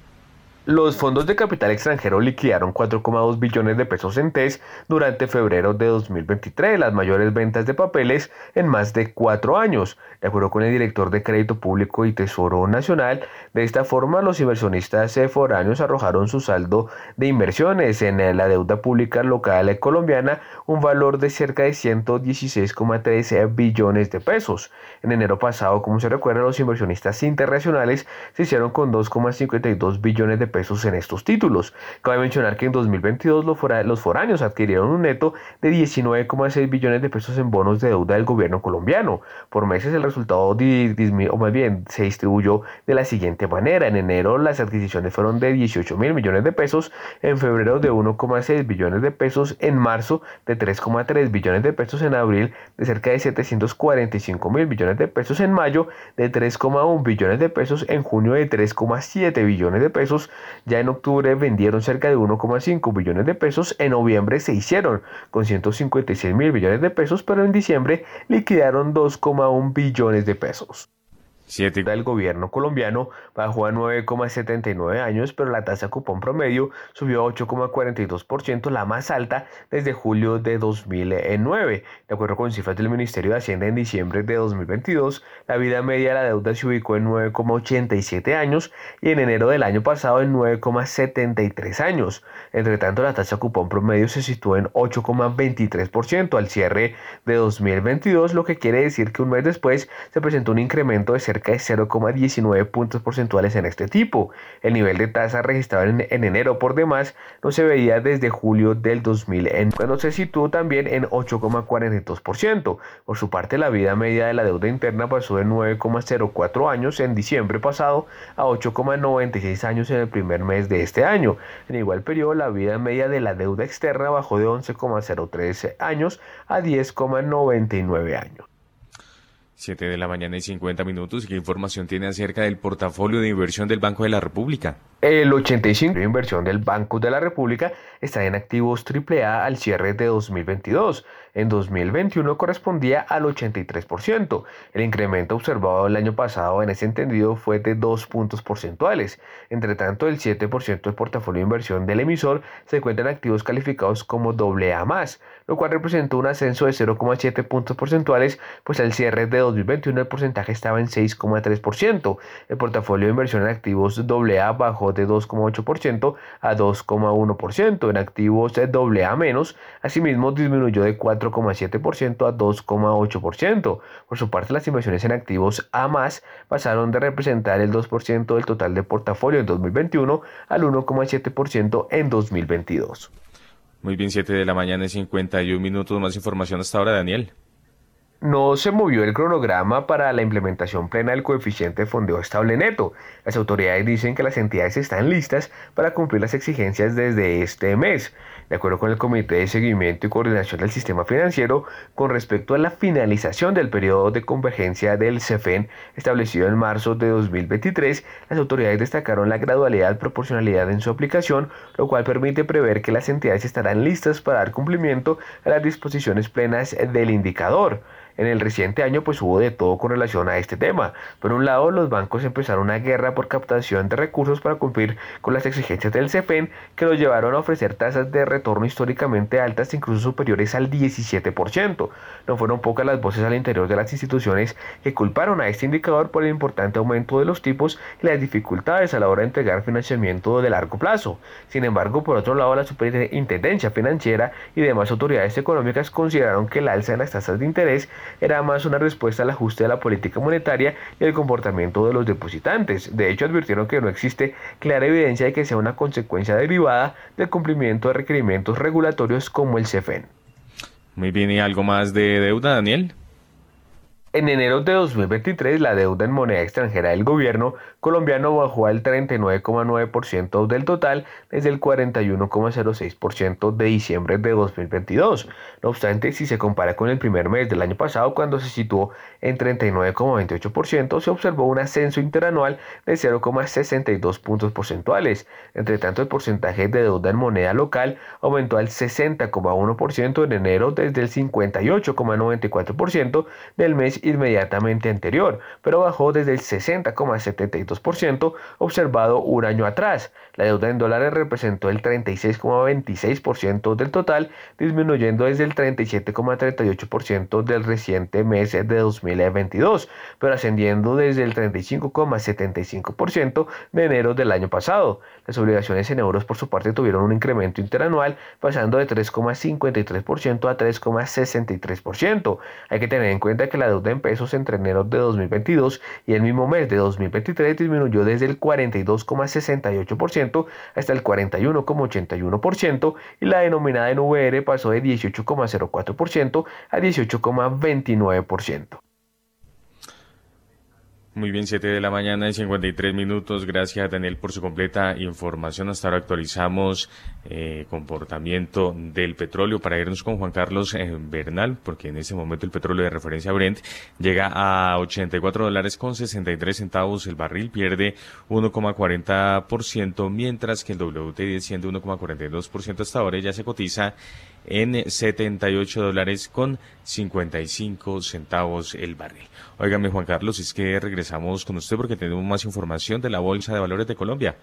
Los fondos de capital extranjero liquidaron 4,2 billones de pesos en TES durante febrero de 2023, las mayores ventas de papeles en más de cuatro años. De acuerdo con el director de Crédito Público y Tesoro Nacional, de esta forma los inversionistas foráneos arrojaron su saldo de inversiones en la deuda pública local colombiana, un valor de cerca de 116,3 billones de pesos. En enero pasado, como se recuerda, los inversionistas internacionales se hicieron con 2,52 billones de pesos en estos títulos. Cabe mencionar que en 2022 los foráneos adquirieron un neto de 19,6 billones de pesos en bonos de deuda del gobierno colombiano. Por meses el resultado, o más bien, se distribuyó de la siguiente manera. En enero las adquisiciones fueron de 18 mil millones de pesos, en febrero de 1,6 billones de pesos, en marzo de 3,3 billones de pesos, en abril de cerca de 745 mil billones de pesos, en mayo de 3,1 billones de pesos, en junio de 3,7 billones de pesos, ya en octubre vendieron cerca de 1,5 billones de pesos, en noviembre se hicieron con 156 mil billones de pesos, pero en diciembre liquidaron 2,1 billones de pesos. El gobierno colombiano bajó a 9,79 años, pero la tasa cupón promedio subió a 8,42%, la más alta desde julio de 2009. De acuerdo con cifras del Ministerio de Hacienda en diciembre de 2022, la vida media de la deuda se ubicó en 9,87 años y en enero del año pasado en 9,73 años. Entre tanto, la tasa cupón promedio se situó en 8,23% al cierre de 2022, lo que quiere decir que un mes después se presentó un incremento de cerca de 0,19 puntos porcentuales en este tipo. El nivel de tasa registrado en, enero por demás no se veía desde julio del 2000, cuando se situó también en 8,42%. Por su parte, la vida media de la deuda interna pasó de 9,04 años en diciembre pasado a 8,96 años en el primer mes de este año. En igual periodo, la vida media de la deuda externa bajó de 11,03 años a 10,99 años. 7 de la mañana y 50 minutos. ¿Qué información tiene acerca del portafolio de inversión del Banco de la República? El 85% de inversión del Banco de la República está en activos AAA al cierre de 2022. En 2021 correspondía al 83%. El incremento observado el año pasado en ese entendido fue de 2 puntos porcentuales. Entre tanto, el 7% del portafolio de inversión del emisor se encuentra en activos calificados como AA+, lo cual representó un ascenso de 0,7 puntos porcentuales, pues al cierre de 2021 el porcentaje estaba en 6,3%. El portafolio de inversión en activos AA bajó de 2,8% a 2,1%. En activos AA menos, asimismo disminuyó de 4,7% a 2,8%. Por su parte, las inversiones en activos A más pasaron de representar el 2% del total de portafolio en 2021 al 1,7% en 2022. Muy bien, 7 de la mañana y 51 minutos. Más información hasta ahora, Daniel no se movió el cronograma para la implementación plena del coeficiente de fondeo estable neto. Las autoridades dicen que las entidades están listas para cumplir las exigencias desde este mes. De acuerdo con el Comité de Seguimiento y Coordinación del Sistema Financiero, con respecto a la finalización del periodo de convergencia del CEFEN establecido en marzo de 2023, las autoridades destacaron la gradualidad proporcionalidad en su aplicación, lo cual permite prever que las entidades estarán listas para dar cumplimiento a las disposiciones plenas del indicador. En el reciente año pues hubo de todo con relación a este tema. Por un lado, los bancos empezaron una guerra por captación de recursos para cumplir con las exigencias del CEPEN que los llevaron a ofrecer tasas de retorno históricamente altas, incluso superiores al 17%. No fueron pocas las voces al interior de las instituciones que culparon a este indicador por el importante aumento de los tipos y las dificultades a la hora de entregar financiamiento de largo plazo. Sin embargo, por otro lado, la Superintendencia Financiera y demás autoridades económicas consideraron que el alza en las tasas de interés era más una respuesta al ajuste de la política monetaria y el comportamiento de los depositantes. De hecho, advirtieron que no existe clara evidencia de que sea una consecuencia derivada del cumplimiento de requerimientos regulatorios como el CEFEN. Muy bien, ¿y algo más de deuda, Daniel? En enero de 2023, la deuda en moneda extranjera del gobierno colombiano bajó al 39,9% del total desde el 41,06% de diciembre de 2022. No obstante, si se compara con el primer mes del año pasado, cuando se situó en 39,28%, se observó un ascenso interanual de 0,62 puntos porcentuales. Entre tanto, el porcentaje de deuda en moneda local aumentó al 60,1% en enero desde el 58,94% del mes inmediatamente anterior, pero bajó desde el 60,72% observado un año atrás. La deuda en dólares representó el 36,26% del total, disminuyendo desde el 37,38% del reciente mes de 2022, pero ascendiendo desde el 35,75% de enero del año pasado. Las obligaciones en euros por su parte tuvieron un incremento interanual pasando de 3,53% a 3,63%. Hay que tener en cuenta que la deuda en pesos entre enero de 2022 y el mismo mes de 2023 disminuyó desde el 42,68% hasta el 41,81% y la denominada en VR pasó de 18,04% a 18,29%. Muy bien, 7 de la mañana y 53 minutos. Gracias, Daniel, por su completa información. Hasta ahora actualizamos eh, comportamiento del petróleo para irnos con Juan Carlos eh, Bernal, porque en ese momento el petróleo de referencia Brent llega a 84 dólares con 63 centavos el barril, pierde 1,40%, mientras que el WTI desciende 1,42% hasta ahora ya se cotiza en 78 dólares con 55 centavos el barril. Óigame, Juan Carlos, es que regresamos con usted porque tenemos más información de la Bolsa de Valores de Colombia.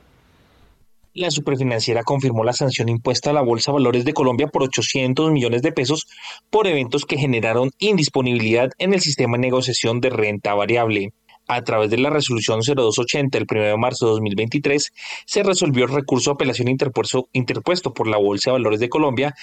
La superfinanciera confirmó la sanción impuesta a la Bolsa de Valores de Colombia por 800 millones de pesos por eventos que generaron indisponibilidad en el sistema de negociación de renta variable. A través de la resolución 0280 el 1 de marzo de 2023, se resolvió el recurso de apelación interpuesto, interpuesto por la Bolsa de Valores de Colombia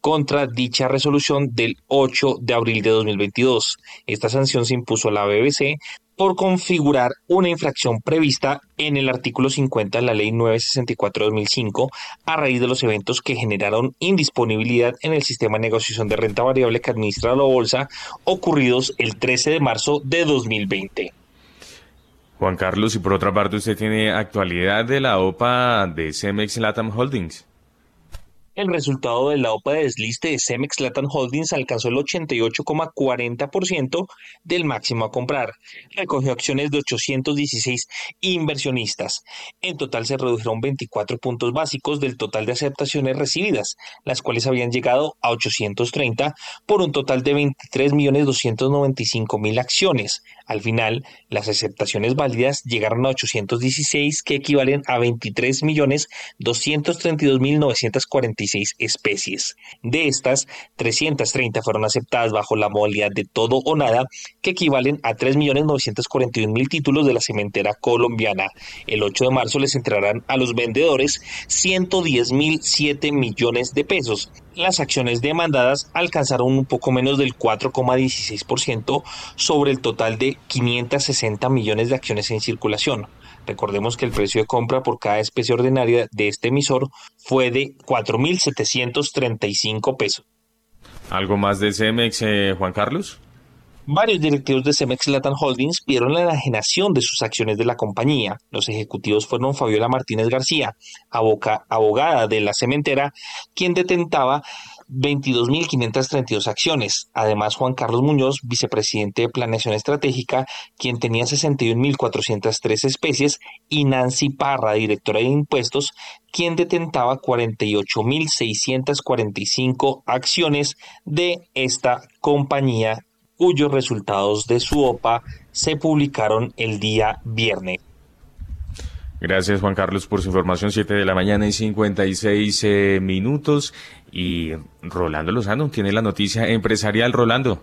contra dicha resolución del 8 de abril de 2022. Esta sanción se impuso a la BBC por configurar una infracción prevista en el artículo 50 de la Ley 964-2005 a raíz de los eventos que generaron indisponibilidad en el sistema de negociación de renta variable que administra la bolsa ocurridos el 13 de marzo de 2020. Juan Carlos, y por otra parte, usted tiene actualidad de la OPA de Cemex Latam Holdings. El resultado de la OPA de desliste de Cemex Latam Holdings alcanzó el 88,40% del máximo a comprar. Recogió acciones de 816 inversionistas. En total se redujeron 24 puntos básicos del total de aceptaciones recibidas, las cuales habían llegado a 830 por un total de 23.295.000 acciones. Al final, las aceptaciones válidas llegaron a 816, que equivalen a 23.232.946 especies. De estas, 330 fueron aceptadas bajo la modalidad de todo o nada, que equivalen a 3.941.000 títulos de la cementera colombiana. El 8 de marzo les entrarán a los vendedores 110.007 millones de pesos. Las acciones demandadas alcanzaron un poco menos del 4,16% sobre el total de 560 millones de acciones en circulación. Recordemos que el precio de compra por cada especie ordinaria de este emisor fue de 4.735 pesos. ¿Algo más de CEMEX, eh, Juan Carlos? Varios directivos de Cemex Latam Holdings pidieron la enajenación de sus acciones de la compañía. Los ejecutivos fueron Fabiola Martínez García, abogada de la cementera, quien detentaba 22.532 acciones. Además, Juan Carlos Muñoz, vicepresidente de Planeación Estratégica, quien tenía 61.403 especies, y Nancy Parra, directora de Impuestos, quien detentaba 48.645 acciones de esta compañía cuyos resultados de su OPA se publicaron el día viernes. Gracias Juan Carlos por su información, 7 de la mañana y 56 eh, minutos. Y Rolando Lozano tiene la noticia empresarial. Rolando.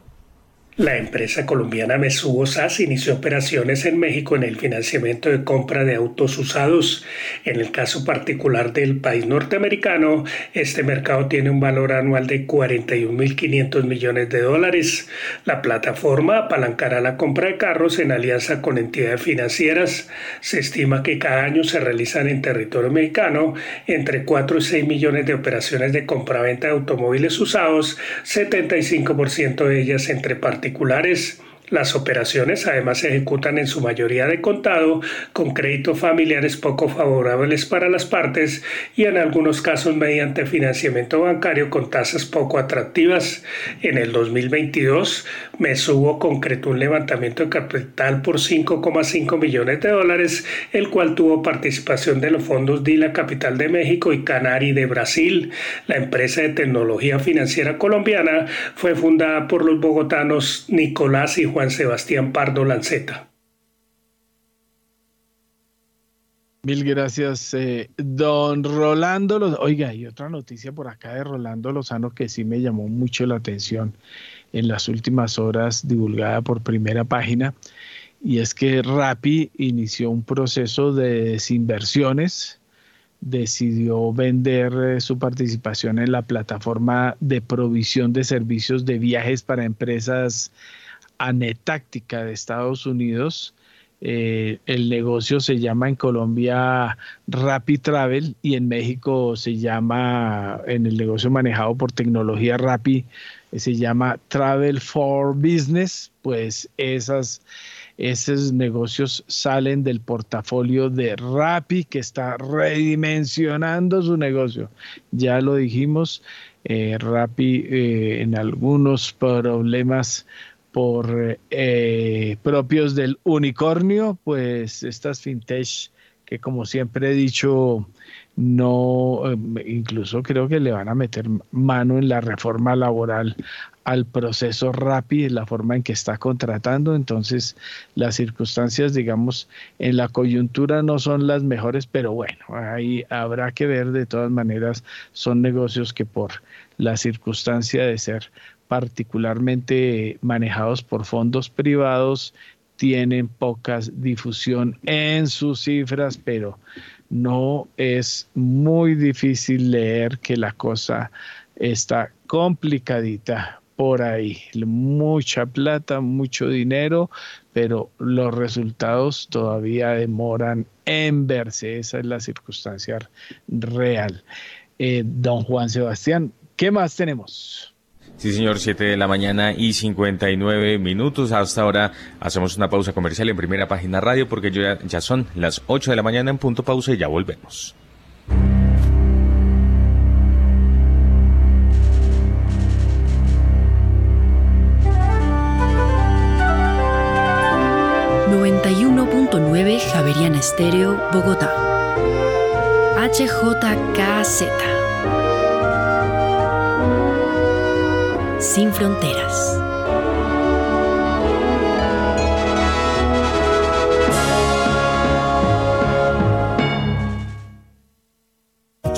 La empresa colombiana Mesubo SAS inició operaciones en México en el financiamiento de compra de autos usados. En el caso particular del país norteamericano, este mercado tiene un valor anual de 41.500 millones de dólares. La plataforma apalancará la compra de carros en alianza con entidades financieras. Se estima que cada año se realizan en territorio mexicano entre 4 y 6 millones de operaciones de compra-venta de automóviles usados, 75% de ellas entre particulares particulares las operaciones además se ejecutan en su mayoría de contado con créditos familiares poco favorables para las partes y en algunos casos mediante financiamiento bancario con tasas poco atractivas. En el 2022, Mesubo concretó un levantamiento de capital por 5,5 millones de dólares, el cual tuvo participación de los fondos Dila Capital de México y Canari de Brasil. La empresa de tecnología financiera colombiana fue fundada por los bogotanos Nicolás y Juan Juan Sebastián Pardo Lanceta. Mil gracias, eh, don Rolando. Oiga, hay otra noticia por acá de Rolando Lozano que sí me llamó mucho la atención en las últimas horas, divulgada por primera página, y es que Rappi inició un proceso de desinversiones, decidió vender eh, su participación en la plataforma de provisión de servicios de viajes para empresas anetáctica de Estados Unidos. Eh, el negocio se llama en Colombia Rapid Travel y en México se llama, en el negocio manejado por tecnología Rappi, eh, se llama Travel for Business. Pues esas, esos negocios salen del portafolio de Rappi que está redimensionando su negocio. Ya lo dijimos, eh, Rappi en algunos problemas por eh, propios del unicornio, pues estas fintech que como siempre he dicho, no, eh, incluso creo que le van a meter mano en la reforma laboral al proceso rápido, la forma en que está contratando. Entonces, las circunstancias, digamos, en la coyuntura no son las mejores, pero bueno, ahí habrá que ver. De todas maneras, son negocios que por la circunstancia de ser particularmente manejados por fondos privados, tienen poca difusión en sus cifras, pero no es muy difícil leer que la cosa está complicadita por ahí. Mucha plata, mucho dinero, pero los resultados todavía demoran en verse. Esa es la circunstancia real. Eh, don Juan Sebastián, ¿qué más tenemos? Sí, señor, 7 de la mañana y 59 minutos. Hasta ahora hacemos una pausa comercial en primera página radio porque ya, son las 8 de la mañana en punto pausa y ya volvemos. ...91.9 Javeriana Estéreo, Bogotá. HJKZ. Sin fronteras.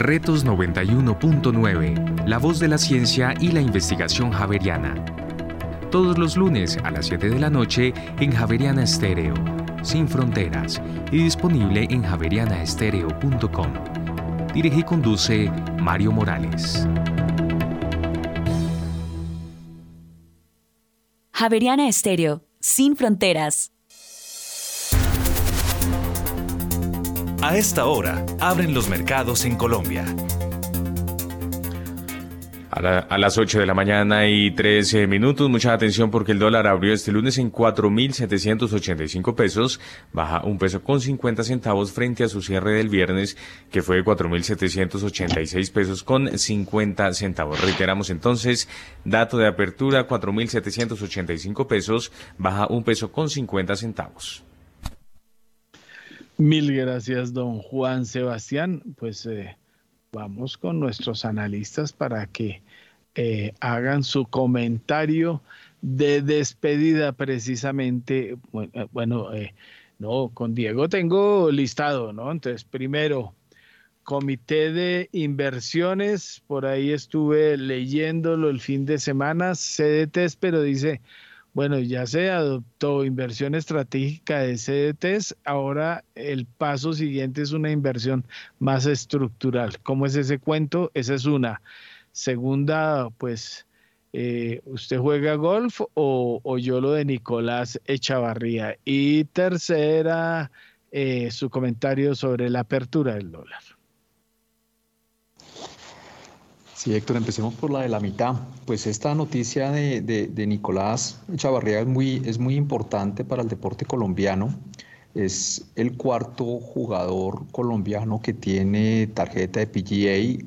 Retos 91.9, la voz de la ciencia y la investigación javeriana. Todos los lunes a las 7 de la noche en Javeriana Estéreo, sin fronteras, y disponible en javerianaestereo.com. Dirige y conduce Mario Morales. Javeriana Estéreo, sin fronteras. A esta hora, abren los mercados en Colombia. A, las 8 de la mañana y 13 minutos, mucha atención porque el dólar abrió este lunes en 4.785 pesos, baja un peso con 50 centavos frente a su cierre del viernes, que fue de 4.786 pesos con 50 centavos. Reiteramos entonces, dato de apertura, 4.785 pesos, baja un peso con 50 centavos. Mil gracias, don Juan Sebastián. Pues eh, vamos con nuestros analistas para que eh, hagan su comentario de despedida precisamente. Bueno, eh, no, con Diego tengo listado, ¿no? Entonces, primero, comité de inversiones, por ahí estuve leyéndolo el fin de semana, CDTs, pero dice bueno, ya se adoptó inversión estratégica de CDTs, ahora el paso siguiente es una inversión más estructural. ¿Cómo es ese cuento? Esa es una. Segunda, pues, eh, ¿usted juega golf o, yo lo de Nicolás Echavarría? Y tercera, eh, su comentario sobre la apertura del dólar. Sí, Héctor, empecemos por la de la mitad. Pues esta noticia de, Nicolás Chavarría es muy, es muy importante para el deporte colombiano. Es el cuarto jugador colombiano que tiene tarjeta de PGA.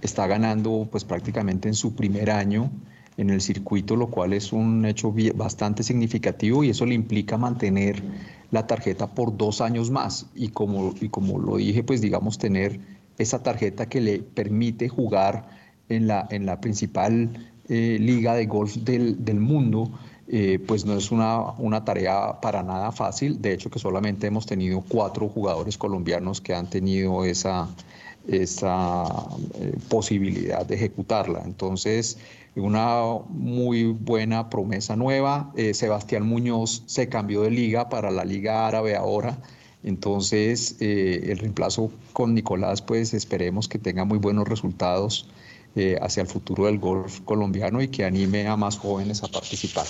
Está ganando pues prácticamente en su primer año en el circuito, lo cual es un hecho bastante significativo y eso le implica mantener la tarjeta por dos años más. Y como, y como lo dije, pues digamos tener esa tarjeta que le permite jugar en la, en la principal eh, liga de golf del, mundo, eh, pues no es una, una, tarea para nada fácil. De hecho, que solamente hemos tenido cuatro jugadores colombianos que han tenido esa, esa eh, posibilidad de ejecutarla. Entonces, una muy buena promesa nueva. Sebastián Muñoz se cambió de liga para la Liga Árabe ahora. Entonces, el reemplazo con Nicolás, pues esperemos que tenga muy buenos resultados eh, hacia el futuro del golf colombiano y que anime a más jóvenes a participar.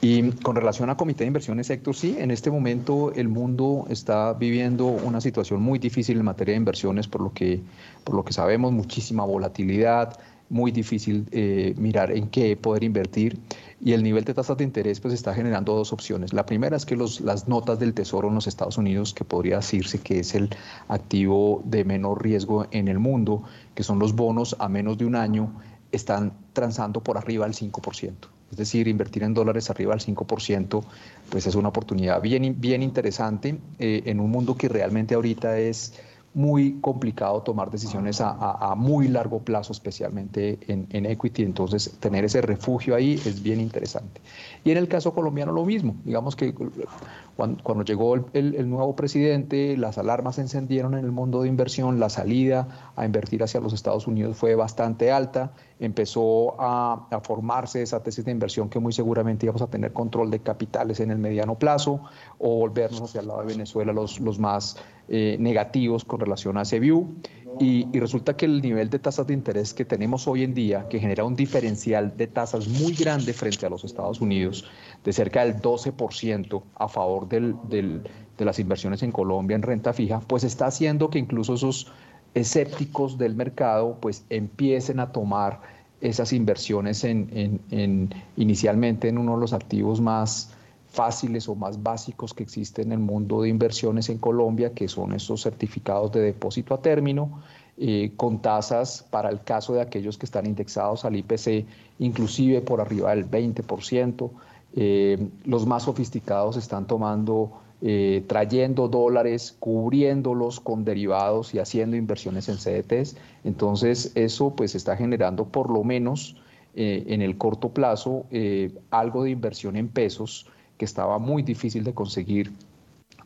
Y con relación a Comité de Inversiones Héctor, sí, en este momento el mundo está viviendo una situación muy difícil en materia de inversiones, por lo que, por lo que sabemos, muchísima volatilidad, muy difícil eh, mirar en qué poder invertir y el nivel de tasas de interés pues está generando dos opciones. La primera es que los, las notas del Tesoro en los Estados Unidos, que podría decirse que es el activo de menor riesgo en el mundo, que son los bonos a menos de un año, están transando por arriba del 5%. Es decir, invertir en dólares arriba del 5%, pues es una oportunidad bien, bien interesante eh, en un mundo que realmente ahorita es muy complicado tomar decisiones a, muy largo plazo, especialmente en, equity. Entonces, tener ese refugio ahí es bien interesante. Y en el caso colombiano lo mismo. Digamos que cuando, llegó el, nuevo presidente, las alarmas se encendieron en el mundo de inversión, la salida a invertir hacia los Estados Unidos fue bastante alta, empezó a, formarse esa tesis de inversión que muy seguramente íbamos a tener control de capitales en el mediano plazo o volvernos hacia el lado de Venezuela los, los más eh, negativos con relación a ese. Y, y, resulta que el nivel de tasas de interés que tenemos hoy en día, que genera un diferencial de tasas muy grande frente a los Estados Unidos, de cerca del 12% a favor del, del, de las inversiones en Colombia en renta fija, pues está haciendo que incluso esos escépticos del mercado pues empiecen a tomar esas inversiones en, en, en, inicialmente en uno de los activos más fáciles o más básicos que existen en el mundo de inversiones en Colombia, que son estos certificados de depósito a término, eh, con tasas para el caso de aquellos que están indexados al IPC, inclusive por arriba del 20%. Eh, los más sofisticados están tomando, eh, trayendo dólares, cubriéndolos con derivados y haciendo inversiones en CDTs. Entonces eso pues está generando por lo menos en el corto plazo algo de inversión en pesos que estaba muy difícil de conseguir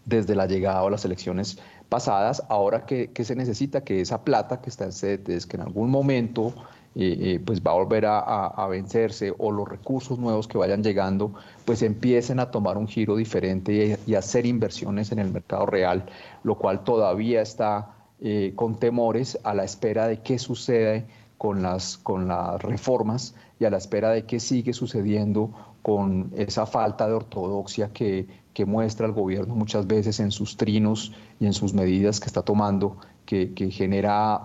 desde la llegada a las elecciones pasadas, ahora que, se necesita que esa plata que está en CDTs, que en algún momento eh, eh, pues va a volver a, vencerse o los recursos nuevos que vayan llegando, pues empiecen a tomar un giro diferente y, y hacer inversiones en el mercado real, lo cual todavía está eh, con temores a la espera de qué sucede con las, con las reformas y a la espera de qué sigue sucediendo con esa falta de ortodoxia que, que, muestra el gobierno muchas veces en sus trinos y en sus medidas que está tomando, que, que genera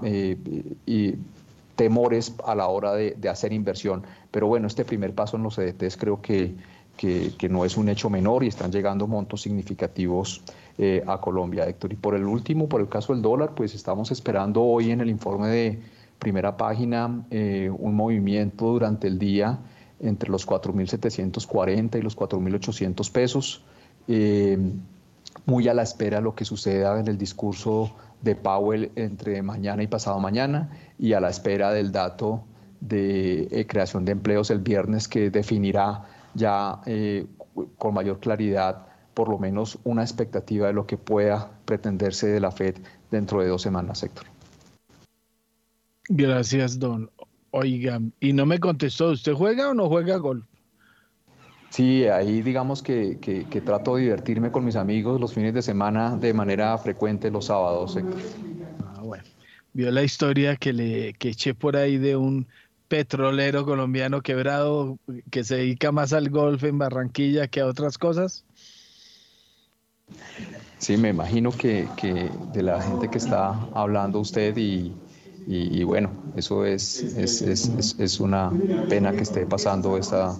temores a la hora de, hacer inversión. Pero bueno, este primer paso en los CDTs creo que, que no es un hecho menor y están llegando montos significativos eh, a Colombia, Héctor. Y por el último, por el caso del dólar, pues estamos esperando hoy en el informe de primera página eh, un movimiento durante el día entre los 4.740 y los 4.800 pesos, eh, muy a la espera de lo que suceda en el discurso de Powell entre mañana y pasado mañana y a la espera del dato de eh, creación de empleos el viernes que definirá ya eh, con mayor claridad por lo menos una expectativa de lo que pueda pretenderse de la Fed dentro de dos semanas, Héctor. Gracias, don Oiga, y no me contestó, ¿usted juega o no juega golf? Sí, ahí digamos que, que, que, trato de divertirme con mis amigos los fines de semana de manera frecuente los sábados. Ah, bueno. Vio la historia que le que eché por ahí de un petrolero colombiano quebrado que se dedica más al golf en Barranquilla que a otras cosas. Sí, me imagino que, que de la gente que está hablando usted y, y, y, bueno, eso es, es, es, es, una pena que esté pasando esta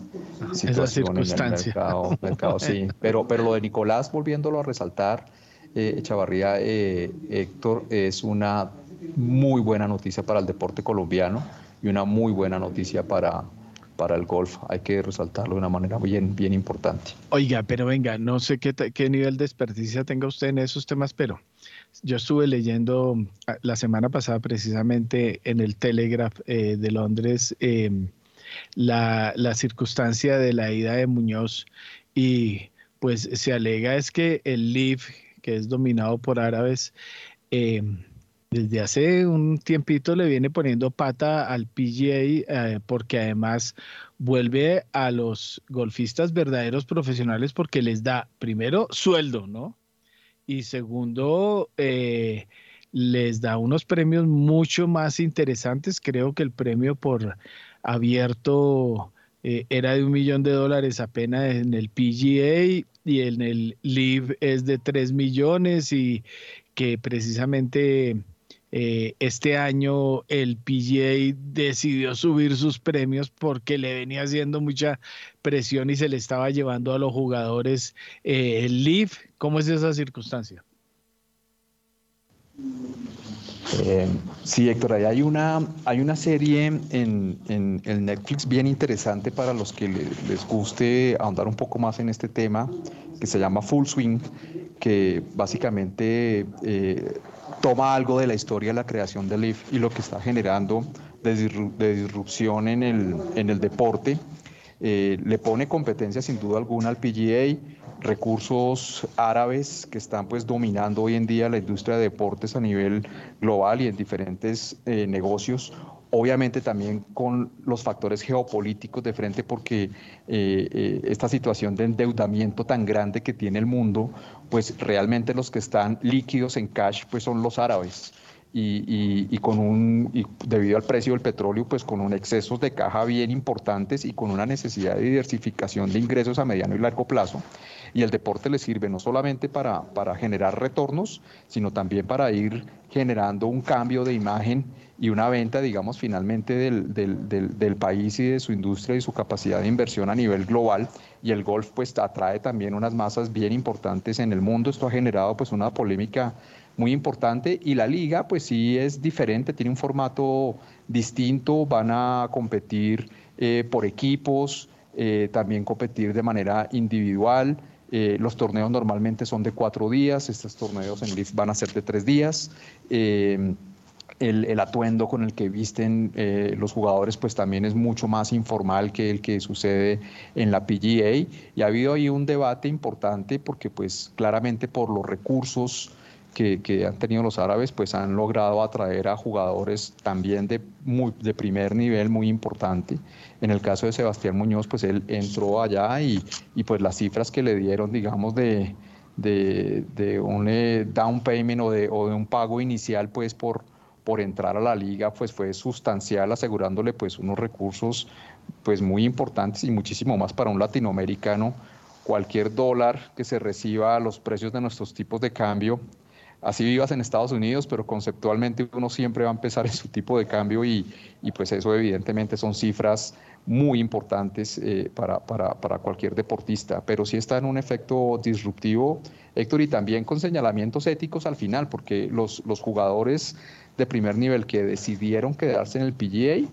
situación en el mercado, mercado sí. Pero, pero lo de Nicolás, volviéndolo a resaltar, eh, Chavarría, eh, Héctor, es una muy buena noticia para el deporte colombiano y una muy buena noticia para, para el golf. Hay que resaltarlo de una manera bien, bien importante. Oiga, pero venga, no sé qué, qué nivel de experticia tenga usted en esos temas, pero yo estuve leyendo ah, la semana pasada precisamente en el Telegraph eh, de Londres eh, la, la, circunstancia de la ida de Muñoz y pues se alega es que el LIV, que es dominado por árabes, eh, desde hace un tiempito le viene poniendo pata al PGA eh, porque además vuelve a los golfistas verdaderos profesionales porque les da primero sueldo, ¿no? Y segundo, eh, les da unos premios mucho más interesantes. Creo que el premio por abierto eh, era de un millón de dólares apenas en el PGA y en el LIV es de tres millones y que precisamente eh, este año el PGA decidió subir sus premios porque le venía haciendo mucha presión y se le estaba llevando a los jugadores eh, el LIV. ¿Cómo es esa circunstancia? Eh, sí, Héctor, hay una, hay una serie en, en, Netflix bien interesante para los que le, les guste ahondar un poco más en este tema, que se llama Full Swing, que básicamente toma algo de la historia de la creación del LIF y lo que está generando de, de disrupción en el, en el deporte. Eh, le pone competencia sin duda alguna al PGA, recursos árabes que están pues dominando hoy en día la industria de deportes a nivel global y en diferentes eh, negocios, obviamente también con los factores geopolíticos de frente porque eh, eh, esta situación de endeudamiento tan grande que tiene el mundo, pues realmente los que están líquidos en cash pues son los árabes. Y, con un, debido al precio del petróleo, pues con un excesos de caja bien importantes y con una necesidad de diversificación de ingresos a mediano y largo plazo. Y el deporte le sirve no solamente para, para generar retornos, sino también para ir generando un cambio de imagen y una venta, digamos, finalmente del, del, del, país y de su industria y su capacidad de inversión a nivel global. Y el golf pues atrae también unas masas bien importantes en el mundo. Esto ha generado pues una polémica muy importante y la liga pues sí es diferente, tiene un formato distinto, van a competir eh, por equipos, eh, también competir de manera individual. Eh, los torneos normalmente son de cuatro días, estos torneos en Leeds van a ser de tres días. Eh, el, atuendo con el que visten los jugadores pues también es mucho más informal que el que sucede en la PGA y ha habido ahí un debate importante porque pues claramente por los recursos que, han tenido los árabes, pues han logrado atraer a jugadores también de, muy, de primer nivel muy importante. En el caso de Sebastián Muñoz, pues él entró allá y, y pues las cifras que le dieron, digamos, de, de, de un eh, down payment o de, o de un pago inicial, pues por, por entrar a la liga, pues fue sustancial, asegurándole pues unos recursos pues muy importantes y muchísimo más para un latinoamericano. Cualquier dólar que se reciba a los precios de nuestros tipos de cambio así vivas en Estados Unidos, pero conceptualmente uno siempre va a empezar [LAUGHS] en su tipo de cambio y, pues eso evidentemente son cifras muy importantes eh, para, para, cualquier deportista, pero sí está en un efecto disruptivo, Héctor, y también con señalamientos éticos al final, porque los, los jugadores de primer nivel que decidieron quedarse en el PGA,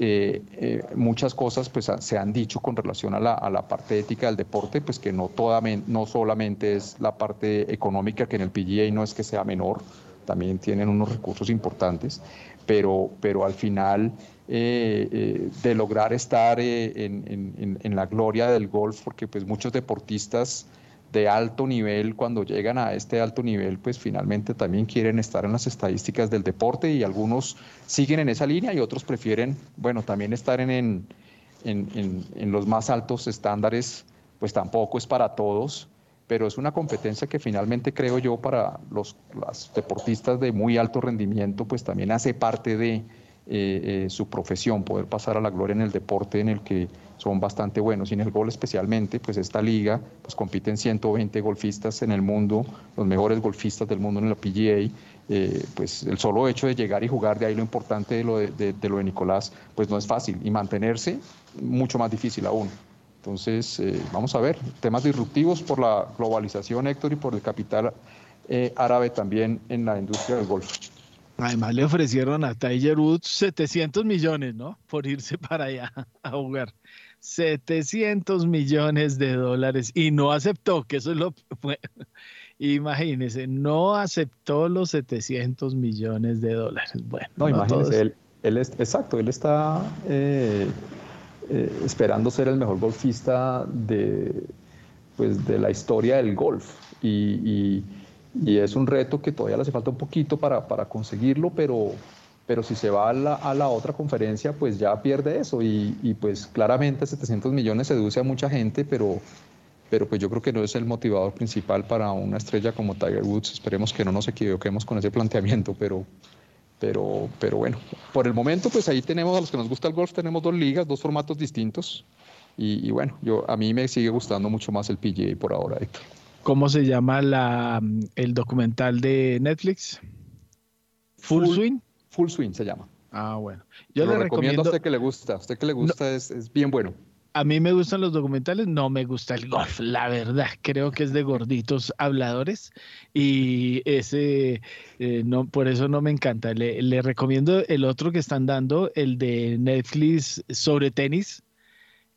eh, eh, muchas cosas pues se han dicho con relación a la, parte ética del deporte, pues que no, toda, no solamente es la parte económica, que en el PGA no es que sea menor, también tienen unos recursos importantes, pero, pero al final eh, de lograr estar en, en, en, la gloria del golf, porque pues muchos deportistas de alto nivel, cuando llegan a este alto nivel, pues finalmente también quieren estar en las estadísticas del deporte y algunos siguen en esa línea y otros prefieren, bueno, también estar en, en, en, en los más altos estándares, pues tampoco es para todos, pero es una competencia que finalmente creo yo para los, deportistas de muy alto rendimiento, pues también hace parte de eh, eh, su profesión, poder pasar a la gloria en el deporte en el que son bastante buenos. Y en el gol especialmente, pues esta liga, pues compiten 120 golfistas en el mundo, los mejores golfistas del mundo en la PGA. Eh, pues el solo hecho de llegar y jugar, de ahí lo importante de lo de, lo de Nicolás, pues no es fácil. Y mantenerse, mucho más difícil aún. Entonces, vamos a ver, temas disruptivos por la globalización, Héctor, y por el capital árabe también en la industria del golf. Además le ofrecieron a Tiger Woods 700 millones, ¿no? Por irse para allá [LAUGHS] a jugar. 700 millones de dólares. Y no aceptó, que eso es lo... [LAUGHS] Imagínese, no aceptó los 700 millones de dólares. Bueno, no, imagínese, él, él es, exacto, él está eh, eh, esperando ser el mejor golfista de, pues, de la historia del golf. Y y es un reto que todavía le hace falta un poquito para, para conseguirlo, pero, pero si se va a la, a la, otra conferencia, pues ya pierde eso. Y, y, pues claramente 700 millones seduce a mucha gente, pero, pero pues yo creo que no es el motivador principal para una estrella como Tiger Woods. Esperemos que no nos equivoquemos con ese planteamiento, pero, pero, pero bueno, por el momento pues ahí tenemos a los que nos gusta el golf, tenemos dos ligas, dos formatos distintos. Y, y bueno, yo, a mí me sigue gustando mucho más el PGA por ahora, Héctor. ¿Cómo se llama la, el documental de Netflix? Full, Swing. Full Swing se llama. Ah, bueno. Yo le recomiendo, a usted que le gusta. A usted que le gusta es, es, bien bueno. A mí me gustan los documentales, no me gusta el golf, la verdad. Creo que es de gorditos habladores y ese, eh, no, por eso no me encanta. Le, le recomiendo el otro que están dando, el de Netflix sobre tenis.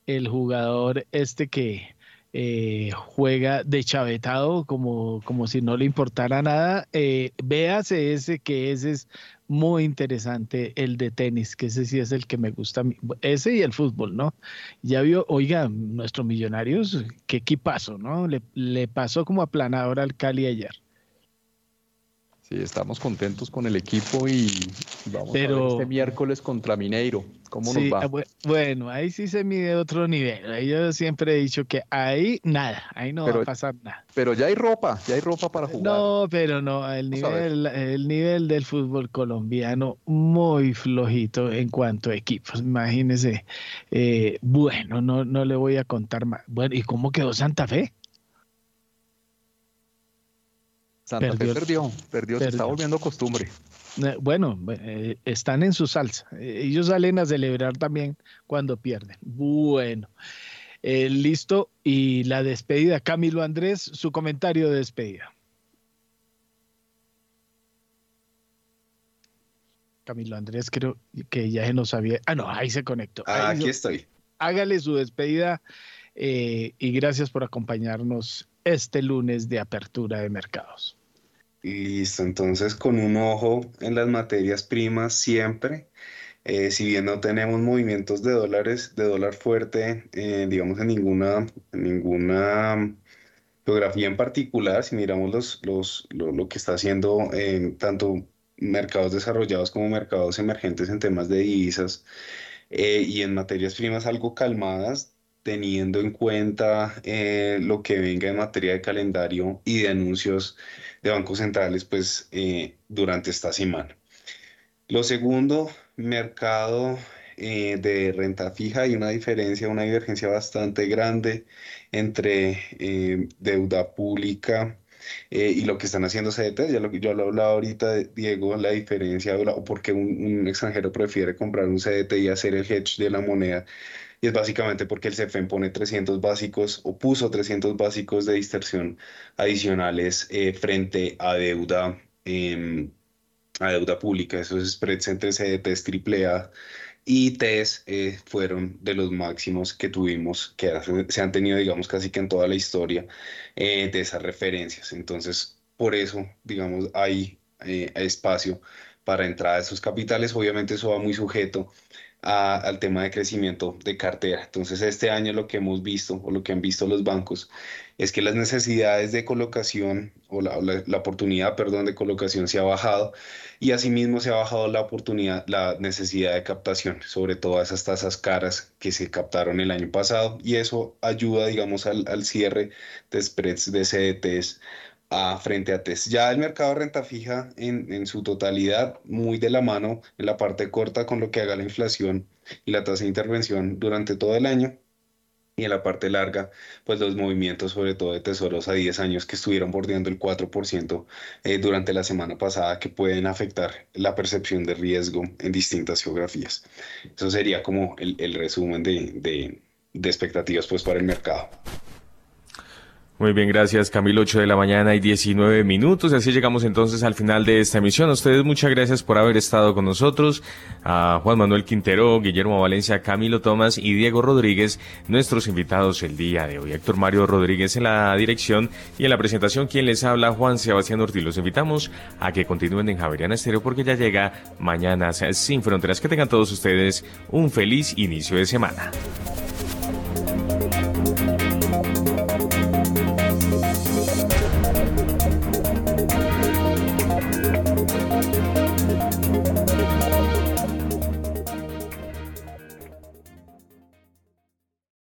El jugador este que, eh, juega de chavetado como, como si no le importara nada. Eh, véase ese que ese es muy interesante, el de tenis, que ese sí es el que me gusta, ese y el fútbol, ¿no? Ya vio, oiga, nuestros millonarios, qué equipazo, ¿no? Le, le pasó como aplanador al Cali ayer. Sí, estamos contentos con el equipo y, Vamos Pero- a ver este miércoles contra Mineiro. ¿Cómo Sí, nos va? bu- bueno, ahí sí se mide otro nivel. Ahí Yo siempre he dicho que ahí nada, ahí no va a pasar nada. Pero ya hay ropa, ya hay ropa para jugar. No, pero no, el Vamos nivel, el nivel del fútbol colombiano muy flojito en cuanto a equipos. Imagínese, eh, bueno, no, no le voy a contar más. Bueno, ¿y cómo quedó Santa Fe? Santa perdió- Fe perdió, perdió, se está volviendo costumbre. Eh, Bueno, eh, están en su salsa. Eh, Ellos salen a celebrar también cuando pierden. Bueno, eh, listo. Y la despedida, Camilo Andrés, su comentario de despedida. Camilo Andrés, creo que ya se nos había. Ah, no, ahí se conectó. Ahí Aquí estoy. Hágale su despedida eh, y gracias por acompañarnos este lunes de apertura de mercados. Listo, entonces con un ojo en las materias primas siempre, eh, si bien no tenemos movimientos de dólares, de dólar fuerte, eh, digamos en ninguna, en ninguna geografía en particular, si miramos los, los, lo, que está haciendo eh, tanto mercados desarrollados como mercados emergentes en temas de divisas y en materias primas algo calmadas, teniendo en cuenta lo que venga en materia de calendario y de anuncios de bancos centrales, pues eh, durante esta semana. Lo segundo, mercado eh, de renta fija, hay una diferencia, una divergencia bastante grande entre eh, deuda pública y lo que están haciendo CDT, ya lo yo lo hablaba ahorita, Diego, la diferencia o, por qué un extranjero prefiere comprar un CDT y hacer el hedge de la moneda. Y es básicamente porque el CFM pone 300 básicos o puso 300 básicos de distorsión adicionales eh, frente a deuda, em, a deuda pública. Esos spreads entre CDTs AAA y TES eh, fueron de los máximos que tuvimos, que se han tenido, digamos, casi que en toda la historia eh, de esas referencias. Entonces, por eso, digamos, hay eh, espacio para entrada de esos capitales. Obviamente eso va muy sujeto al tema de crecimiento de cartera. Entonces, este año lo que hemos visto o lo que han visto los bancos es que las necesidades de colocación o la, la- la oportunidad, perdón, de colocación se ha bajado y asimismo se ha bajado la oportunidad, la necesidad de captación, sobre todo esas tasas caras que se captaron el año pasado y eso ayuda, digamos, al, al cierre de spreads de CDTs a frente a TES. Ya el mercado de renta fija en, en su totalidad, muy de la mano en la parte corta con lo que haga la inflación y la tasa de intervención durante todo el año. Y en la parte larga, pues los movimientos, sobre todo de tesoros a 10 años que estuvieron bordeando el 4% eh, durante la semana pasada, que pueden afectar la percepción de riesgo en distintas geografías. Eso sería como el, el resumen de, de, de expectativas pues, para el mercado. Muy bien, gracias Camilo, 8 de la mañana y 19 minutos. Así llegamos entonces al final de esta emisión. A ustedes muchas gracias por haber estado con nosotros. A Juan Manuel Quintero, Guillermo Valencia, Camilo Tomás y Diego Rodríguez, nuestros invitados el día de hoy. Héctor Mario Rodríguez en la dirección y en la presentación, quien les habla, Juan Sebastián Ortiz. Los invitamos a que continúen en Javeriana Estéreo porque ya llega Mañanas Sin Fronteras. Que tengan todos ustedes un feliz inicio de semana.